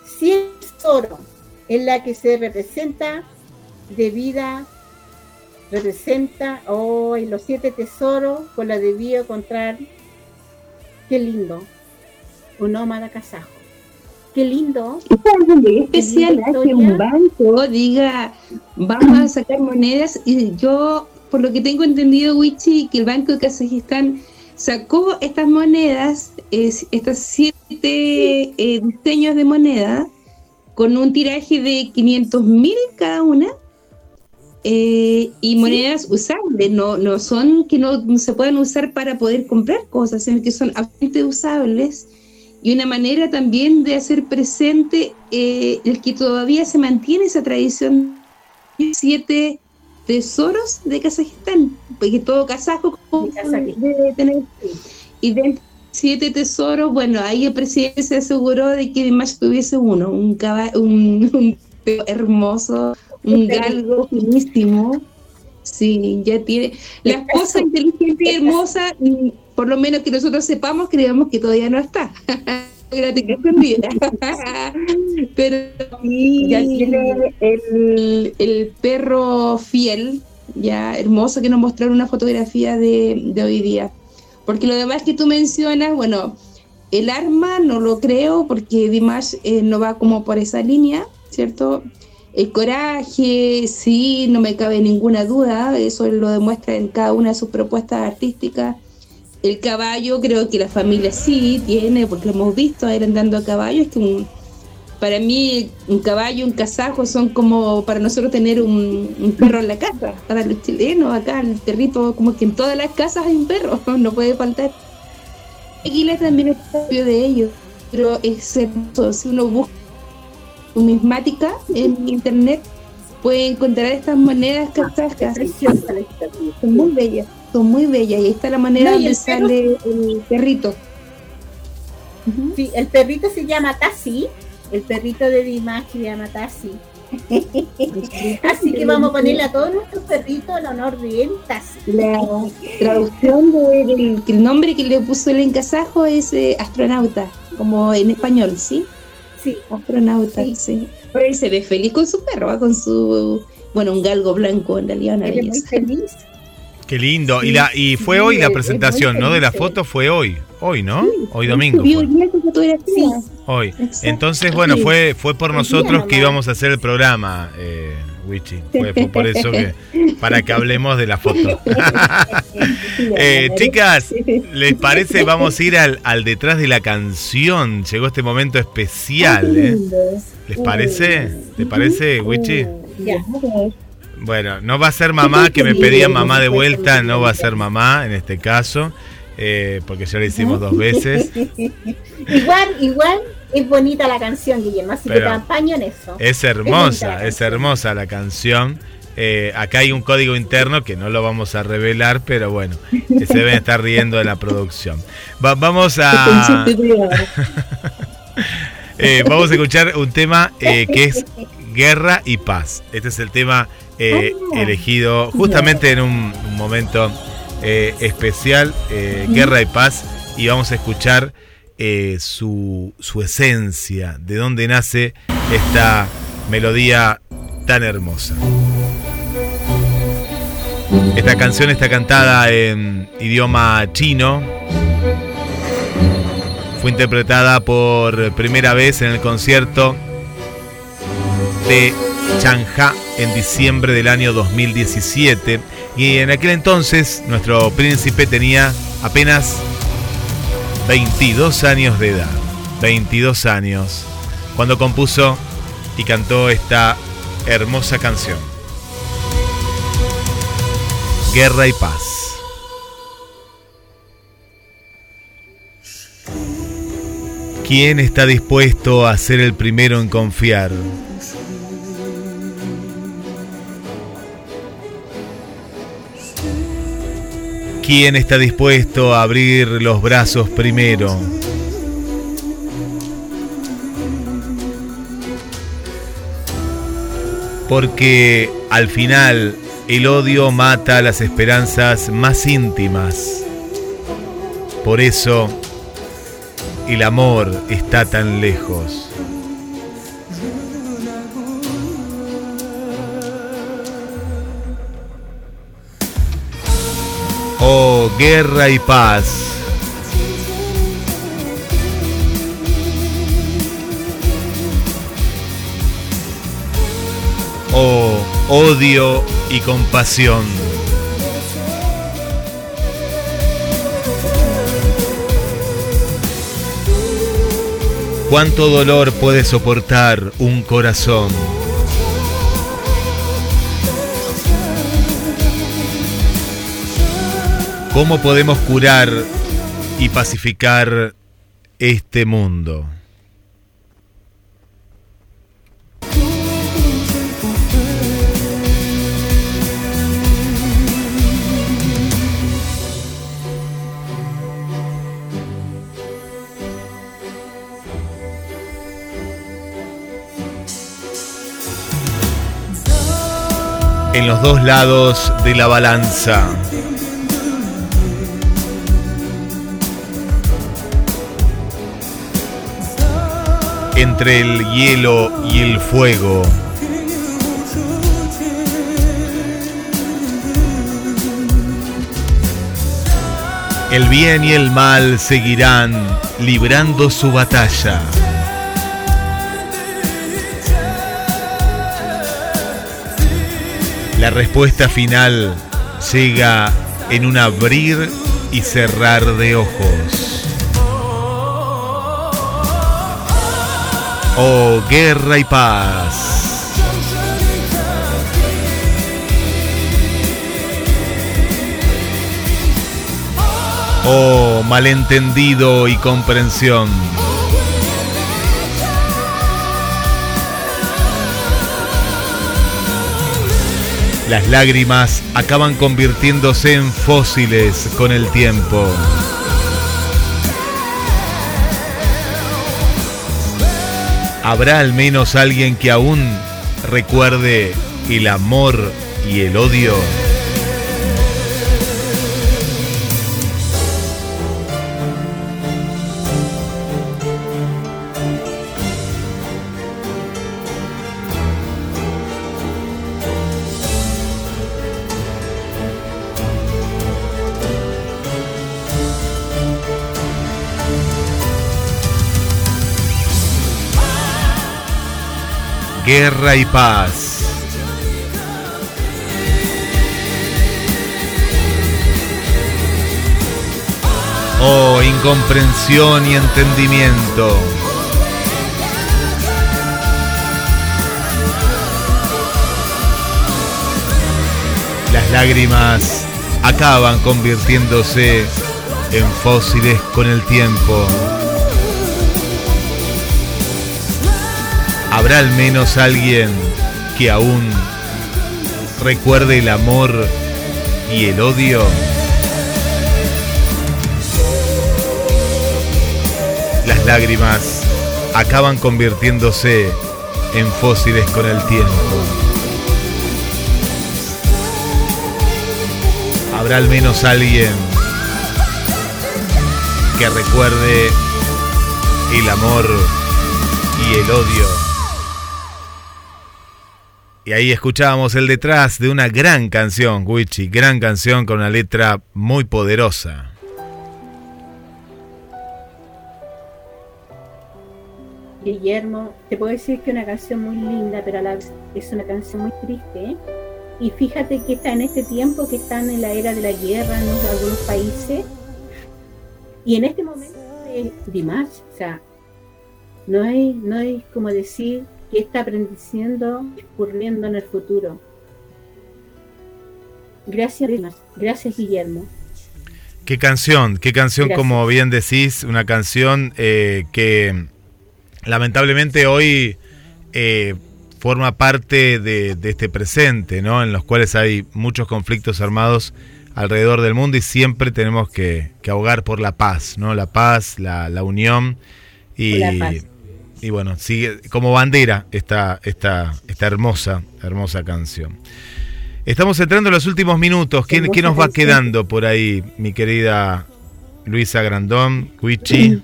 100 oro en la que se representa de vida, representa hoy los siete tesoros con la de encontrar. Qué lindo. Un nómada kazajo. Qué lindo. Es especial ¿eh? que un banco diga, vamos a sacar monedas. Y yo, por lo que tengo entendido, Wichi, que el Banco de Kazajistán sacó estas monedas, es, estas siete eh, diseños de moneda, con un tiraje de 500 mil cada una eh, y monedas usables, no, no son que no, se puedan usar para poder comprar cosas, sino que son absolutamente usables. Y una manera también de hacer presente eh, el que todavía se mantiene esa tradición siete tesoros de Kazajistán, porque todo kazajo debe tener. Y dentro siete tesoros, bueno, ahí el presidente se aseguró de que además tuviese uno, un caballo, un, [LAUGHS] hermoso, un galgo finísimo. Sí, ya tiene. La esposa inteligente y hermosa, mm, por lo menos que nosotros sepamos, creemos que todavía no está. [LAUGHS] [LAUGHS] Pero ya tiene el, el, perro fiel, ya hermoso, que nos mostraron una fotografía de, de hoy día. Porque lo demás que tú mencionas, bueno, el arma no lo creo porque Dimash eh, no va como por esa línea, ¿cierto? El coraje, sí, no me cabe ninguna duda, eso lo demuestra en cada una de sus propuestas artísticas. El caballo, creo que la familia sí tiene, porque lo hemos visto a andando a caballo, es que para mí un caballo, un casajo son como para nosotros tener un, perro en la casa. Para los chilenos, acá el perrito, como que en todas las casas hay un perro, [LAUGHS] no puede faltar. Aguila también es propio de ellos, pero es hermoso. Si uno busca numismática en internet, puede encontrar estas monedas casacas. Son muy bellas, son muy bellas. Y ahí está la manera donde sale el perrito. Sí, el perrito se llama Tassi el perrito de Dimash se llama Tassi. Así que vamos a ponerle a todos nuestros perritos el honor de él, Tassi. La traducción del el nombre que le puso el encasajo es eh, astronauta, como en español, ¿sí? Sí. Astronauta, sí. Pero él se ve feliz con su perro, con su, bueno, un galgo blanco en realidad, una Él es muy feliz. Qué lindo. y la y fue hoy la presentación, ¿no? De la foto fue hoy. Hoy, ¿no? Hoy domingo. Hoy. Entonces, bueno, fue fue por nosotros que íbamos a hacer el programa, eh, Wichi. [LAUGHS] Fue, por eso que, para que hablemos de la foto. [LAUGHS] eh, chicas, ¿les parece? Vamos a ir al, al detrás de la canción. Llegó este momento especial, ¿eh? ¿Les parece? ¿Te parece, Wichi? Bueno, no va a ser mamá, que me pedía mamá de vuelta, no va a ser mamá en este caso, eh, porque ya lo hicimos dos veces. [LAUGHS] igual, igual es bonita la canción, Guillermo, así que te en eso. Es hermosa, es, hermosa la canción. Eh, acá hay un código interno que no lo vamos a revelar, pero bueno, se deben estar riendo de la producción. vamos a... [LAUGHS] [LAUGHS] Eh, vamos a escuchar un tema que es Guerra y Paz. Este es el tema ah. elegido justamente en un, momento eh, especial, eh, Guerra y Paz, y vamos a escuchar su, su esencia, de dónde nace esta melodía tan hermosa. Esta canción está cantada en idioma chino. Fue interpretada por primera vez en el concierto de Chanja en diciembre del año 2017 y en aquel entonces nuestro príncipe tenía apenas 22 años de edad. 22 años cuando compuso y cantó esta hermosa canción. Guerra y paz. ¿Quién está dispuesto a ser el primero en confiar? ¿Quién está dispuesto a abrir los brazos primero? Porque al final el odio mata las esperanzas más íntimas. Por eso el amor está tan lejos. Guerra y paz. Oh, odio y compasión. ¿Cuánto dolor puede soportar un corazón? ¿Cómo podemos curar y pacificar este mundo? En los dos lados de la balanza. Entre el hielo y el fuego. El bien y el mal seguirán librando su batalla. La respuesta final llega en un abrir y cerrar de ojos. Oh, guerra y paz. Oh, malentendido y comprensión. Las lágrimas acaban convirtiéndose en fósiles con el tiempo. ¿Habrá al menos alguien que aún recuerde el amor y el odio? Guerra y paz. Oh, incomprensión y entendimiento. Las lágrimas acaban convirtiéndose en fósiles con el tiempo. ¿Habrá al menos alguien que aún recuerde el amor y el odio? Las lágrimas acaban convirtiéndose en fósiles con el tiempo. ¿Habrá al menos alguien que recuerde el amor y el odio? Y ahí escuchábamos el detrás de una gran canción, Wichi, gran canción con una letra muy poderosa. Guillermo, te puedo decir que es una canción muy linda, pero es una canción muy triste. ¿eh? Y fíjate que está en este tiempo que están en la era de la guerra en algunos países. Y en este momento de Dimash, o sea, no hay, no hay como decir que está aprendiendo ocurriendo en el futuro. Gracias, gracias Guillermo. Qué canción, qué canción como bien decís, una canción eh, que lamentablemente hoy eh, forma parte de, este presente, ¿no? En los cuales hay muchos conflictos armados alrededor del mundo y siempre tenemos que, ahogar por la paz, ¿no? La paz, la, unión y, y bueno, sigue como bandera esta, esta, esta hermosa, hermosa canción. Estamos entrando en los últimos minutos. ¿Qué, nos va quedando por ahí, mi querida Luisa Grandón, Cuichi?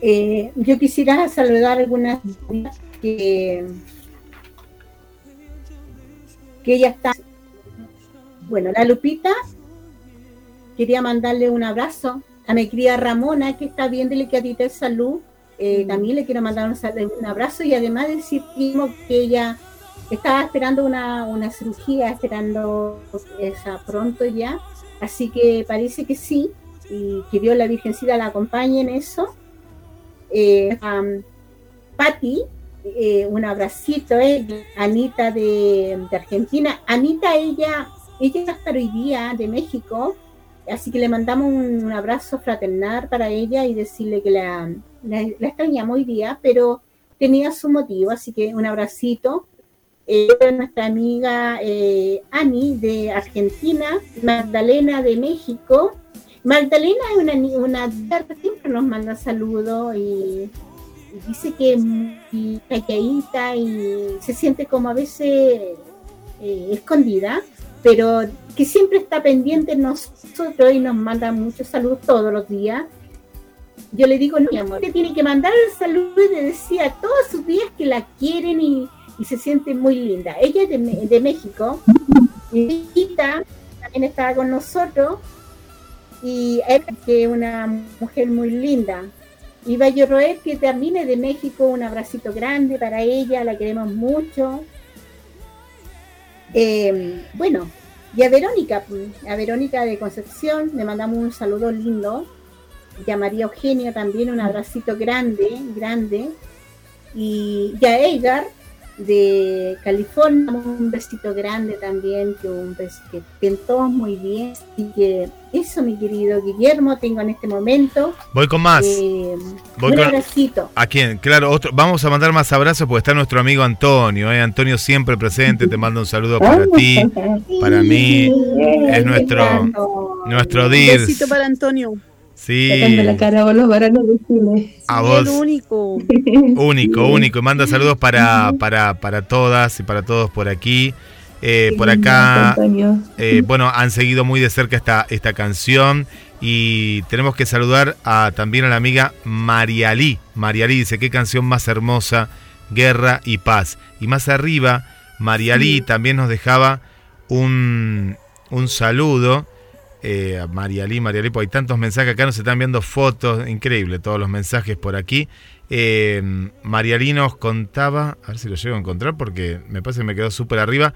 Eh, yo quisiera saludar algunas que, que ella está. Bueno, la Lupita, quería mandarle un abrazo a mi querida Ramona, que está bien delicadita de salud, eh, también le quiero mandar un, abrazo y además decir que ella estaba esperando una, cirugía, esperando esa pronto ya, así que parece que sí, y que Dios la Virgencita la acompañe en eso. Eh, Patti, eh, un abracito, eh, Anita de, de, Argentina. Anita, ella, ella hasta hoy día de México, Así que le mandamos un, abrazo fraternal para ella y decirle que la, extrañamos hoy día, pero tenía su motivo, así que un abracito. Eh, nuestra amiga eh, Ani de Argentina, Magdalena de México. Magdalena es una, una siempre nos manda saludos y, dice que es calladita y se siente como a veces eh, escondida, pero que siempre está pendiente nosotros y nos manda muchos saludos todos los días. Yo le digo, no, mi amor, usted tiene que mandar el saludo y le decía todos sus días que la quieren y, se siente muy linda. Ella es de, de México, y también estaba con nosotros y es que una mujer muy linda. Y Bayo Roel, que también es de México, un abracito grande para ella, la queremos mucho. Eh, bueno, y a Verónica, a Verónica de Concepción, le mandamos un saludo lindo. y a María Eugenia también un abracito grande, grande. Y, y a Edgar de California, un besito grande también, que, un bes- que estén todos muy bien. Y que eso, mi querido Guillermo, tengo en este momento. Voy con más. Eh, Voy un con- abracito. ¿A quién? Claro, otro, vamos a mandar más abrazos porque está nuestro amigo Antonio. ¿eh? Antonio siempre presente, te mando un saludo para ti, para mí. Es nuestro, nuestro Un DIRS. besito para Antonio. Sí, Sacando la cara a los varones de Chile. a El vos. único. [LAUGHS] Único, único. Y manda saludos para, para, para todas y para todos por aquí. Eh, por acá, eh, bueno, han seguido muy de cerca esta, esta canción. Y tenemos que saludar a, también a la amiga Marialí. Marialí dice, qué canción más hermosa, guerra y paz. Y más arriba, Marialí también nos dejaba un, un saludo. Eh, a Marialí, Marialí, porque hay tantos mensajes acá, nos están viendo fotos, increíble todos los mensajes por aquí. Eh, Marialí nos contaba, a ver si lo llego a encontrar porque me parece que me quedó súper arriba.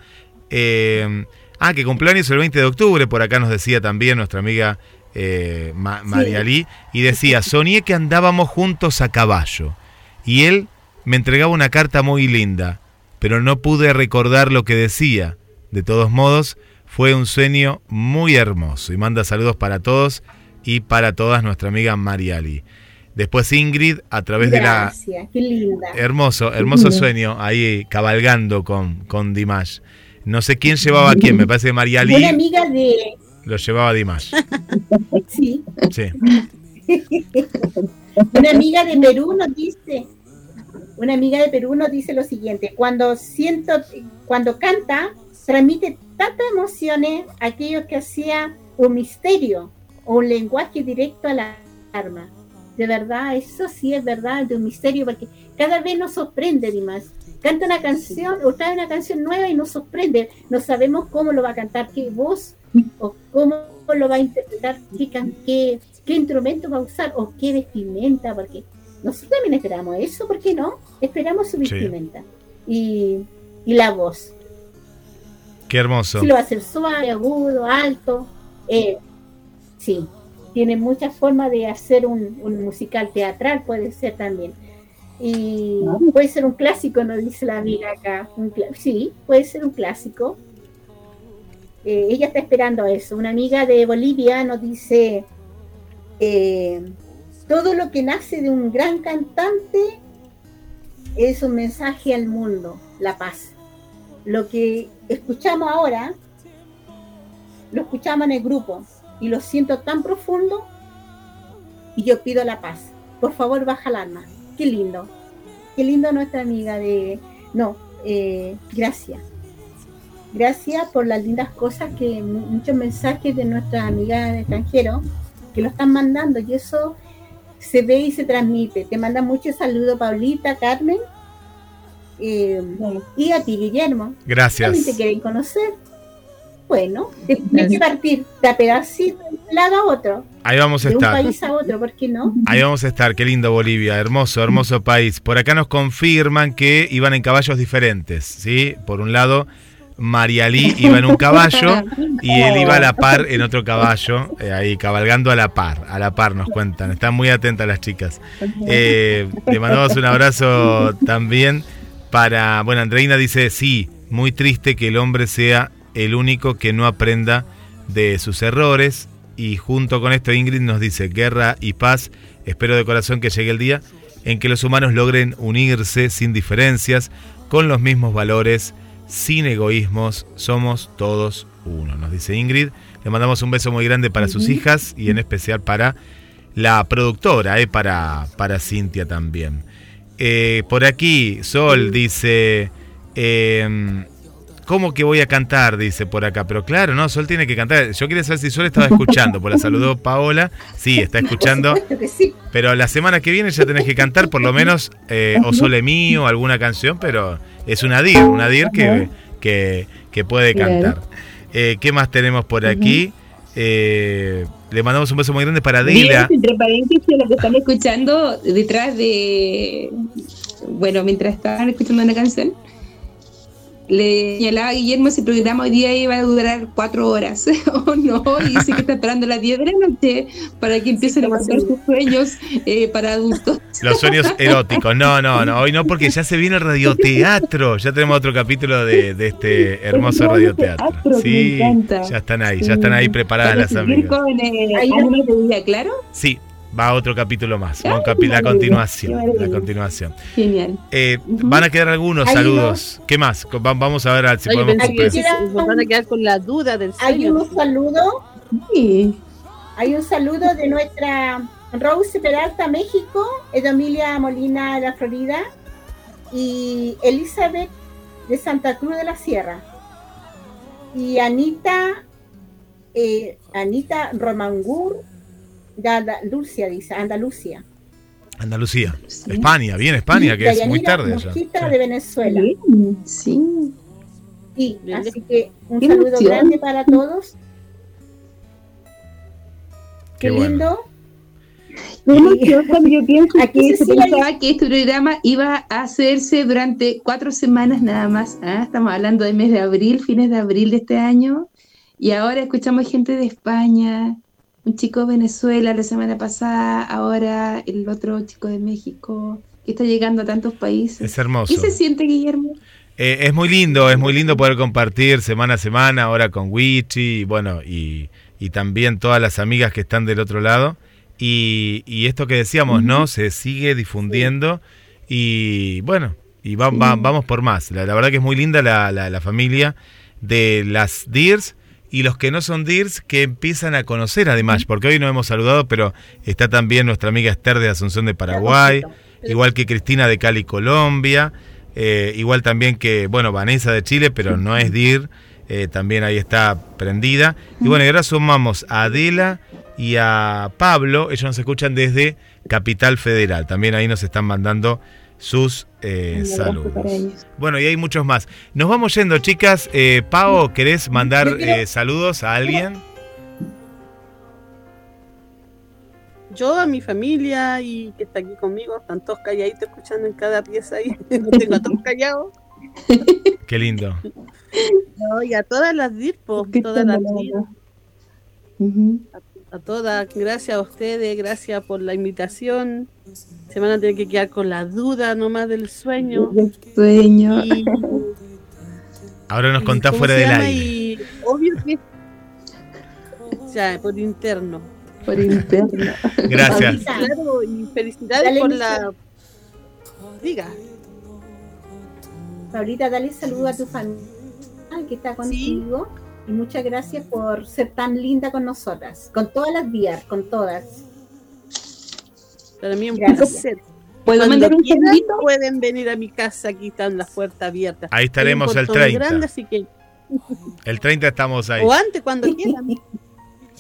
Eh, ah, que cumpleaños el 20 de octubre, por acá nos decía también nuestra amiga eh, Ma- Marialí, y decía, soñé que andábamos juntos a caballo, y él me entregaba una carta muy linda, pero no pude recordar lo que decía. De todos modos, fue un sueño muy hermoso, y manda saludos para todos y para todas nuestra amiga Mariali. Después Ingrid, a través de la... Gracias, qué linda. Hermoso, hermoso sueño, ahí cabalgando con, con Dimash. No sé quién llevaba a quién, me parece que María Una amiga de. lo llevaba a Dimash. [LAUGHS] Sí, Sí. [LAUGHS] Una amiga de Perú nos dice, una amiga de Perú nos dice lo siguiente, cuando siento, cuando canta, transmite tantas emociones a aquellos que hacía un misterio o un lenguaje directo a la arma. De verdad, eso sí es verdad, de un misterio, porque cada vez nos sorprende, Dimas. Canta una canción o trae una canción nueva y nos sorprende. No sabemos cómo lo va a cantar, qué voz o cómo lo va a interpretar, qué, qué, qué instrumento va a usar o qué vestimenta, porque nosotros también esperamos eso, ¿por qué no? Esperamos su Sí. vestimenta y, y la voz. Qué hermoso. Si lo va a hacer suave, agudo, alto. eh, sí, tiene muchas formas de hacer un, un musical teatral, puede ser también. Y puede ser un clásico, nos dice la amiga acá. Un sí, puede ser un clásico. Eh, ella está esperando eso. Una amiga de Bolivia nos dice, eh, todo lo que nace de un gran cantante es un mensaje al mundo, la paz. Lo que escuchamos ahora, lo escuchamos en el grupo y lo siento tan profundo y yo pido la paz. Por favor, baja el alma. Qué lindo. Qué lindo nuestra amiga de... No, eh, gracias. Gracias por las lindas cosas que mu- muchos mensajes de nuestras amigas de extranjero que lo están mandando y eso se ve y se transmite. Te manda muchos saludos, Paulita, Carmen, eh, y a ti, Guillermo. Gracias. También te quieren conocer. Bueno, tienes que partir de a pedacito de un lado a otro, Ahí vamos a de un estar. país a otro, ¿por qué no? Ahí vamos a estar, qué lindo Bolivia, hermoso, hermoso país. Por acá nos confirman que iban en caballos diferentes, ¿sí? Por un lado, Marialí iba en un caballo y él iba a la par en otro caballo, eh, ahí cabalgando a la par, a la par nos cuentan. Están muy atentas las chicas. Eh, le mandamos un abrazo también para, bueno, Andreina dice, sí, muy triste que el hombre sea el único que no aprenda de sus errores. Y junto con esto Ingrid nos dice, guerra y paz, espero de corazón que llegue el día en que los humanos logren unirse sin diferencias, con los mismos valores, sin egoísmos, somos todos uno, nos dice Ingrid. Le mandamos un beso muy grande para sus hijas y en especial para la productora, eh, para, para Cintia también. Eh, por aquí, Sol dice, em, ¿cómo que voy a cantar? Dice por acá, pero claro, no, Sol tiene que cantar. Yo quería saber si Sol estaba escuchando, pues la saludó Paola, sí, está escuchando. Por sí. Pero la semana que viene ya tenés que cantar por lo menos eh, O Sole Mío, alguna canción, pero es una DIR, una DIR que, que, que puede cantar. Eh, ¿Qué más tenemos por aquí? Le mandamos un beso muy grande para Dila. Entre paréntesis, lo que están escuchando detrás de. Bueno, mientras estaban escuchando una canción, le señalaba a Guillermo si el programa hoy día iba a durar cuatro horas [LAUGHS] o no, y dice que está esperando las 10 de la noche para que empiecen a contar sus sueños eh, para adultos. Los sueños eróticos. No, no, no, hoy no, porque ya se viene el radioteatro. Ya tenemos otro capítulo de, de este hermoso radioteatro. Sí, ya están ahí, ya están ahí preparadas las amigas. Con, eh, ánimos de vida, claro? Sí, va otro capítulo más, un capi- la continuación, la continuación. Genial. Eh, Van a quedar algunos saludos. ¿Qué más? Va- Vamos a ver si Oye, podemos cumplir. van a quedar con la duda del Hay un saludo, Sí. hay un saludo de nuestra Rose Peralta, México, Edomilia Molina de la Florida y Elizabeth de Santa Cruz de la Sierra. Y Anita, eh, Anita Romangur de Andalucía, dice, Andalucía. Andalucía, España, bien España, que es muy tarde. Mosquita de Venezuela. Sí. Sí, así que un Qué saludo emoción. grande para todos. Qué Qué bueno. lindo. Cuando yo pienso [LAUGHS] Aquí que se pensaba que este programa iba a hacerse durante cuatro semanas nada más. ¿ah? Estamos hablando del mes de abril, fines de abril de este año. Y ahora escuchamos gente de España, un chico de Venezuela la semana pasada, ahora el otro chico de México, que está llegando a tantos países. Es hermoso. ¿Qué se siente, Guillermo? Eh, es muy lindo, es muy lindo poder compartir semana a semana, ahora con Wichi, y bueno, y, y también todas las amigas que están del otro lado. Y, y esto que decíamos, ¿no? Se sigue difundiendo y bueno, y va- va- vamos por más. La, la verdad que es muy linda la, la- la familia de las DIRS y los que no son DIRS que empiezan a conocer a Dimash, porque hoy no hemos saludado, pero está también nuestra amiga Esther de Asunción de Paraguay, igual que Cristina de Cali, Colombia, eh, igual también que, bueno, Vanessa de Chile, pero no es DIR, eh, también ahí está prendida. Y bueno, y ahora sumamos a Adela y a Pablo, ellos nos escuchan desde Capital Federal, también ahí nos están mandando sus eh, saludos. Bueno, y hay muchos más. Nos vamos yendo, chicas. Eh, Pao, ¿querés mandar eh, saludos a alguien? Yo, a mi familia y que está aquí conmigo, están todos calladitos escuchando en cada pieza ahí. [LAUGHS] No tengo a todos callados. [LAUGHS] Qué lindo. No, y a todas las DIRPOS, ¿Qué todas las. A todas, gracias a ustedes, gracias por la invitación. Se van a tener que quedar con la duda nomás del sueño. Del sueño. Y, Ahora nos contás ¿cómo fuera del aire. Y obvio que. Ya, por interno. Por interno. Gracias. Claro, y felicidades Dale, por la. Diga. Paulita, dale saludo a tu familia que está contigo. Y muchas gracias por ser tan linda con nosotras. Con todas las días, con todas. Para mí es un placer. ¿Puedo Cuando mandar un quieran, saludito? Pueden venir a mi casa, aquí están las puertas abiertas. Ahí estaremos el portón 30. grande, así que, El 30 estamos ahí. o antes, cuando quieran. [LAUGHS]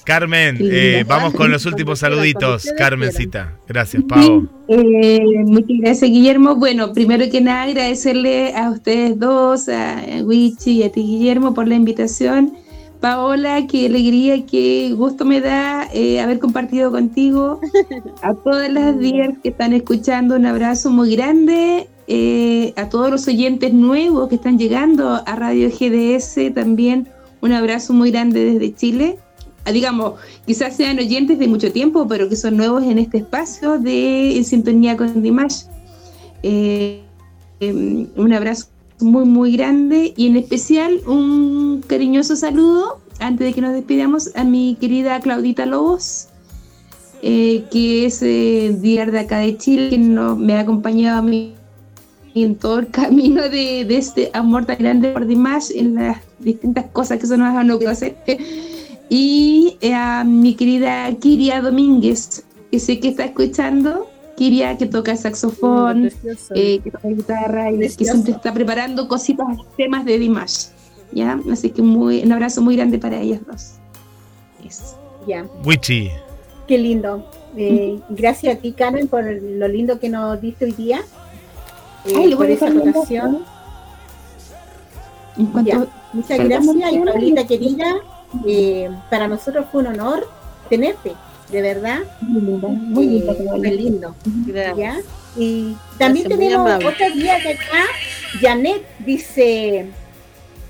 Carmen, eh, vamos con los últimos saluditos. Carmencita. Gracias, Pau. Eh, muchas gracias, Guillermo. Bueno, primero que nada, agradecerle a ustedes dos, a Wichi y a ti, Guillermo, por la invitación. Paola, qué alegría, qué gusto me da eh, haber compartido contigo. A todas las [LAUGHS] días que están escuchando, un abrazo muy grande. Eh, a todos los oyentes nuevos que están llegando a Radio GDS también, un abrazo muy grande desde Chile. Ah, digamos, quizás sean oyentes de mucho tiempo, pero que son nuevos en este espacio de En Sintonía con Dimash. Eh, eh, un abrazo muy, muy grande y en especial un cariñoso saludo, antes de que nos despidamos, a mi querida Claudita Lobos, eh, que es eh, DIAR de acá de Chile, que no, me ha acompañado a mí en todo el camino de, de este amor tan grande por Dimash, en las distintas cosas que se nos han ocurrido hacer. Y eh, a mi querida Kiria Domínguez, que sé que está escuchando. Kiria, que toca saxofón, Precioso. eh, que toca guitarra y que Precioso. siempre está preparando cositas, temas de Dimash. ¿ya? Así que muy, un abrazo muy grande para ellas dos. Eso. Ya, Wichi. qué lindo. Eh, gracias a ti, Carmen, por lo lindo que nos diste hoy día. Eh, Ay, por esa Ya. Muchas gracias y. Paulita querida, eh, para nosotros fue un honor tenerte, de verdad. muy muy Eh, Paola. fue lindo. ¿ya? Y también Gracias, muy tenemos otra guía de acá, Janet dice,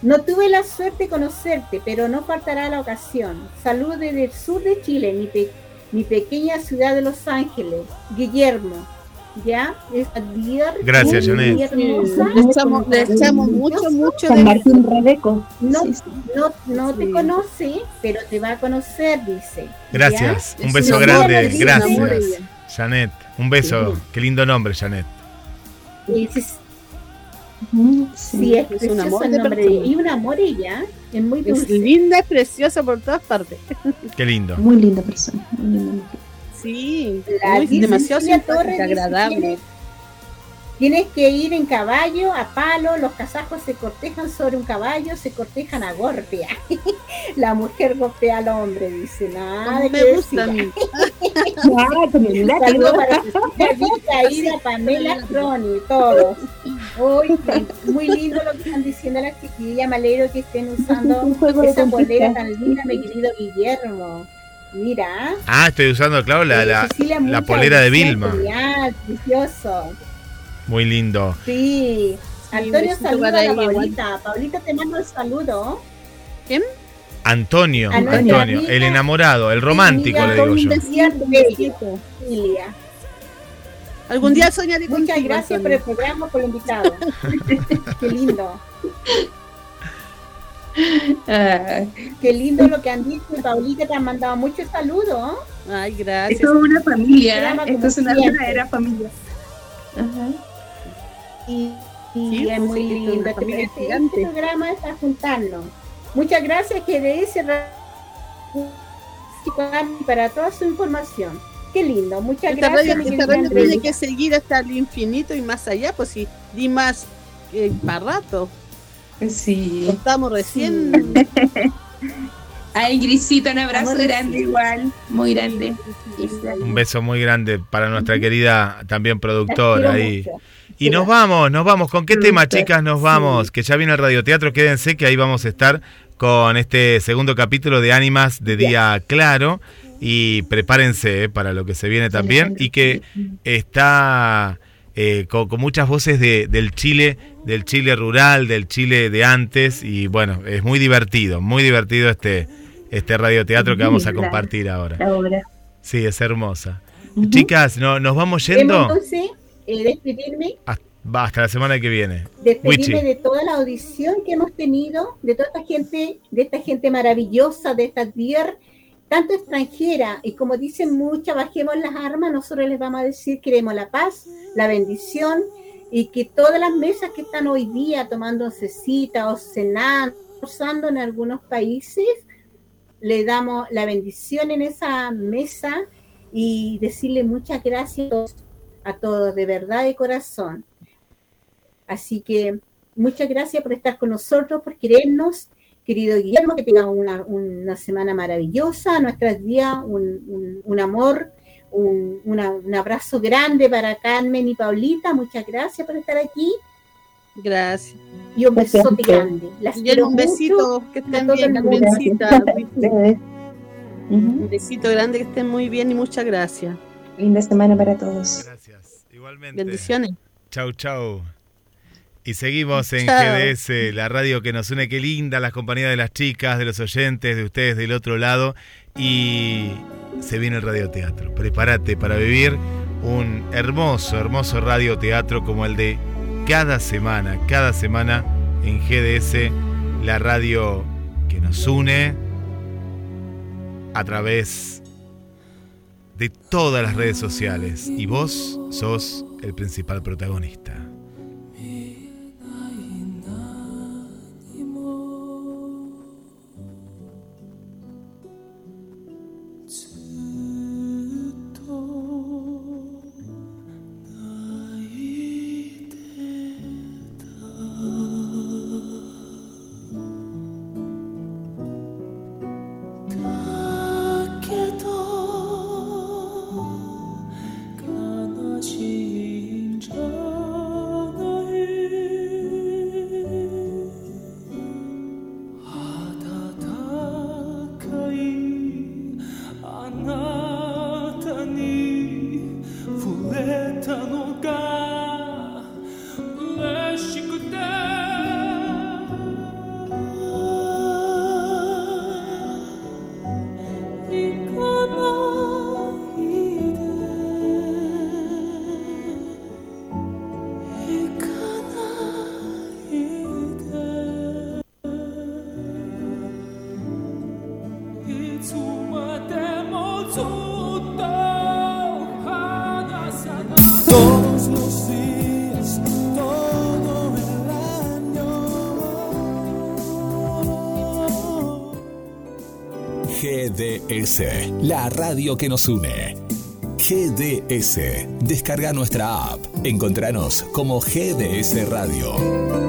No tuve la suerte de conocerte, pero no faltará la ocasión. Saludos desde el sur de Chile, mi, pe- mi pequeña ciudad de Los Ángeles. Guillermo. ¿Ya? Esta día Gracias, Janet. hermosa. Le echamos, le echamos mucho, mucho San de Martín Rebeco. No, Sí, sí. no, no Sí. te conoce, pero te va a conocer, dice. Gracias, ¿Ya? un Es beso grande, es gracias. Janet, un beso. Qué lindo nombre, Janet. Sí, es, Es un precioso amor de nombre persona. Y un amor ella, es muy Es dulce. linda, es preciosa por todas partes. Qué lindo. Muy linda persona. Muy linda mujer. Sí, La demasiado simpática, agradable. Tienes, tienes que ir en caballo, a palo, los kazajos se cortejan sobre un caballo, se cortejan a golpe. [LAUGHS] La mujer golpea al hombre, dice. Nada de me que gusta a decir. mí. [LAUGHS] Ah, con el látigo. Saludos para Cecilia Vita, Ida, Pamela, Croni, todos. Uy, muy lindo lo que están diciendo las chiquillas. Me alegro que estén usando esa conquista. tan linda, mi querido Guillermo. Mira. Ah, estoy usando, claro, la, la, la polera de Vilma. Genial, precioso. Muy lindo. Sí. Antonio, saluda a la. Paulita. Paulita, te mando el saludo. Antonio, nuestra Antonio, amiga- el enamorado, el romántico, amiga le digo yo. Algún día soñaré Muchas contigo, gracias por el Antonio. programa, por el invitado. [LAUGHS] Qué lindo. Ah, Qué lindo lo que han dicho. Paulita te han mandado muchos saludos. Ay, esto gracias. es una familia. Esto es una verdadera familia. Ajá. Y, y Sí, es pues, muy lindo. Familia este gigante. programa para juntarnos. Muchas gracias, GDS, para toda su información. Qué lindo. Muchas Esta gracias. radio, esta radio tiene que seguir hasta el infinito y más allá, pues si di más eh, para rato. Sí. Estamos recién. Ay, Grisito, un abrazo Amor, grande sí. igual. Muy grande. Un beso muy grande para nuestra querida también productora ahí. mucho. Y nos vamos, nos vamos. ¿Con qué tema, chicas, nos vamos? Que ya viene el radioteatro. Quédense que ahí vamos a estar con este segundo capítulo de Ánimas de Día Claro. Y prepárense eh, para lo que se viene también. Y que está eh, con, con muchas voces de- del Chile, del Chile rural, del Chile de antes. Y bueno, es muy divertido, muy divertido este, este radioteatro que vamos a compartir ahora. La obra. Sí, es hermosa. Chicas, no, nos vamos yendo entonces eh, despedirme, hasta, la semana que viene. despedirme Wichi. de toda la audición que hemos tenido, de toda esta gente, de esta gente maravillosa, de esta tierra, tanto extranjera, y como dicen muchas, bajemos las armas, nosotros les vamos a decir queremos la paz, la bendición, y que todas las mesas que están hoy día tomando cita o cenando, usando en algunos países, le damos la bendición en esa mesa y decirle muchas gracias a todos, de verdad de corazón. Así que muchas gracias por estar con nosotros, por querernos. Querido Guillermo, que tenga una, una semana maravillosa, nuestros días, un- un amor, un, una- un abrazo grande para Carmen y Paulita. Muchas gracias por estar aquí Gracias. y un besote grande. Las Y un mucho. besito, que estén bien. Carmencita. Un besito grande, que estén muy bien y muchas gracias. Linda semana para todos. Gracias. Igualmente. Bendiciones. Chau, chau. Y seguimos en Chao. GDS, la radio que nos une. Qué linda, las compañías de las chicas, de los oyentes, de ustedes del otro lado. Y se viene el radioteatro. Prepárate para vivir un hermoso, hermoso radioteatro como el de cada semana, cada semana en GDS, la radio que nos une a través de todas las redes sociales. Y vos sos el principal protagonista. Radio que nos une. GDS, descarga nuestra app. Encontranos como GDS Radio.